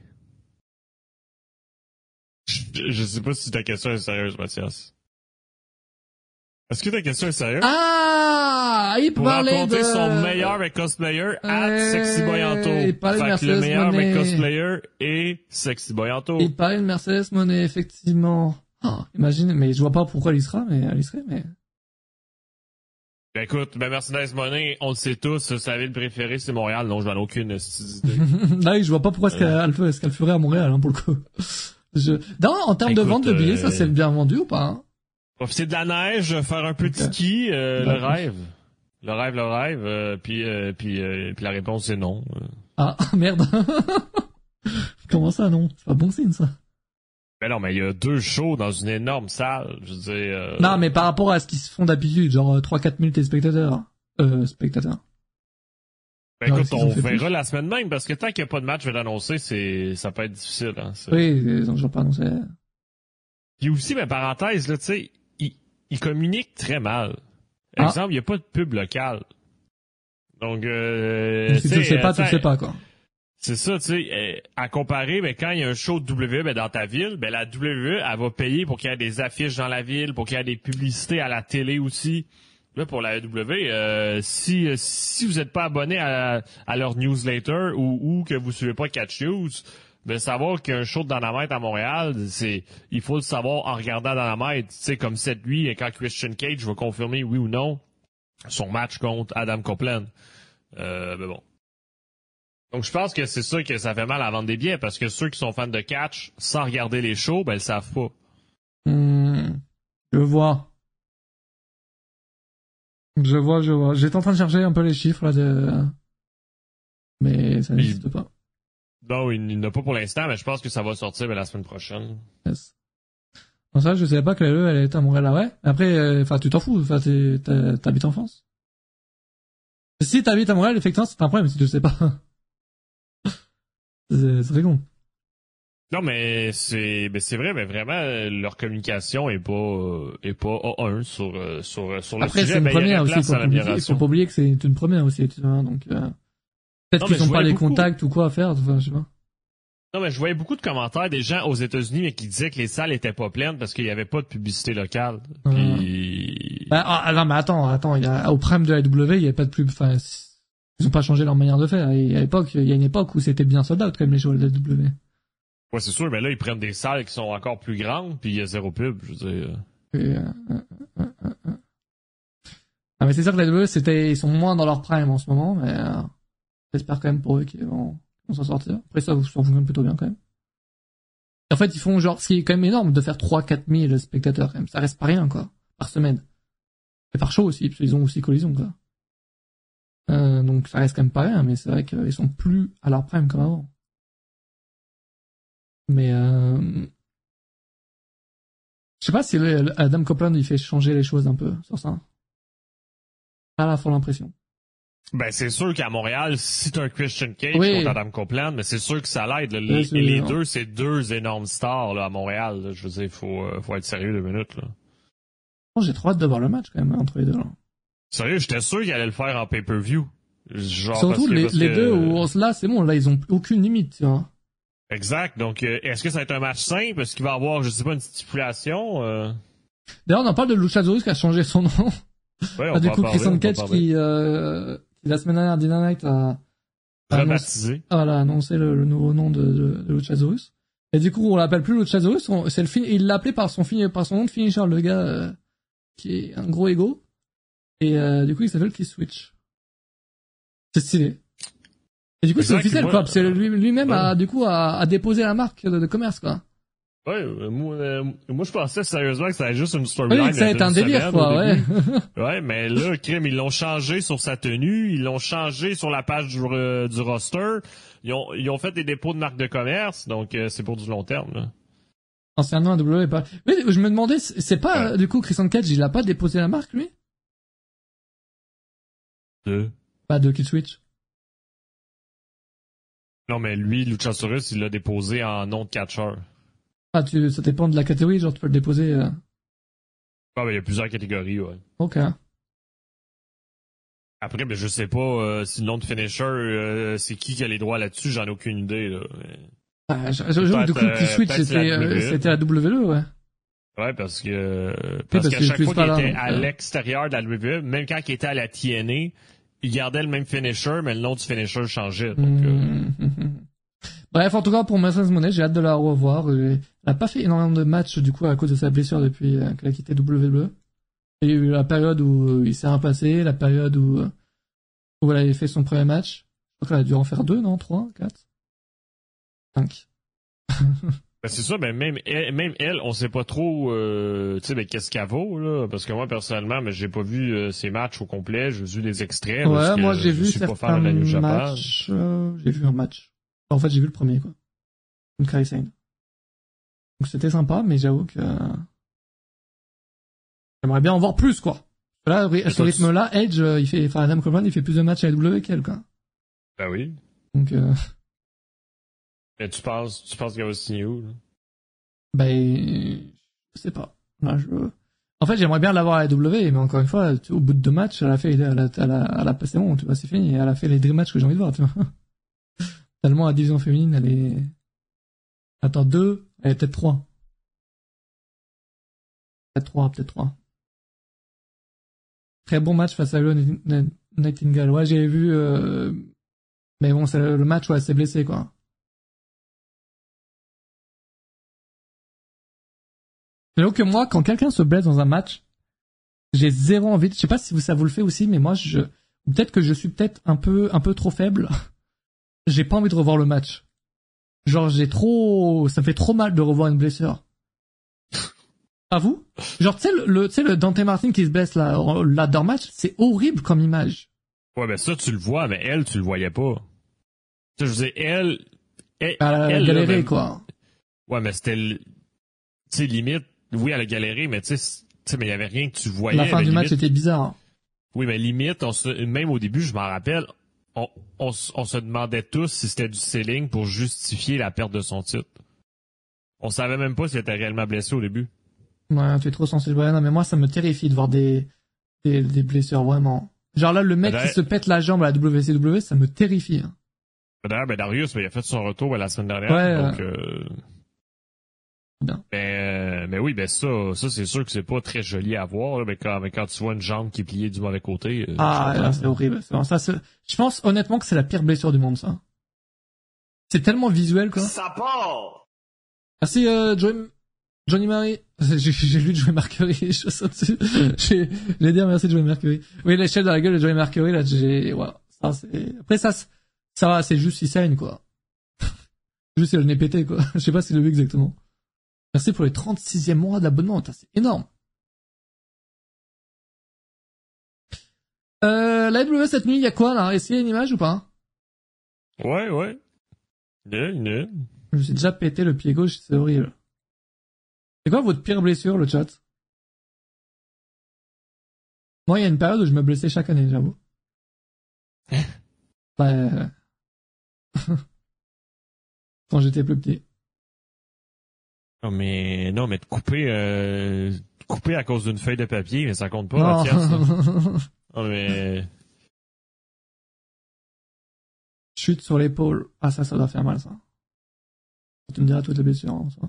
Je, je sais pas si ta question est sérieuse, Mathias. Est-ce que ta question est sérieuse? Ah! Il Pour parlait de... son meilleur cosplayer à Sexy Boyanto. Il parlait de Mercedes le meilleur Monet. cosplayer est Sexy Boyanto. Il parlait de Mercedes Monet, effectivement. Oh, imagine, mais je vois pas pourquoi elle y sera, mais elle y serait, mais... Ben écoute, ben Mercedes Monet, on le sait tous, sa ville préférée c'est Montréal, non, je n'en ai aucune idée. [laughs] Là, je vois pas pourquoi est-ce qu'elle est qu'elle ferait à Montréal, hein, pour le coup. Je... Non, en termes de vente de billets, ça euh, c'est bien vendu ou pas hein? Profiter de la neige, faire un peu de ski, euh, le rêve. Le rêve, le rêve, euh, puis, euh, puis, puis la réponse c'est non. Ah, [laughs] merde. [laughs] Comment ça, non? C'est pas bon signe, ça. Ben non, mais il y a deux shows dans une énorme salle, je veux dire... Non, mais par rapport à ce qui se font d'habitude, genre 3-4 000 téléspectateurs. Euh, spectateurs. Ben écoute, on verra la semaine même, parce que tant qu'il n'y a pas de match, je vais l'annoncer, c'est, ça peut être difficile, hein. Oui, ils ont toujours pas annoncé. Puis aussi, mais parenthèse, là, tu sais, il communique très mal. Par ah. exemple, il n'y a pas de pub locale. Donc, euh, si tu le sais pas, tu le sais pas, quoi. C'est ça, tu sais, euh, à comparer, ben, quand il y a un show de WWE ben, dans ta ville, ben, la WWE, elle va payer pour qu'il y ait des affiches dans la ville, pour qu'il y ait des publicités à la télé aussi. Là, pour la WWE, euh, si, si vous n'êtes pas abonné à, à leur newsletter ou, ou que vous suivez pas Catch News, ben savoir qu'il y a un show de Dynamite à Montréal, c'est il faut le savoir en regardant Dynamite. Tu sais, comme cette nuit, quand Christian Cage va confirmer oui ou non son match contre Adam Copeland. Euh, ben bon. Donc je pense que c'est ça que ça fait mal à vendre des billets, parce que ceux qui sont fans de catch, sans regarder les shows, ben ils savent pas. Hmm, je vois. Je vois, je vois. J'étais en train de chercher un peu les chiffres là de... Mais ça n'existe pas. Non, il n'a pas pour l'instant, mais je pense que ça va sortir la semaine prochaine. Yes. Bon, ça, je savais pas que la LE, elle était à Montréal, ouais? Après, euh, tu t'en fous, enfin, t'habites en France? Si t'habites à Montréal, effectivement, c'est un problème si tu le sais pas. [laughs] c'est très con. Non, mais c'est ben c'est vrai, mais vraiment leur communication est pas est pas A1 sur sur sur le Après, sujet. c'est une il a première aussi. place Faut faut pas oublier que c'est une première aussi. Tu vois, donc euh, peut-être qu'ils mais je ont pas les beaucoup. contacts ou quoi à faire. Enfin, je sais pas. Non, mais je voyais beaucoup de commentaires des gens aux États-Unis mais qui disaient que les salles étaient pas pleines parce qu'il y avait pas de publicité locale. Puis Bah, ah, non, mais attends, attends. Il y a, au prime de la W, il y avait pas de pub. Enfin, ils ont pas changé leur manière de faire. Et à l'époque, il y a une époque où c'était bien sold out quand même les shows de la W. ouais, c'est sûr, mais là ils prennent des salles qui sont encore plus grandes puis il y a zéro pub, je veux dire. Et, euh, euh, euh, euh, euh. Ah mais c'est sûr que la WWE c'était ils sont moins dans leur prime en ce moment mais euh, j'espère quand même pour eux qu'ils vont, s'en sortir. Après ça ça fonctionne plutôt bien quand même. En fait ils font genre ce qui est quand même énorme de faire 3 4 000 spectateurs quand même. Ça reste pas rien quoi par semaine. Et par show aussi parce qu'ils ont aussi collision quoi. Euh, donc ça reste quand même pas rien mais c'est vrai qu'ils sont plus à leur prime comme avant. Mais euh, je sais pas si Adam Copeland il fait changer les choses un peu sur ça. Pas la fois l'impression. Ben c'est sûr qu'à Montréal, si t'as un Christian Cage Oui. contre Adam Copeland, mais c'est sûr que ça l'aide. Oui, Les, les deux, c'est deux énormes stars là, à Montréal. là. Je veux dire, faut euh, faut être sérieux deux minutes là. J'ai trop hâte de voir le match quand même entre les deux. Là. Sérieux, j'étais sûr qu'il allait le faire en pay-per-view. Genre Surtout parce que- les, parce les que- deux où là c'est bon là ils ont aucune limite. Tu vois. Exact. Donc, euh, est-ce que ça va être un match simple? Est-ce qu'il va y avoir, je sais pas, une stipulation? Euh... D'ailleurs on en parle de Luchasaurus qui a changé son nom. Ouais, Ah, du coup Christian on Cage qui, euh, qui la semaine dernière Dynamite a, a annoncé, voilà, annoncé le, le nouveau nom de, de, de Luchasaurus. Et du coup on l'appelle plus Luchasaurus, on- c'est le fin- il l'a appelé par son fin- par son nom de finisher le gars euh, qui est un gros ego. Et euh, du coup il s'appelle Kiss Switch. C'est stylé. Et du coup, c'est officiel, moi, quoi. C'est lui, lui-même ouais. a, du coup, a, a déposé la marque de, de commerce, quoi. Ouais, euh, moi, euh, moi, je pensais sérieusement que c'était juste une Oui, storyline. que ça d'une est un délire, quoi, ouais. [laughs] Ouais, mais là, crime, ils l'ont changé sur sa tenue, ils l'ont changé sur la page du, euh, du roster, ils ont, ils ont fait des dépôts de marque de commerce, donc euh, c'est pour du long terme. Là. Anciennement, un W pas. Oui, je me demandais, c'est c'est pas, Ouais. du coup, Christian Cage, il a pas déposé la marque, lui? Deux. Pas de Kill Switch. Non, mais lui, Luchasaurus, il l'a déposé en nom de catcheur. Ah, tu, ça dépend de la catégorie, genre, tu peux le déposer, euh... Ah, ben, il y a plusieurs catégories, ouais. ok. Après, ben, je sais pas euh, si le nom de finisher, euh, c'est qui qui a les droits là-dessus, j'en ai aucune idée, là. Mais- Ah, je- du coup, euh, Switch, c'était, la WWE. c'était la WWE, ouais. Ouais, parce que parce parce qu'à chaque fois qu'il était à l'extérieur de la WWE, même quand il était à la TNA, il gardait le même finisher, mais le nom du finisher changeait. Donc, euh, Mhm. Bref, en tout cas, pour Masson Monet, j'ai hâte de la revoir. Elle n'a pas fait énormément de matchs, du coup, à cause de sa blessure depuis euh, qu'elle a quitté WWE. Il y a eu la période où euh, il s'est impassé, la période où, euh, où elle avait fait son premier match. Je crois qu'elle a dû en faire deux, non? Trois? Quatre? Cinq? [laughs] ben, c'est ça, ben même elle, même elle, on sait pas trop, euh, tu sais, ben qu'est-ce qu'elle vaut là, parce que moi personnellement, ben j'ai pas vu euh, ses matchs au complet, j'ai vu les extraits. Ouais, moi, j'ai vu certains matchs. euh, j'ai vu un match. En fait, j'ai vu le premier, quoi. Kairi Sane. Donc c'était sympa, mais j'avoue que... J'aimerais bien en voir plus, quoi. Là, à ce rythme-là, Edge, euh, il fait, enfin, Adam Copeland, il fait plus de matchs à la W qu'elle, quoi. Ben oui. Donc, euh, [laughs] Mais tu penses, tu penses qu'elle va signer où là? ben, je sais pas. Là, je... En fait, j'aimerais bien l'avoir à la W, mais encore une fois, tu- au bout de deux matchs, elle a fait, elle a, elle a, elle a, c'est bon, tu vois, c'est fini. Elle a fait les deux matchs que j'ai envie de voir, tu vois. [laughs] Tellement la division féminine, elle est... Attends, deux, elle est peut-être trois. Peut-être trois, peut-être trois. Très bon match face à Lo Nightingale. Ouais, j'ai vu, euh... mais bon, c'est le match où elle s'est blessée, quoi. J'avoue que moi, quand quelqu'un se blesse dans un match, j'ai zéro envie. Je sais pas si ça vous le fait aussi, mais moi, je, peut-être que je suis peut-être un peu, un peu trop faible. [laughs] j'ai pas envie de revoir le match. Genre, j'ai trop, ça me fait trop mal de revoir une blessure. À vous? Genre, tu sais, le- Dante Martin qui se blesse là, là dans le match, c'est horrible comme image. Ouais, ben ça tu le vois, mais elle, tu le voyais pas. Tu sais, je veux dire, elle, elle, À elle, là, même- quoi. Ouais, mais c'était, tu sais, limite, oui, elle a galéré, mais tu sais, mais il y avait rien que tu voyais. La fin du limite- match était bizarre. Oui, mais limite, on se, même au début, je m'en rappelle, on, on, s- on se demandait tous si c'était du selling pour justifier la perte de son titre. On savait même pas s'il était réellement blessé au début. Ouais, tu es trop sensible. Ouais, non, mais moi, ça me terrifie de voir des, des, des blessures, vraiment. Genre là, le mec qui se pète la jambe à la WCW, ça me terrifie. Hein. D'ailleurs, ben Darius, ben, il a fait son retour la semaine dernière. Ouais, donc, euh... Bien. Ben, mais oui, ben ça, ça c'est sûr que c'est pas très joli à voir. Là, mais, quand, mais quand tu vois une jambe qui est pliée du mauvais côté. Euh, ah, c'est horrible. Ça, je pense honnêtement que c'est la pire blessure du monde, ça. C'est tellement visuel, quoi. Ça part. Merci, euh, Johnny, Johnny Marie. [laughs] J'ai lu Joey Mercury, [laughs] je saute dessus. J'ai dit merci Joey Mercury. Oui, l'échelle dans la gueule de Joey Mercury, là, j'ai, ouais, ça, c'est, après ça, ça va, c'est juste il saigne, quoi. [laughs] juste il a le nez pété, quoi. Je sais pas si c'est le vu exactement. Merci pour les 36e mois d'abonnement, c'est énorme. Euh, la W cette nuit, il y a quoi, là? Est-ce qu'il y a une image ou pas? Ouais, ouais. Je me suis déjà pété le pied gauche, c'est horrible. C'est quoi votre pire blessure, le chat? Moi, il y a une période où je me blessais chaque année, j'avoue. [laughs] bah... [laughs] Quand j'étais plus petit. Non, mais, non, mais de couper, euh, couper à cause d'une feuille de papier, mais ça compte pas, non. non, [laughs] mais... Chute sur l'épaule. Ah, ça, ça doit faire mal, ça. Tu me diras toutes les blessures, hein, ça.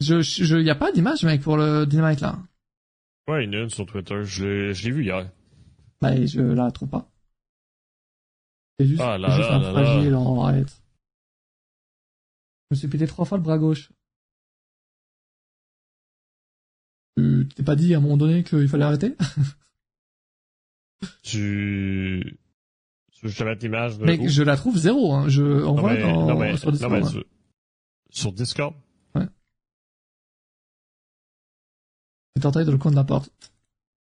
Je, je, y a pas d'image, mec, pour le Dynamite, là. Ouais, il y en a une sur Twitter. Je l'ai, je l'ai vu hier. Bah, je la trouve pas. C'est juste, ah, là, juste là, un là, fragile, en arrête. Je me suis pété trois fois le bras gauche. Tu t'es pas dit à un moment donné qu'il fallait arrêter? Tu... Je te mettre l'image de... Mec, je la trouve zéro, hein. Je envoie dans... sur Discord. Non, mais sur... sur Discord? C'est tenté de le coin de la porte.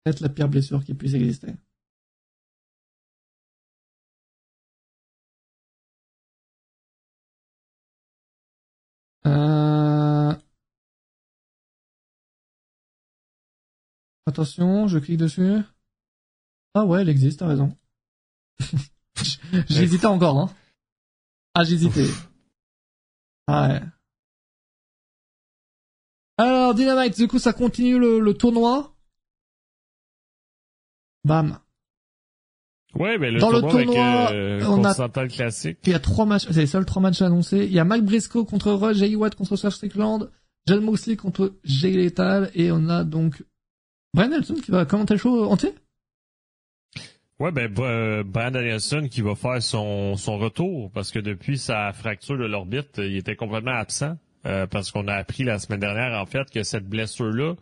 Peut-être la pire blessure qui puisse exister. Attention, je clique dessus. Ah ouais, elle existe, t'as raison. [laughs] J'hésitais encore, hein. Ah, j'hésitais. Ah ouais. Alors, Dynamite, du coup, ça continue le, tournoi. Bam. Ouais, mais le Dans tournoi, le tournoi avec, euh, on a classique. Il y a trois matchs, c'est les seuls trois matchs annoncés. Il y a Mike Briscoe contre Rush, Jay Watt contre Swerve Strickland, John Moxley contre Jay Lethal, et on a donc Brian Nelson qui va commenter le show entier? Ouais, ben euh, Brian Danielson qui va faire son, son retour parce que depuis sa fracture de l'orbite, il était complètement absent. Euh, parce qu'on a appris la semaine dernière, en fait, que cette blessure-là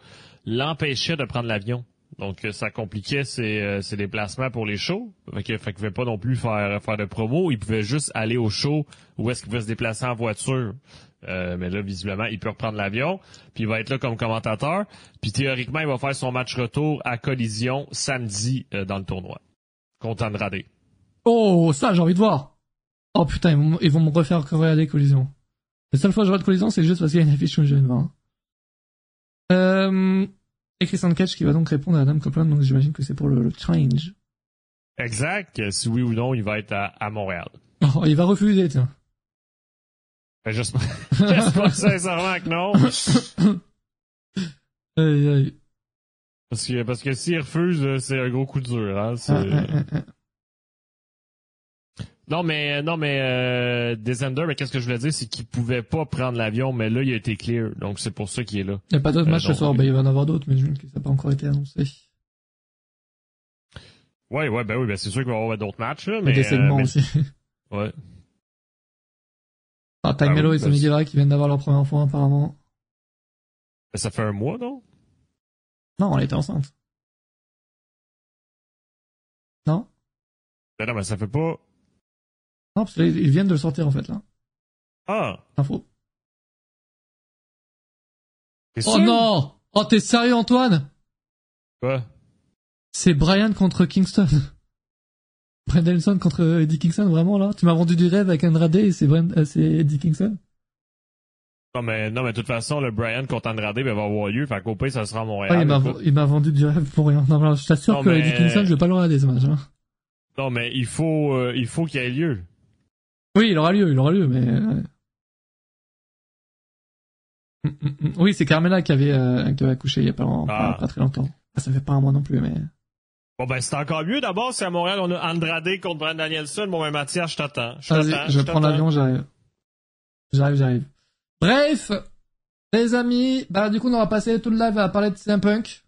l'empêchait de prendre l'avion. Donc, ça compliquait ses, euh, ses, déplacements pour les shows. Fait qu'il ne pouvait pas non plus faire, faire de promo. Il pouvait juste aller au show où est-ce qu'il pouvait se déplacer en voiture. Mais là, visiblement, il peut reprendre l'avion. Puis il va être là comme commentateur. Puis théoriquement, il va faire son match retour à Collision samedi dans le tournoi. Contre Andrade. Oh, ça, j'ai envie de voir. Oh putain, ils vont, ils vont me refaire regarder Collision. La seule fois que je vois de collision, c'est juste parce qu'il y a une affiche où je viens de voir. Euh, et Christian Catch qui va donc répondre à Adam Copeland, donc j'imagine que c'est pour le, change. Exact. Si oui ou non, il va être à, Montréal. Oh, il va refuser, tiens. Ben, j'espère, [laughs] j'espère sincèrement que non. [coughs] aïe, aïe. Parce que, parce que s'il refuse, c'est un gros coup dur, hein. Ah, ah, ah, non, mais non, mais euh, Descender, mais qu'est-ce que je voulais dire, c'est qu'il pouvait pas prendre l'avion, mais là, il a été clear, donc c'est pour ça qu'il est là. Il n'y a pas d'autres euh, matchs ce soir, ben, il va en avoir d'autres, mais je que ça n'a pas encore été annoncé. Ouais, ouais, ben oui, ben c'est sûr qu'il va y avoir d'autres matchs, là, mais... des segments euh, aussi. Ouais. Ah, Time Mello et Sammy Guevara qui viennent d'avoir leur premier enfant, apparemment. Ben, ça fait un mois, non? Non, elle était enceinte. Non? Ben non, mais ça fait pas non, parce qu'ils viennent de le sortir en fait là. Ah. Info. Oh non Oh t'es sérieux Antoine? Quoi? C'est Brian contre Kingston. Brian Danielson contre Eddie Kingston, vraiment là? Tu m'as vendu du rêve avec Andrade et c'est euh, Eddie Kingston? Non mais non mais de toute façon le Brian contre Andrade ben, va avoir lieu, fait qu'au pire ça sera à Montréal. il m'a vendu du rêve pour rien. Non, je t'assure que Eddie Kingston je vais pas le regarder ce match. Hein. Non mais il faut euh, il faut qu'il y ait lieu. Oui, il aura lieu, il aura lieu, mais. Mm, mm, mm. Oui, c'est Carmela qui avait, euh, qui avait accouché il y a pas, pas, ah. très longtemps. Ah, ça fait pas un mois non plus, mais. Bon ben c'est encore mieux. D'abord, c'est à Montréal, on a Andrade contre Brand Danielson. Bon ben Mathias, je t'attends. Je t'attends. Je prends l'avion, j'arrive. J'arrive, j'arrive. Bref, les amis, bah du coup on va passer tout le live à parler de CM Punk.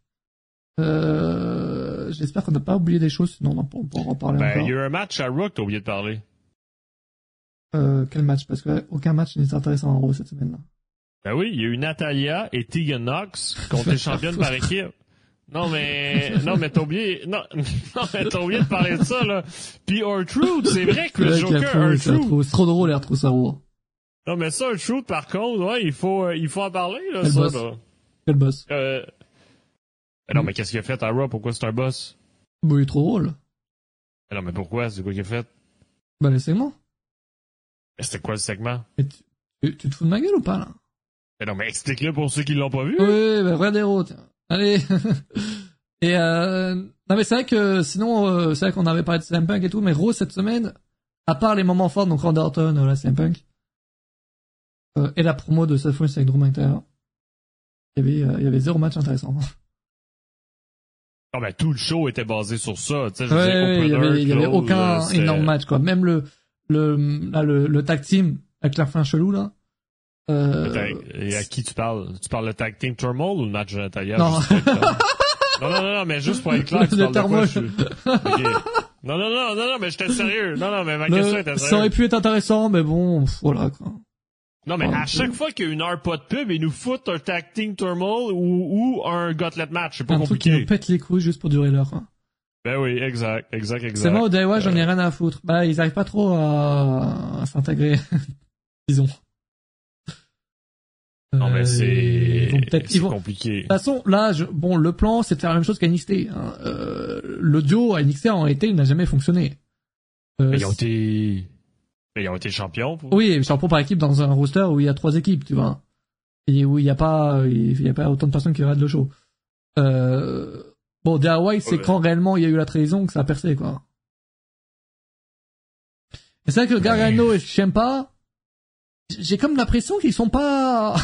Euh, j'espère qu'on n'a pas oublié des choses, sinon on pourra en reparler ben. Il y a eu un match à Rook, t'as oublié de parler. Euh, quel match? Parce que aucun match n'est intéressant en gros cette semaine-là. Ben oui, il y a eu Natalia et Tegan Knox contre [laughs] les championnes par équipe. Non mais non mais t'as oublié non [laughs] non mais t'as oublié de parler de ça là. Puis Truth, c'est vrai que le Joker Truth. C'est trop drôle trop ça. Non mais ça Truth par contre, ouais, il faut euh, il faut en parler là Quel ça boss? là. Quel boss? Euh... non mais qu'est-ce qu'il a fait à Raw? Pourquoi c'est un boss? Bah il est trop drôle. non mais pourquoi? C'est quoi qu'il a fait? Bah les segments. Mais c'était quoi le segment? Tu, tu, tu, te fous de ma gueule ou pas là? Mais non mais explique-le pour ceux qui l'ont pas vu. Oui, bah regardez tiens. Allez. [laughs] et euh, non mais c'est vrai que sinon euh, c'est vrai qu'on avait parlé de CM Punk et tout, mais Raw cette semaine, à part les moments forts donc Randy Orton, euh, la CM Punk euh, et la promo de Seth Rollins avec Drew McIntyre, il y avait il y avait zéro match intéressant. Non mais tout le show était basé sur ça, tu sais. Ouais, il y avait, il y avait aucun énorme match quoi. Même le le là, le, le tag team avec la fin chelou là. Euh... Et à qui tu parles? Tu parles le tag team turmoil ou le match de Natalia? Non. non, non, non, mais juste pour être clair, tu [laughs] parles de quoi? Je... Non, non, non, non, non, mais j'étais sérieux. Non, non, mais ma question était sérieuse. Ça aurait pu être intéressant, mais bon, voilà, quoi. Non, mais à chaque fois qu'il y a une heure pas de pub, ils nous foutent un tag team turmoil ou, ou un gauntlet match. C'est pas un compliqué. Un truc qui nous pète les couilles juste pour durer l'heure, quoi. Ben oui, exact, exact, exact. C'est moi au Daiwa, j'en ai rien à foutre. Bah, ils arrivent pas trop à, à s'intégrer, [laughs] disons. Non mais c'est c'est compliqué. De toute façon, là, je... bon, le plan, c'est de faire la même chose qu'à NXT. Hein. Euh, le duo à NXT en réalité, il n'a jamais fonctionné. Euh, ils ont été, ils ont été champions. Pour... Oui, champions par équipe dans un roster où il y a trois équipes, tu vois, et où il n'y a pas, il y a pas autant de personnes qui regardent le show. Euh... Bon, DIY, c'est quand réellement il y a eu la trahison que ça a percé, quoi. Et c'est vrai que Gargano et Ciampa, j'ai comme l'impression qu'ils sont pas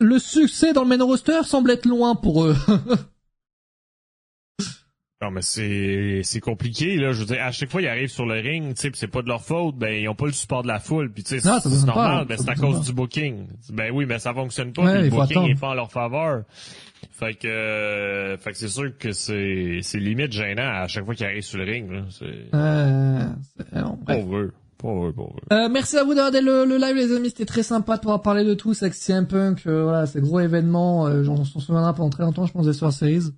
le succès dans le main roster semble être loin pour eux. [laughs] non mais c'est c'est compliqué là, je veux dire à chaque fois ils arrivent sur le ring, tu sais, c'est pas de leur faute, ben ils ont pas le support de la foule, puis tu sais c'est normal, ben c'est à cause du booking. Ben oui, mais ça fonctionne pas, le booking est pas en leur faveur. Fait que euh, fait que c'est sûr que c'est c'est limite gênant à chaque fois qu'ils arrivent sur le ring là, c'est euh, Euh, merci à vous d'avoir regardé le, live, les amis. C'était très sympa de pouvoir parler de tout. C'est CM Punk, euh, voilà, c'est gros événement. Euh, on s'en souviendra pendant très longtemps, je pense, des Soir Series.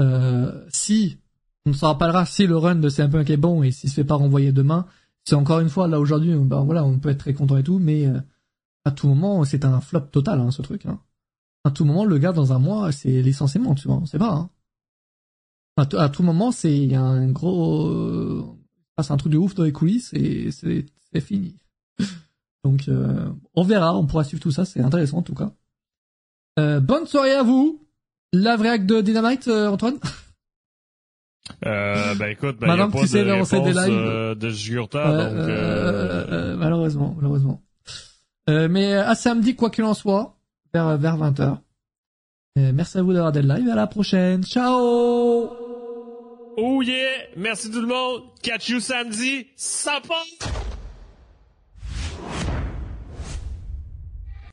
Euh, si, on se rappellera si le run de CM Punk est bon et s'il se fait pas renvoyer demain. C'est encore une fois, là, aujourd'hui, ben voilà, on peut être très content et tout, mais euh, à tout moment, c'est un flop total, hein, ce truc. Hein. À tout moment, le gars, dans un mois, c'est licenciement, tu vois, on sait pas. Hein. À, à, tout moment, c'est il y a un gros c'est un truc de ouf dans les coulisses et c'est fini. Donc euh, on verra, on pourra suivre tout ça, c'est intéressant en tout cas. Euh, bonne soirée à vous. La vraie acte de Dynamite, euh, Antoine euh, ben écoute, ben, Madame, y a pas tu sais, de réponse des lives. Euh, de Jugurta, donc... Euh... malheureusement, malheureusement. mais à samedi, quoi qu'il en soit, vers, vers 20h. merci à vous d'avoir des live, à la prochaine. Ciao Oh yeah! Merci tout le monde! Catch you samedi! Ça!